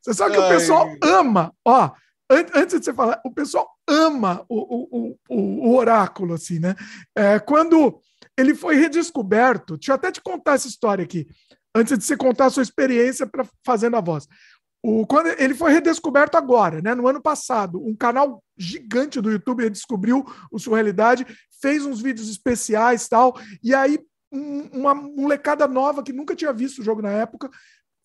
S1: Você sabe que Ai. o pessoal ama, ó, antes de você falar, o pessoal ama o, o, o, o oráculo, assim, né? É, quando ele foi redescoberto, deixa eu até te contar essa história aqui, antes de você contar a sua experiência para fazendo a voz. O, quando ele foi redescoberto agora, né, no ano passado, um canal gigante do YouTube descobriu o Surrealidade, fez uns vídeos especiais tal, e aí um, uma molecada nova que nunca tinha visto o jogo na época,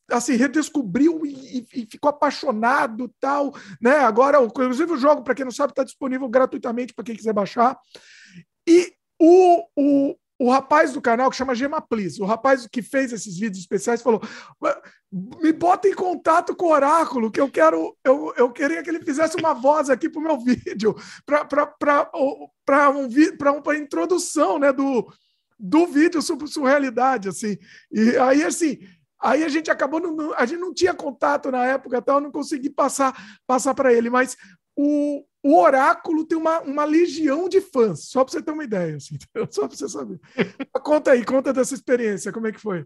S1: assim, redescobriu e, e, ficou apaixonado tal, né? Agora, inclusive o jogo, para quem não sabe, está disponível gratuitamente para quem quiser baixar. E o, o, o rapaz do canal, que chama Gema Please, o rapaz que fez esses vídeos especiais, falou: me bota em contato com o Oráculo, que eu quero, eu, eu queria que ele fizesse uma voz aqui para o meu vídeo, para um, uma introdução né, do, do vídeo sobre surrealidade. Assim. E aí, assim, aí a gente acabou, a gente não tinha contato na época, eu não consegui passar, passar para ele, mas o, o Oráculo tem uma, uma legião de fãs, só para você ter uma ideia, assim, só para você saber. conta aí, conta dessa experiência, como é que foi?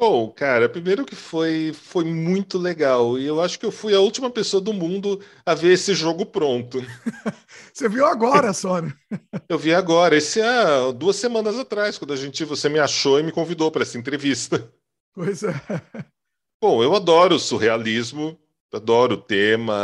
S2: Bom, cara, primeiro que foi, foi muito legal. E eu acho que eu fui a última pessoa do mundo a ver esse jogo pronto.
S1: você viu agora, só, né?
S2: eu vi agora. Esse é duas semanas atrás, quando a gente você me achou e me convidou para essa entrevista.
S1: Pois é.
S2: Bom, eu adoro o surrealismo, adoro o tema.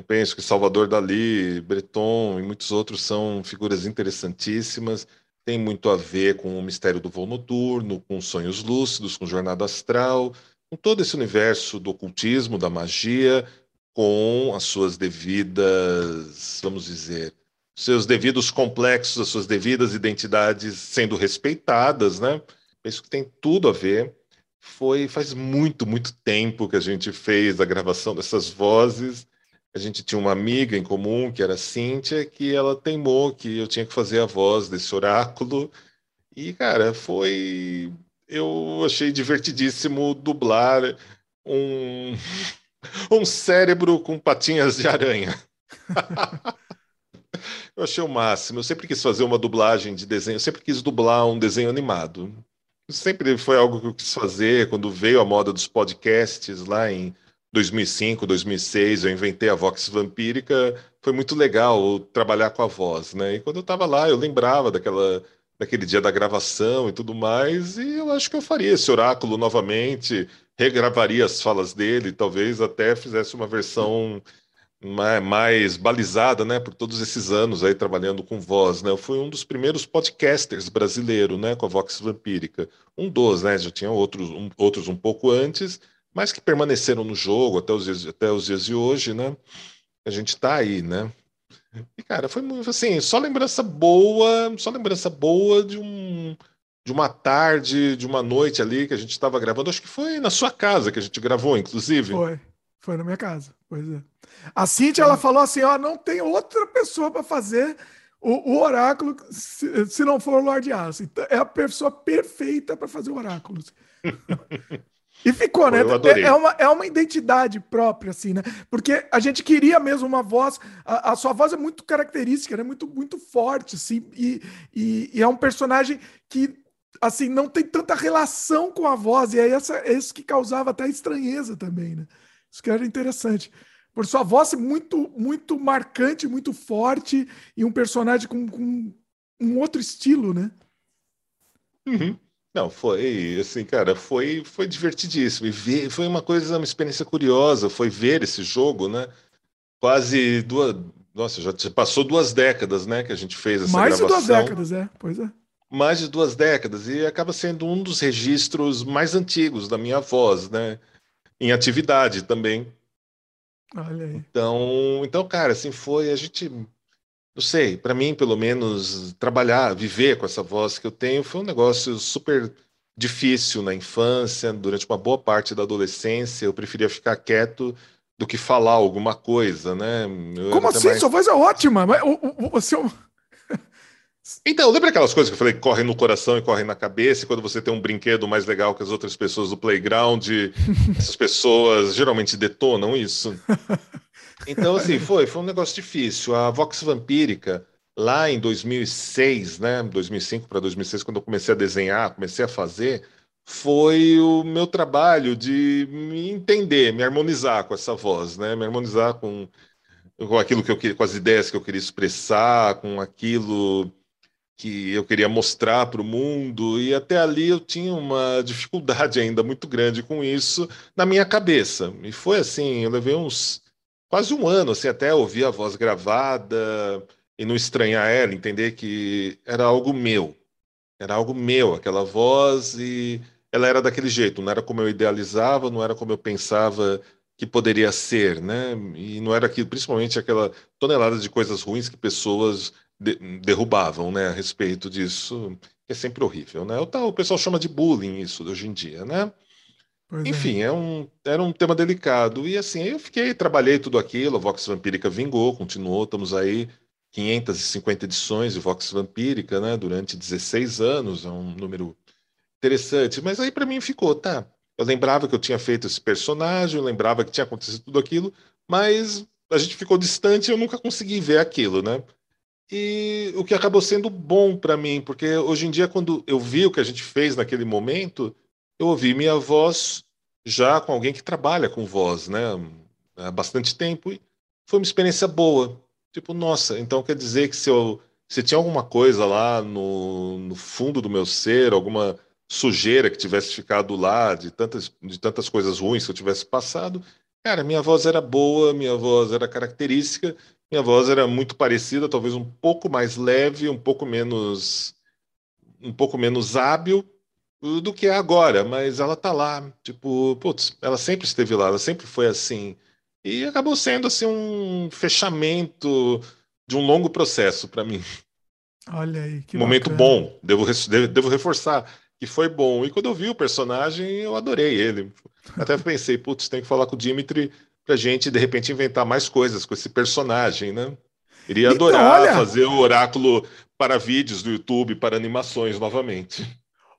S2: Eu penso que Salvador Dali, Breton e muitos outros são figuras interessantíssimas. Tem muito a ver com o mistério do voo noturno, com sonhos lúcidos, com jornada astral, com todo esse universo do ocultismo, da magia, com as suas devidas, vamos dizer, seus devidos complexos, as suas devidas identidades sendo respeitadas, né? Penso que tem tudo a ver. Foi faz muito, muito tempo que a gente fez a gravação dessas vozes a gente tinha uma amiga em comum, que era Cíntia, que ela teimou que eu tinha que fazer a voz desse oráculo. E, cara, foi. Eu achei divertidíssimo dublar um, um cérebro com patinhas de aranha. eu achei o máximo. Eu sempre quis fazer uma dublagem de desenho, eu sempre quis dublar um desenho animado. Sempre foi algo que eu quis fazer quando veio a moda dos podcasts lá em 2005, 2006, eu inventei a Vox Vampírica, foi muito legal trabalhar com a voz, né? E quando eu estava lá, eu lembrava daquela, daquele dia da gravação e tudo mais, e eu acho que eu faria esse oráculo novamente, regravaria as falas dele, talvez até fizesse uma versão mais, balizada, né, por todos esses anos aí trabalhando com voz, né? Eu fui um dos primeiros podcasters brasileiro, né, com a Vox Vampírica. Um dos, né? Já tinha outros um, outros um pouco antes, mas que permaneceram no jogo até os dias, até os dias de hoje, né? A gente está aí, né? E, cara, foi muito assim, só lembrança boa, só lembrança boa de um de uma tarde, de uma noite ali que a gente estava gravando. Acho que foi na sua casa que a gente gravou, inclusive.
S1: Foi, foi na minha casa, pois é. A Cintia, ela falou assim, ó, não tem outra pessoa para fazer o, o, oráculo se, se, não for o Lord Aço. Então, é a pessoa perfeita para fazer o oráculo. E ficou, né? É, é, uma, é uma identidade própria, assim, né? Porque a gente queria mesmo uma voz. A, a sua voz é muito característica, né? Muito, muito forte, assim. E, e, e, é um personagem que, assim, não tem tanta relação com a voz. E aí essa, é isso que causava até estranheza também, né? Isso que era interessante. Por sua voz muito, muito marcante, muito forte. E um personagem com, com um outro estilo, né?
S2: Uhum. Não, foi assim, cara, foi, foi divertidíssimo. E ver, foi uma coisa, uma experiência curiosa, foi ver esse jogo, né? Quase duas. Nossa, já passou duas décadas, né? Que a gente fez essa
S1: Mais
S2: gravação.
S1: de duas décadas, é. Pois é.
S2: Mais de duas décadas. E acaba sendo um dos registros mais antigos da minha voz, né? Em atividade também.
S1: Olha aí.
S2: Então, então, cara, assim, foi. A gente. Não sei, para mim, pelo menos, trabalhar, viver com essa voz que eu tenho foi um negócio super difícil na infância, durante uma boa parte da adolescência. Eu preferia ficar quieto do que falar alguma coisa, né? Eu
S1: Como assim? Mais... Sua voz é ótima, mas o seu.
S2: Então, lembra aquelas coisas que eu falei que correm no coração e correm na cabeça, e quando você tem um brinquedo mais legal que as outras pessoas do playground, essas pessoas geralmente detonam isso? Então, assim, foi, foi um negócio difícil. A Vox Vampírica, lá em 2006, né, 2005 para 2006, quando eu comecei a desenhar, comecei a fazer, foi o meu trabalho de me entender, me harmonizar com essa voz, né, me harmonizar com, com aquilo que eu queria, com as ideias que eu queria expressar, com aquilo que eu queria mostrar para o mundo, e até ali eu tinha uma dificuldade ainda muito grande com isso na minha cabeça. E foi assim, eu levei uns quase um ano, assim, até ouvir a voz gravada e não estranhar ela, entender que era algo meu. Era algo meu, aquela voz, e ela era daquele jeito, não era como eu idealizava, não era como eu pensava que poderia ser, né? E não era aquilo, principalmente aquela tonelada de coisas ruins que pessoas de, derrubavam, né, a respeito disso, que é sempre horrível, né? O, tal, o pessoal chama de bullying isso hoje em dia, né? Pois Enfim, é. é. um, era um tema delicado. E assim, eu fiquei, trabalhei tudo aquilo, a Vox Vampírica vingou, continuou, estamos aí 550 edições de Vox Vampírica, né, durante 16 anos, é um número interessante. Mas aí para mim ficou, tá? Eu lembrava que eu tinha feito esse personagem, eu lembrava que tinha acontecido tudo aquilo, mas a gente ficou distante e eu nunca consegui ver aquilo, né? E o que acabou sendo bom para mim, porque hoje em dia, quando eu vi o que a gente fez naquele momento, eu ouvi minha voz já com alguém que trabalha com voz, né? Há bastante tempo. E foi uma experiência boa. Tipo, nossa, então quer dizer que se eu se tinha alguma coisa lá no, no fundo do meu ser, alguma sujeira que tivesse ficado lá, de tantas, de tantas coisas ruins que eu tivesse passado, cara, minha voz era boa, minha voz era característica, minha voz era muito parecida, talvez um pouco mais leve, um pouco menos um pouco menos hábil, do que é agora, mas ela tá lá, tipo, putz, ela sempre esteve lá, ela sempre foi assim. E acabou sendo assim um fechamento de um longo processo para mim.
S1: Olha aí, que
S2: momento
S1: bacana.
S2: bom, devo, devo reforçar que foi bom. E quando eu vi o personagem, eu adorei ele. Até pensei, putz, tem que falar com o Dimitri pra gente de repente inventar mais coisas com esse personagem, né? Iria então, adorar olha... fazer o oráculo para vídeos do YouTube, para animações novamente.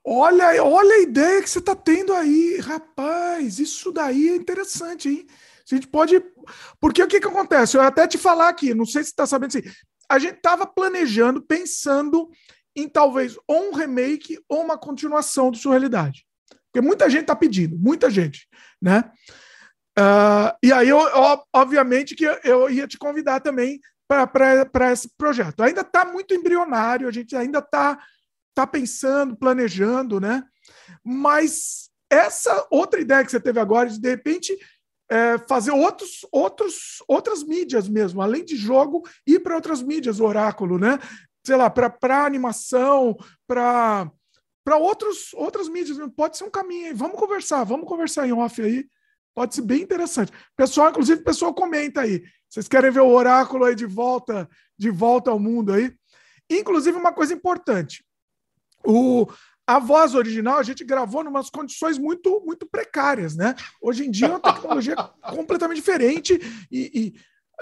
S1: Olha, olha a ideia que você está tendo aí, rapaz. Isso daí é interessante, hein? A gente pode. Porque o que, que acontece? Eu até te falar aqui, não sei se você está sabendo assim. A gente estava planejando, pensando em talvez ou um remake ou uma continuação do sua realidade. Porque muita gente está pedindo, muita gente, né? Uh, e aí, eu, obviamente, que eu ia te convidar também para esse projeto. Ainda está muito embrionário, a gente ainda está tá pensando, planejando, né? Mas essa outra ideia que você teve agora de de repente é, fazer outros, outros, outras mídias mesmo, além de jogo, ir para outras mídias, o oráculo, né? Sei lá, para animação, para para outros outras mídias, pode ser um caminho. Aí. Vamos conversar, vamos conversar em off aí. Pode ser bem interessante. Pessoal, inclusive, pessoal comenta aí. Vocês querem ver o oráculo aí de volta, de volta ao mundo aí? Inclusive, uma coisa importante. O, a voz original a gente gravou em umas condições muito, muito precárias, né? Hoje em dia é uma tecnologia completamente diferente e, e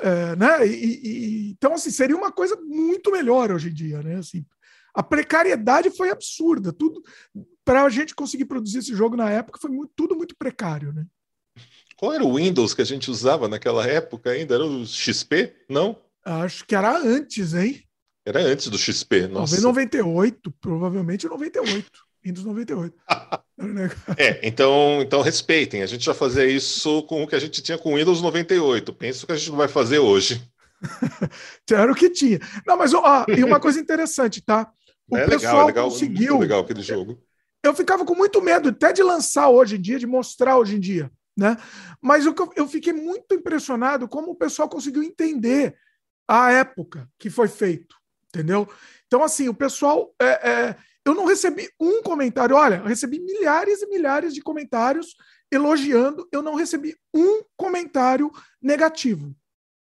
S1: é, né? E, e, então, assim, seria uma coisa muito melhor hoje em dia, né? Assim, a precariedade foi absurda. Tudo para a gente conseguir produzir esse jogo na época foi muito, tudo muito precário, né?
S2: Qual era o Windows que a gente usava naquela época ainda? Era o XP? Não?
S1: Acho que era antes, hein?
S2: Era antes do XP, nossa.
S1: Talvez 98, provavelmente 98. Windows 98.
S2: é, então, então respeitem. A gente já fazia isso com o que a gente tinha com Windows 98. Penso que a gente não vai fazer hoje.
S1: Era o que tinha. Não, mas ó, e uma coisa interessante, tá? o é pessoal legal, é legal, conseguiu.
S2: legal aquele jogo.
S1: Eu ficava com muito medo até de lançar hoje em dia, de mostrar hoje em dia. Né? Mas eu, eu fiquei muito impressionado como o pessoal conseguiu entender a época que foi feito, entendeu? Então, assim, o pessoal. É, é, eu não recebi um comentário. Olha, eu recebi milhares e milhares de comentários elogiando, eu não recebi um comentário negativo.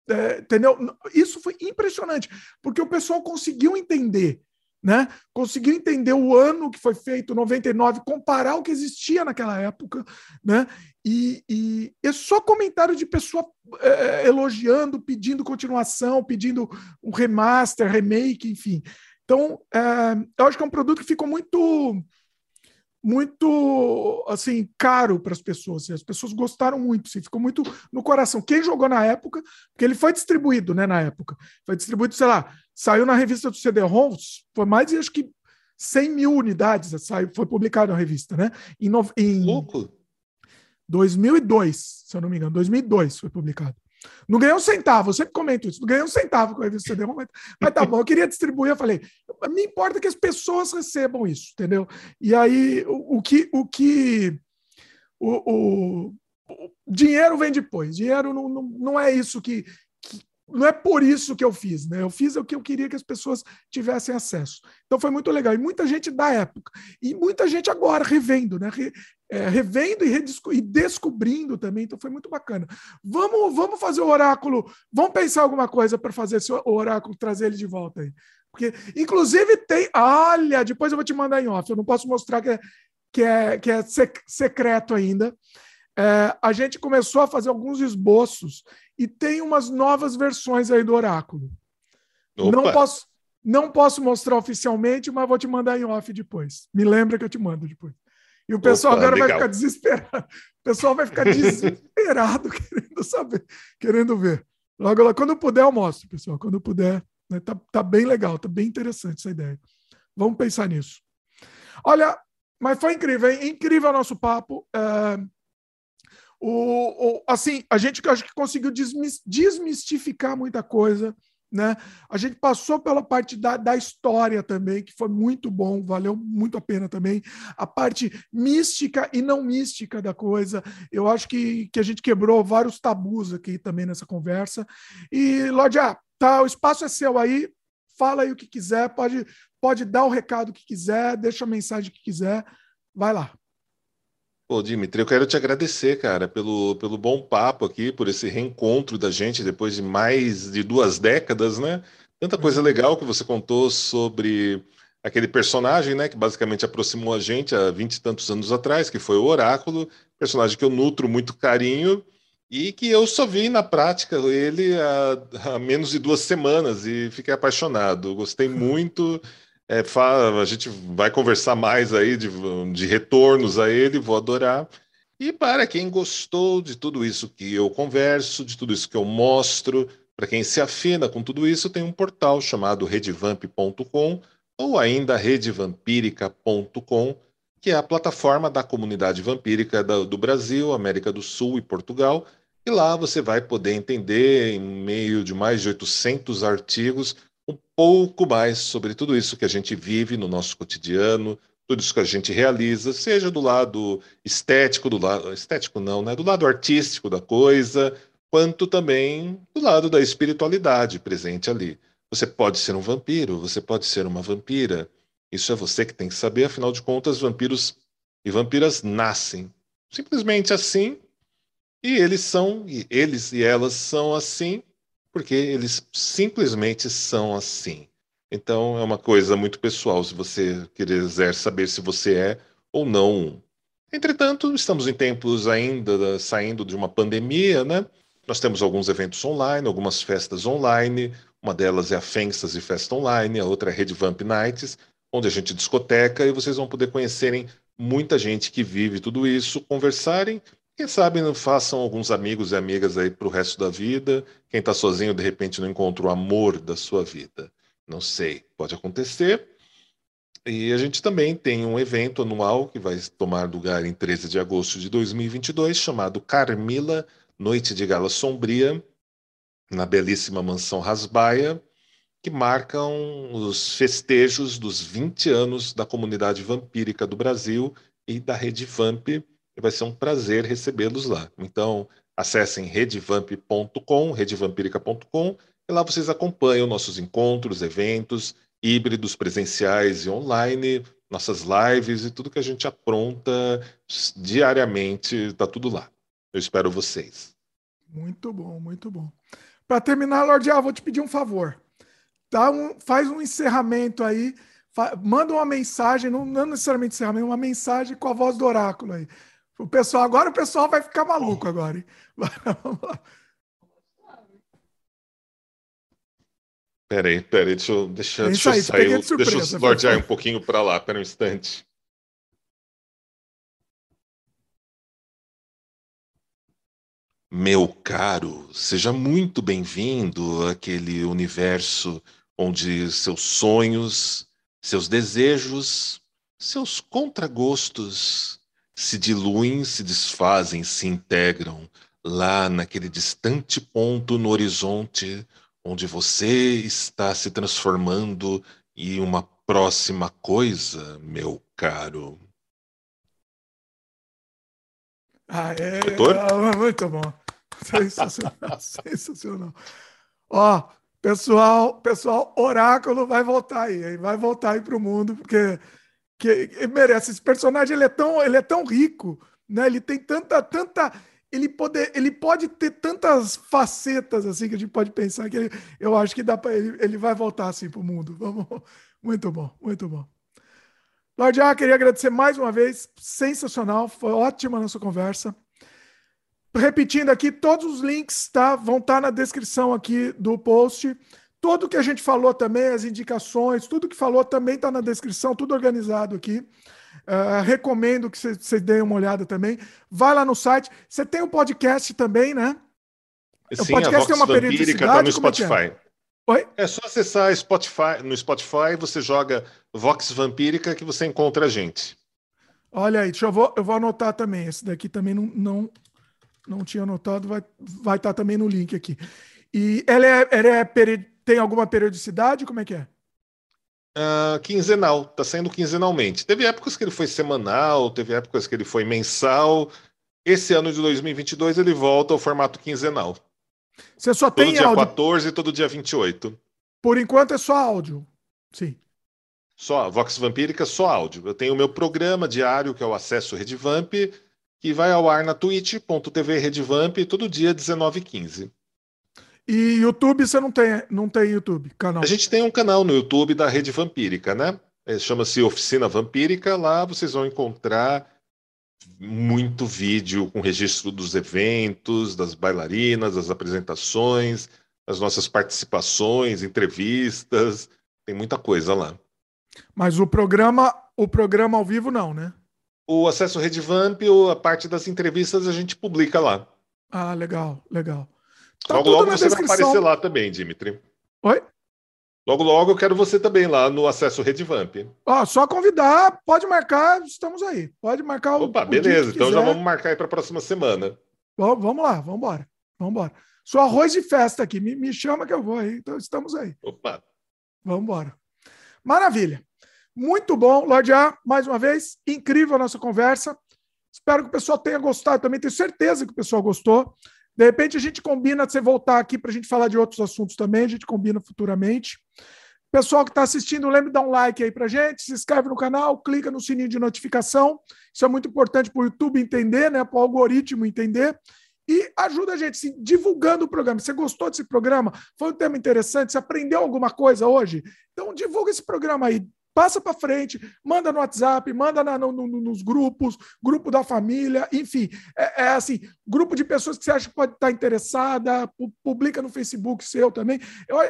S1: É, entendeu? Isso foi impressionante, porque o pessoal conseguiu entender, né? Conseguiu entender o ano que foi feito, 99, comparar o que existia naquela época, né? E, e é só comentário de pessoa é, é, elogiando, pedindo continuação, pedindo um remaster, remake, enfim. Então, é, eu acho que é um produto que ficou muito muito assim caro para as pessoas. Assim, as pessoas gostaram muito, assim, ficou muito no coração. Quem jogou na época, porque ele foi distribuído, né, na época, foi distribuído, sei lá, saiu na revista do CD-ROMs, foi mais de acho que 100 mil unidades, saiu, foi publicado na revista, né? Em, no, em
S2: Louco.
S1: 2002, se eu não me engano, 2002 foi publicado. Não ganhei um centavo, eu sempre comento isso. Não ganhei um centavo com a revista CD, mas, mas tá bom, eu queria distribuir. Eu falei, me importa que as pessoas recebam isso, entendeu? E aí, o, o que. O, que o, o, o, dinheiro vem depois. Dinheiro não, não, não é isso que. Não é por isso que eu fiz, né? Eu fiz o que eu queria que as pessoas tivessem acesso. Então foi muito legal. E muita gente da época. E muita gente agora revendo, né? é, revendo e, e, descobrindo também, então foi muito bacana. Vamos, vamos fazer o oráculo, vamos pensar alguma coisa para fazer esse, oráculo, trazer ele de volta aí. Porque, inclusive, tem. Olha, depois eu vou te mandar em off, eu não posso mostrar que é, que é, que é sec, secreto ainda. É, a gente começou a fazer alguns esboços e tem umas novas versões aí do oráculo. Opa. Não posso, não posso mostrar oficialmente, mas vou te mandar em off depois. Me lembra que eu te mando depois. E o pessoal Opa, agora legal. vai ficar desesperado. O pessoal vai ficar desesperado querendo saber, querendo ver. Logo, logo, quando eu puder, eu mostro, pessoal. Quando eu puder. Né? Tá, tá bem legal, tá bem interessante essa ideia. Vamos pensar nisso. Olha, mas foi incrível, hein? Incrível o nosso papo. É... O, o, assim, a gente acho que conseguiu desmistificar muita coisa. Né? A gente passou pela parte da, da história também, que foi muito bom, valeu muito a pena também. A parte mística e não mística da coisa, eu acho que, que a gente quebrou vários tabus aqui também nessa conversa. E, Lordia, tá, o espaço é seu aí, fala aí o que quiser, pode, pode dar o recado que quiser, deixa a mensagem que quiser, vai lá.
S2: Pô, Dimitri, eu quero te agradecer, cara, pelo, pelo bom papo aqui, por esse reencontro da gente depois de mais de duas décadas, né? Tanta coisa uhum. legal que você contou sobre aquele personagem, né, que basicamente aproximou a gente há vinte e tantos anos atrás, que foi o Oráculo, personagem que eu nutro muito carinho e que eu só vi na prática ele há, há menos de duas semanas e fiquei apaixonado. Gostei muito. É, a gente vai conversar mais aí de, de retornos a ele, vou adorar. E para quem gostou de tudo isso que eu converso, de tudo isso que eu mostro, para quem se afina com tudo isso, tem um portal chamado redvamp.com ou ainda redevampírica.com, que é a plataforma da comunidade vampírica do Brasil, América do Sul e Portugal. E lá você vai poder entender, em meio de mais de 800 artigos, um pouco mais sobre tudo isso que a gente vive no nosso cotidiano, tudo isso que a gente realiza, seja do lado estético, do lado estético não, né, do lado artístico da coisa, quanto também do lado da espiritualidade presente ali. Você pode ser um vampiro, você pode ser uma vampira. Isso é você que tem que saber, afinal de contas, vampiros e vampiras nascem simplesmente assim, e eles são, e eles e elas são assim porque eles simplesmente são assim. Então é uma coisa muito pessoal se você quiser saber se você é ou não. Entretanto, estamos em tempos ainda saindo de uma pandemia, né? Nós temos alguns eventos online, algumas festas online. Uma delas é a Fantasy Festa Online, a outra é a Rede Vamp Nights, onde a gente discoteca e vocês vão poder conhecerem muita gente que vive tudo isso, conversarem quem sabe não façam alguns amigos e amigas aí para o resto da vida. Quem está sozinho, de repente, não encontra o amor da sua vida. Não sei, pode acontecer. E a gente também tem um evento anual que vai tomar lugar em 13 de agosto de 2022, chamado Carmila Noite de Gala Sombria, na belíssima mansão Rasbaia, que marcam os festejos dos 20 anos da comunidade vampírica do Brasil e da Rede Vamp. E vai ser um prazer recebê-los lá. Então, acessem redevamp.com, redevampírica.com, e lá vocês acompanham nossos encontros, eventos, híbridos, presenciais e online, nossas lives e tudo que a gente apronta diariamente, está tudo lá. Eu espero vocês.
S1: Muito bom, muito bom. Para terminar, Lorde, ah, vou te pedir um favor dá um, faz um encerramento aí, manda uma mensagem, não, não necessariamente encerramento, uma mensagem com a voz do oráculo aí. O pessoal, agora o pessoal vai ficar maluco agora. Hein? Vamos lá.
S2: Peraí, peraí, deixa eu, deixa, deixa eu sair, de surpresa, deixa eu lordear um pouquinho para lá, pera um instante. Meu caro, seja muito bem-vindo àquele universo onde seus sonhos, seus desejos, seus contragostos se diluem, se desfazem, se integram lá naquele distante ponto no horizonte onde você está se transformando em uma próxima coisa, meu caro.
S1: Ah, é, é muito bom. Sensacional, sensacional. Ó, Pessoal, pessoal, Oráculo vai voltar aí, vai voltar aí para o mundo, porque que, merece. Esse personagem ele é tão, ele é tão rico, né? Ele tem tanta, tanta, ele pode, ele pode ter tantas facetas assim que a gente pode pensar que ele, eu acho que dá para ele, ele vai voltar assim para o mundo. Vamos, muito bom, muito bom. Lorde A, queria agradecer mais uma vez, sensacional, foi ótima a nossa conversa. Repetindo aqui, todos os links tá, vão estar tá na descrição aqui do post. Tudo que a gente falou também, as indicações, tudo que falou também está na descrição, tudo organizado aqui. Uh, recomendo que você dê uma olhada também. Vai lá no site. Você tem o podcast também, né?
S2: Sim, o podcast tem uma periodicidade. Tá no é Spotify. É?
S1: Oi?
S2: É só acessar Spotify, no Spotify, você joga Vox Vampírica que você encontra a gente.
S1: Olha aí, deixa eu, vou, eu vou anotar também. Esse daqui também não, não, não tinha anotado, vai estar vai tá também no link aqui. E ela, é, ela é, tem alguma periodicidade? Como é que é?
S2: Uh, quinzenal, está sendo quinzenalmente. Teve épocas que ele foi semanal, teve épocas que ele foi mensal. Esse ano de 2022 ele volta ao formato quinzenal.
S1: Você só todo tem
S2: dia
S1: áudio?
S2: 14 e todo dia 28.
S1: Por enquanto é só áudio. Sim.
S2: Só, Vox Vampírica, só áudio. Eu tenho o meu programa diário, que é o Acesso Redvamp, que vai ao ar na twitch.tv Redvamp todo dia 19h15.
S1: E YouTube você não tem, não tem YouTube, canal?
S2: A gente tem um canal no YouTube da Rede Vampírica, né? É, chama-se Oficina Vampírica. Lá vocês vão encontrar muito vídeo com registro dos eventos, das bailarinas, das apresentações, as nossas participações, entrevistas. Tem muita coisa lá.
S1: Mas o programa, o programa ao vivo não, né?
S2: O acesso Redvamp, a parte das entrevistas a gente publica lá.
S1: Ah, legal, legal. Tá
S2: logo, logo você vai aparecer lá também, Dimitri.
S1: Oi?
S2: Logo, logo eu quero você também lá no acesso Redvamp.
S1: Ó, só convidar, pode marcar, estamos aí. Pode marcar o.
S2: Opa, o beleza. então já vamos marcar aí para a próxima semana.
S1: Bom, vamos lá, vamos embora. Vamos embora. Sou arroz de festa aqui, me, me chama que eu vou aí. Então estamos aí.
S2: Opa.
S1: Vamos embora. Maravilha. Muito bom, Lorde A, mais uma vez, incrível a nossa conversa. Espero que o pessoal tenha gostado também, tenho certeza que o pessoal gostou. De repente a gente combina você voltar aqui para a gente falar de outros assuntos também, a gente combina futuramente. Pessoal que está assistindo, lembre de dar um like aí para gente, se inscreve no canal, clica no sininho de notificação. Isso é muito importante para o YouTube entender, né, para o algoritmo entender. E ajuda a gente sim, divulgando o programa. Você gostou desse programa? Foi um tema interessante? Você aprendeu alguma coisa hoje? Então divulga esse programa aí passa para frente, manda no WhatsApp, manda na, no, no, nos grupos, grupo da família, enfim, é, é, assim, grupo de pessoas que você acha que pode estar interessada, publica no Facebook seu também.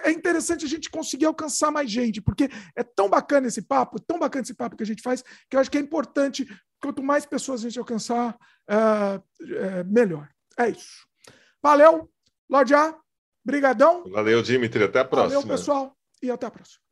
S1: É interessante a gente conseguir alcançar mais gente, porque é tão bacana esse papo, tão bacana esse papo que a gente faz, que eu acho que é importante, quanto mais pessoas a gente alcançar, é, é, melhor. É isso. Valeu, Lorde A, brigadão.
S2: Valeu, Dimitri, até a próxima.
S1: Valeu, pessoal, e até a próxima.